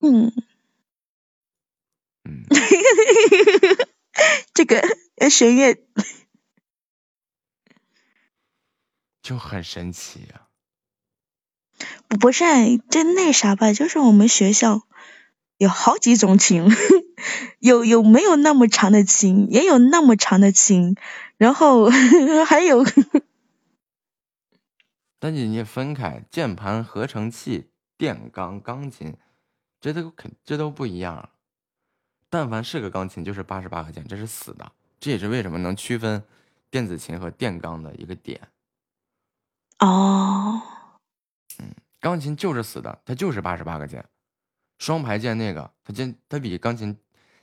嗯嗯，这个呃弦乐就很神奇呀、不是这那啥吧，就是我们学校有好几种琴，有有没有那么长的琴，也有那么长的琴，然后 还有但是你分开，键盘、合成器、电钢、钢琴，这都肯这都不一样。但凡是个钢琴，就是八十八个键，这是死的。这也是为什么能区分电子琴和电钢的一个点。哦，嗯钢琴就是死的，它就是八十八个键。双排键那个，它键它比钢琴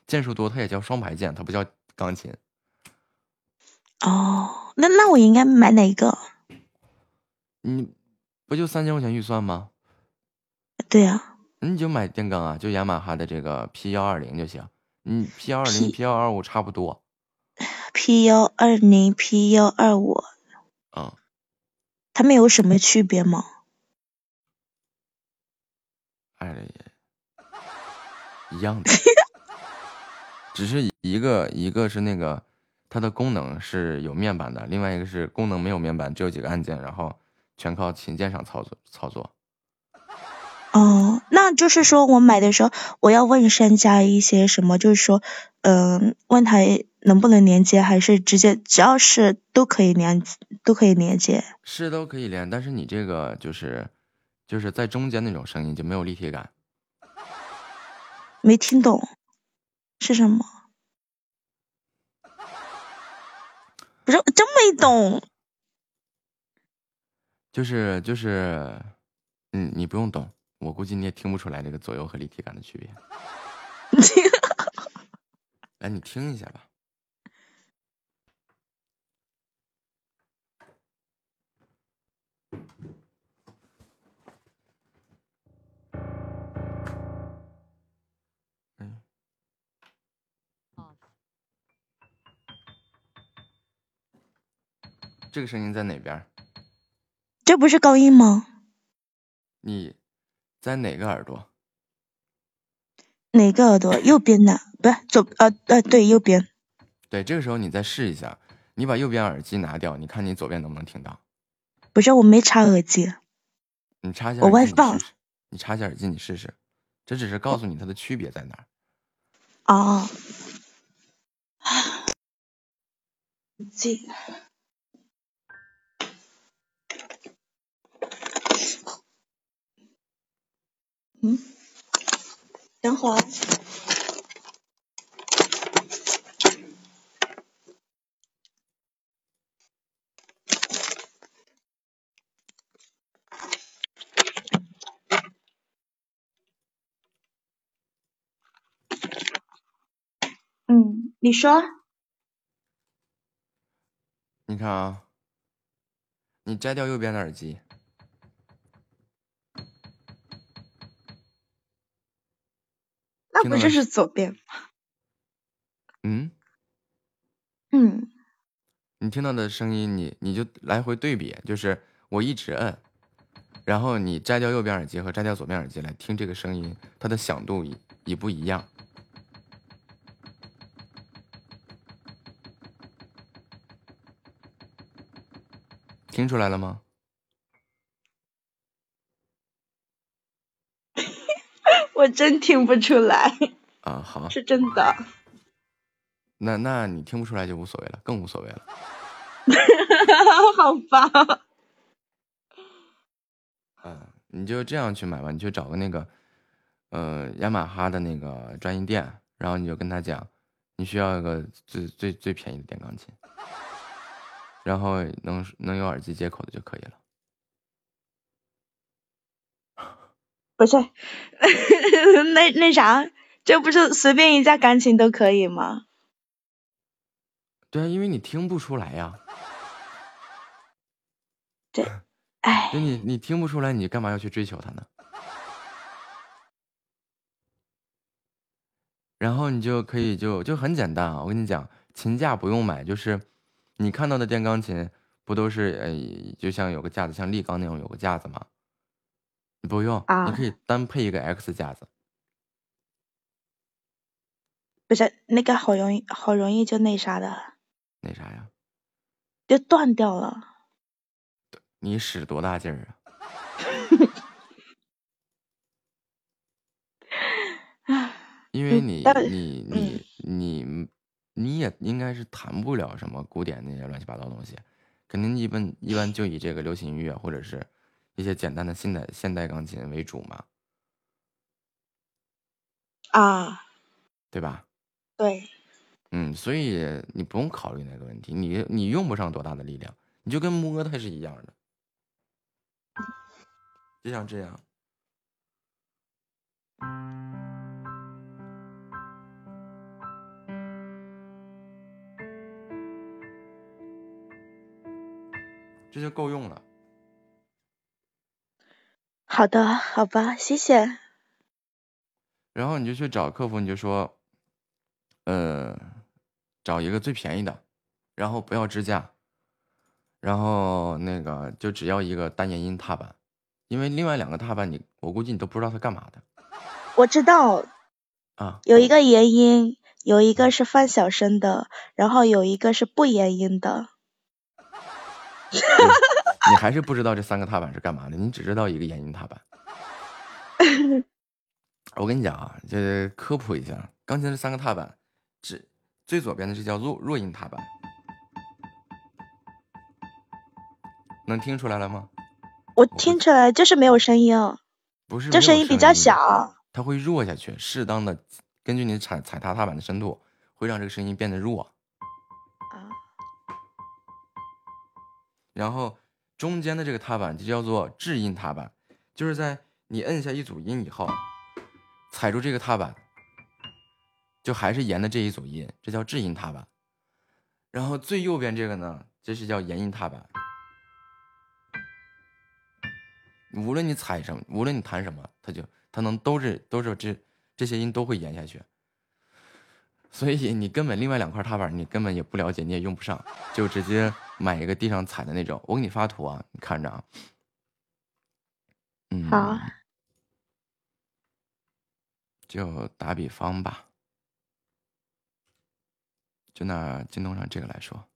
键数多，它也叫双排键，它不叫钢琴。哦，那那我应该买哪一个？你不就三千块钱预算吗？对呀、你就买电钢啊，就雅马哈的这个 P 幺二零就行。你，P 幺二零、P 幺二五差不多。p 幺二零、P 幺二五，嗯，它们有什么区别吗？哎，一样的，只是一个一个是那个它的功能是有面板的，另外一个是功能没有面板，只有几个按键，然后全靠琴键上操作操作。哦，那就是说我买的时候，我要问商家一些什么，就是说，嗯、问他能不能连接，还是直接只要是都可以连，都可以连接。是都可以连，但是你这个就是就是在中间那种声音就没有立体感。没听懂是什么？不是真没懂。就是就是，嗯，你不用懂，我估计你也听不出来这个左右和立体感的区别。来，你听一下吧。这个声音在哪边？这不是高音吗？你在哪个耳朵？哪个耳朵？右边的，不是左呃呃对，右边。对，这个时候你再试一下，你把右边耳机拿掉，你看你左边能不能听到？不是我没插耳机。你插一下我耳机，你插一下耳机，你试试。这只是告诉你它的区别在哪儿。哦。这嗯。等会儿嗯你说。你看啊。你摘掉右边的耳机。那不就是左边吗？嗯，嗯，你听到的声音，你你就来回对比，就是我一直摁，然后你摘掉右边耳机和摘掉左边耳机来听这个声音，它的响度一一不一样？听出来了吗？我真听不出来，啊，好，是真的。那那你听不出来就无所谓了，更无所谓了。好吧，嗯，你就这样去买吧，你就找个那个，呃，雅马哈的那个专营店，然后你就跟他讲，你需要一个最最最便宜的电钢琴，然后能能有耳机接口的就可以了。不是，那那啥，这不是随便一架钢琴都可以吗？对啊，因为你听不出来呀。对，哎，就你你听不出来，你干嘛要去追求它呢？然后你就可以就就很简单啊，我跟你讲，琴架不用买，就是你看到的电钢琴不都是呃，就像有个架子，像立钢那种有个架子吗？你不用，啊你可以单配一个 X 架子。不是那个好容易好容易就那啥的，那啥呀？就断掉了。你使多大劲儿啊？因为你你你你你也应该是弹不了什么古典那些乱七八糟东西，肯定一般一般就以这个流行音乐或者是一些简单的现代现代钢琴为主嘛，啊，对吧？对，嗯，所以你不用考虑那个问题，你你用不上多大的力量，你就跟摸它是一样的，就像这样。这就够用了。好的，好吧，谢谢。然后你就去找客服，你就说，呃，找一个最便宜的，然后不要支架，然后那个就只要一个单延音踏板，因为另外两个踏板你我估计你都不知道它干嘛的我知道啊。有一个延音，有一个是放小声的，然后有一个是不延音的。你还是不知道这三个踏板是干嘛的，你只知道一个延音踏板。我跟你讲啊，这科普一下，钢琴这三个踏板，只最左边的是叫弱弱音踏板，能听出来了吗？我听出来就是没有声音，不是，这声音比较小。它会弱下去，适当的根据你踩踩踏踏板的深度，会让这个声音变得弱。啊。然后中间的这个踏板就叫做制音踏板，就是在你摁下一组音以后，踩住这个踏板，就还是沿的这一组音，这叫制音踏板。然后最右边这个呢，这是叫延音踏板。无论你踩什么，无论你弹什么，它就它能都是都是这这些音都会延下去。所以你根本另外两块踏板你根本也不了解，你也用不上，就直接买一个地上踩的那种。我给你发图啊，你看着啊。嗯，好，就打比方吧，就拿京东上这个来说，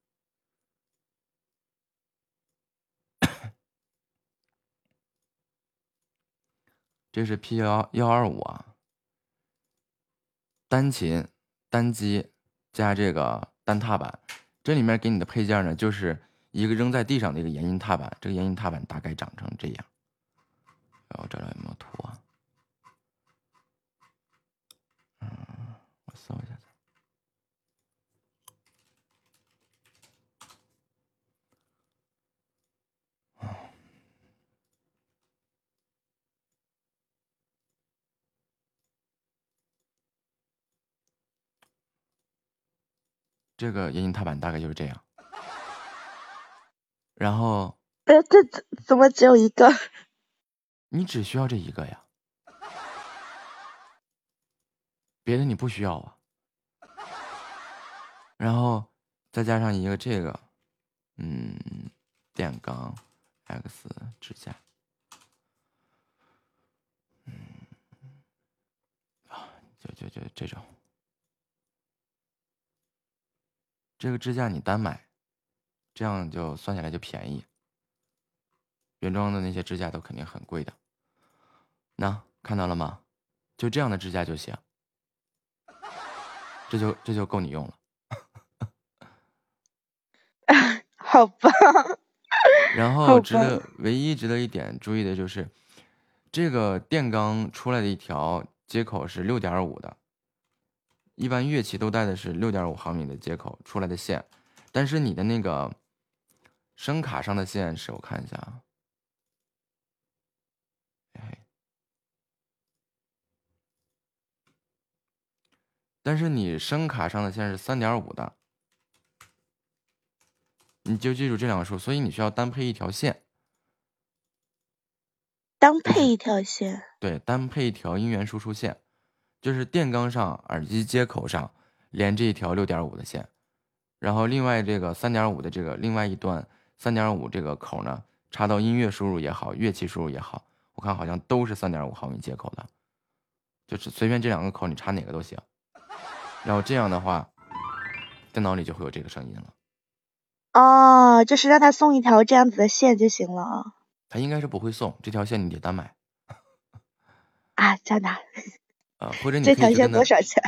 这是 P 幺幺二五啊，单琴。单机加这个单踏板，这里面给你的配件呢，就是一个扔在地上的一个延音踏板。这个延音踏板大概长成这样。然后找找有没有图啊？嗯，我搜一下。这个延音踏板大概就是这样。然后哎，这怎怎么只有一个？你只需要这一个呀，别的你不需要啊。然后再加上一个这个，嗯，电钢 X 支架，嗯，啊，就就就这种，这个支架你单买，这样就算下来就便宜。原装的那些支架都肯定很贵的。那看到了吗？就这样的支架就行，这就这就够你用了。好吧。然 后值得唯一值得一点注意的就是，这个电钢出来的一条接口是六点五的，一般乐器都带的是六点五毫米的接口出来的线，但是你的那个声卡上的线是我看一下啊，哎，但是你声卡上的线是三点五的。你就记住这两个数，所以你需要单配一条线，单配一条线。对，单配一条音源输出线，就是电钢上耳机接口上连这一条六点五的线，然后另外这个三点五的这个另外一端三点五这个口呢，插到音乐输入也好，乐器输入也好，我看好像都是三点五毫米接口的，就是随便这两个口你插哪个都行，然后这样的话，电脑里就会有这个声音了。哦，就是让他送一条这样子的线就行了啊。他应该是不会送这条线，你得单买 啊，真的？啊、或者你这条线可以去跟他多少钱？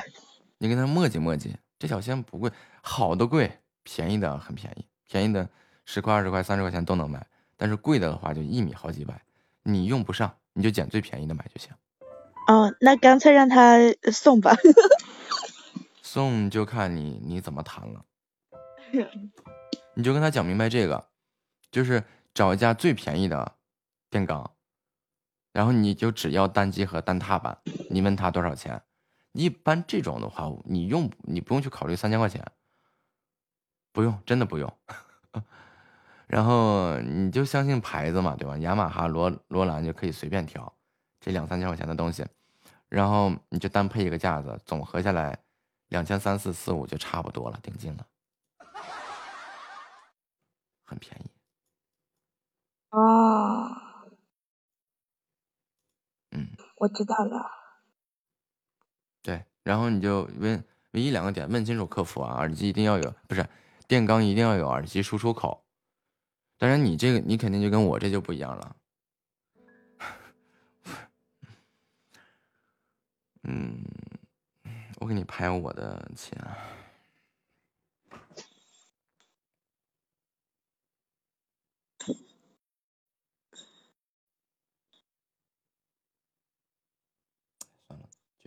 你跟他磨叽磨叽，这条线不贵，好的贵，便宜的很便宜，便宜的十块、二十块、三十块钱都能买，但是贵的话就一米好几百，你用不上，你就捡最便宜的买就行。哦，那干脆让他送吧。送就看你你怎么谈了，你就跟他讲明白这个，就是找一家最便宜的电钢，然后你就只要单机和单踏板，你问他多少钱，一般这种的话，你用你不用去考虑三千块钱，不用，真的不用。然后你就相信牌子嘛，对吧？雅马哈、罗罗兰就可以随便挑，这两三千块钱的东西，然后你就单配一个架子，总合下来两千三四四五就差不多了，顶劲了，很便宜。哦，嗯，我知道了。对，然后你就问唯一两个点，问清楚客服啊，耳机一定要有，不是电钢一定要有耳机输出口。当然，你这个你肯定就跟我这就不一样了。嗯，我给你拍我的琴啊。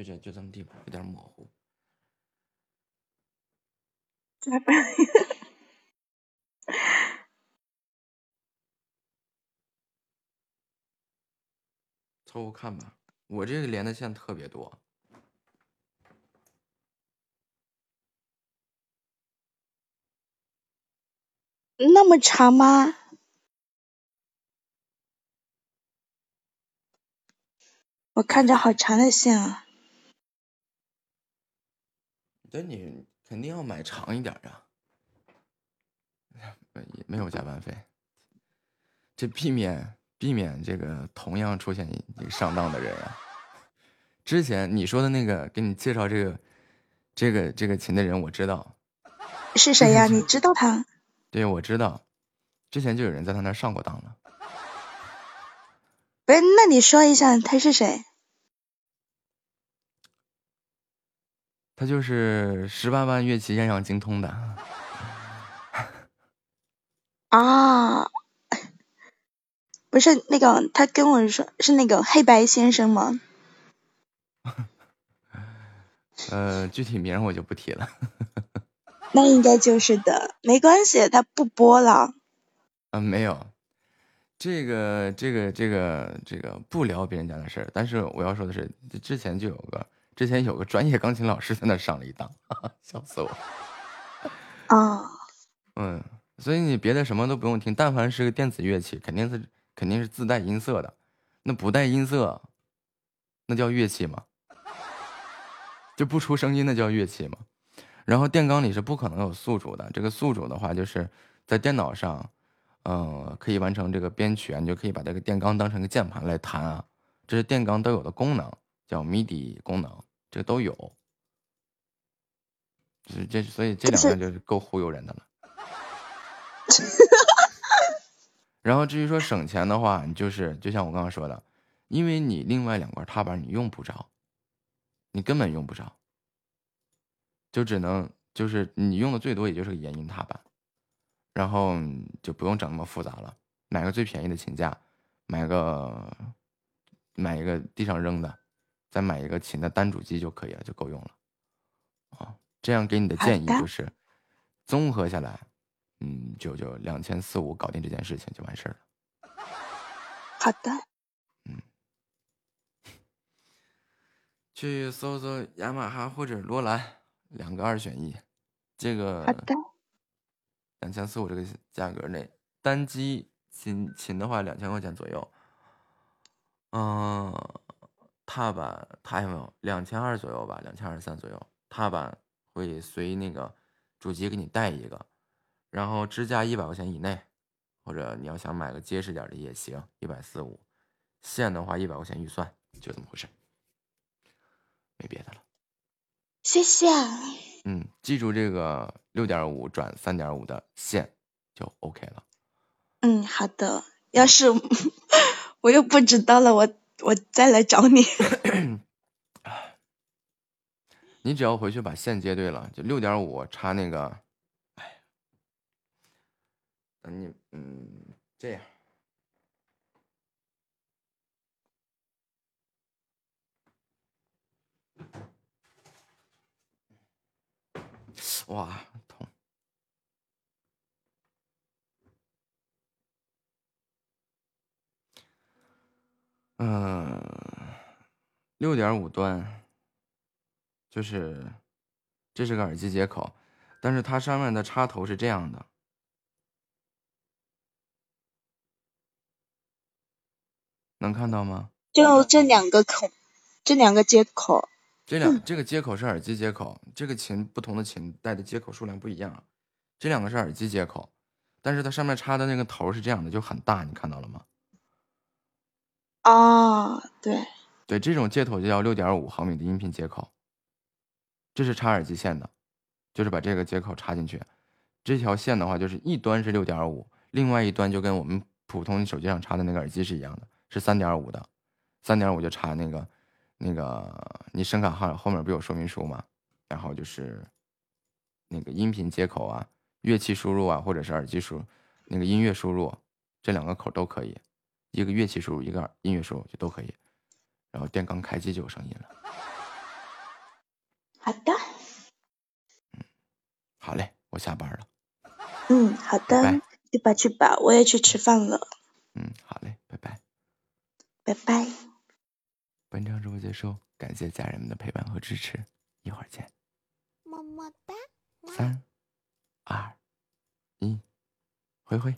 就这就这么地吧，有点模糊。凑合看吧，我这个连的线特别多。那么长吗？我看着好长的线啊。但你肯定要买长一点儿啊，没没有加班费，这避免避免这个同样出现这个上当的人啊。之前你说的那个给你介绍这个这个这个琴的人，我知道，是谁呀？你知道他？对，我知道，之前就有人在他那儿上过当了。不是，那你说一下他是谁？他就是十八般乐器样样精通的。啊，不是那个，他跟我说是那个黑白先生吗？呃，具体名我就不提了。那应该就是的，没关系，他不播了。啊，没有，这个这个这个这个不聊别人家的事儿。但是我要说的是，之前就有个之前有个专业钢琴老师在那上了一当，哈哈笑死我。哦，嗯，所以你别的什么都不用听，但凡是个电子乐器，肯定是肯定是自带音色的，那不带音色，那叫乐器吗？就不出声音那叫乐器吗？然后电钢里是不可能有宿主的，这个宿主的话就是在电脑上，嗯、可以完成这个编曲啊，你就可以把这个电钢当成个键盘来弹啊，这是电钢都有的功能，叫 MIDI 功能，这都有。这这，所以这两个就是够忽悠人的了。然后至于说省钱的话，你就是就像我刚刚说的，因为你另外两块踏板你用不着，你根本用不着，就只能就是你用的最多也就是个延音踏板，然后就不用整那么复杂了，买个最便宜的琴架，买个买一个地上扔的，再买一个琴的单主机就可以了，就够用了。啊，这样给你的建议就是，综合下来，嗯，就就两千四五搞定这件事情就完事儿了。好的，嗯去搜搜雅马哈或者罗兰，两个二选一。这个好的，两千四五这个价格内，单机琴琴的话两千块钱左右。嗯，踏板它有没有两千二左右吧？两千二三左右。踏板会随那个主机给你带一个，然后支架一百块钱以内，或者你要想买个结实点的也行，一百四五。线的话一百块钱预算，就这么回事，没别的了。谢谢。嗯，记住这个六点五转三点五的线就 OK 了。嗯，好的。要是 我又不知道了，我我再来找你。你只要回去把线接对了，就六点五插那个，哎，等你嗯这样，哇嗯，六点五端。就是这是个耳机接口，但是它上面的插头是这样的，能看到吗？就这两个孔，这两个接口。这两这个接口是耳机接口，这个琴不同的琴带的接口数量不一样，这两个是耳机接口，但是它上面插的那个头是这样的，就很大，你看到了吗？哦，对，对，这种接口就叫六点五毫米的音频接口。这是插耳机线的，就是把这个接口插进去。这条线的话，就是一端是六点五，另外一端就跟我们普通手机上插的那个耳机是一样的，是三点五的。三点五就插那个那个你声卡号后面不有说明书吗？然后就是那个音频接口啊、乐器输入啊，或者是耳机输那个音乐输入，这两个口都可以。一个乐器输入，一个音乐输入就都可以。然后电钢开机就有声音了。好的，嗯好嘞，我下班了。嗯，好的，拜拜去吧去吧，我也去吃饭了，嗯，好嘞，拜拜。拜拜。本场直播结束，感谢家人们的陪伴和支持，一会儿见。么么哒。三、二、一，挥挥。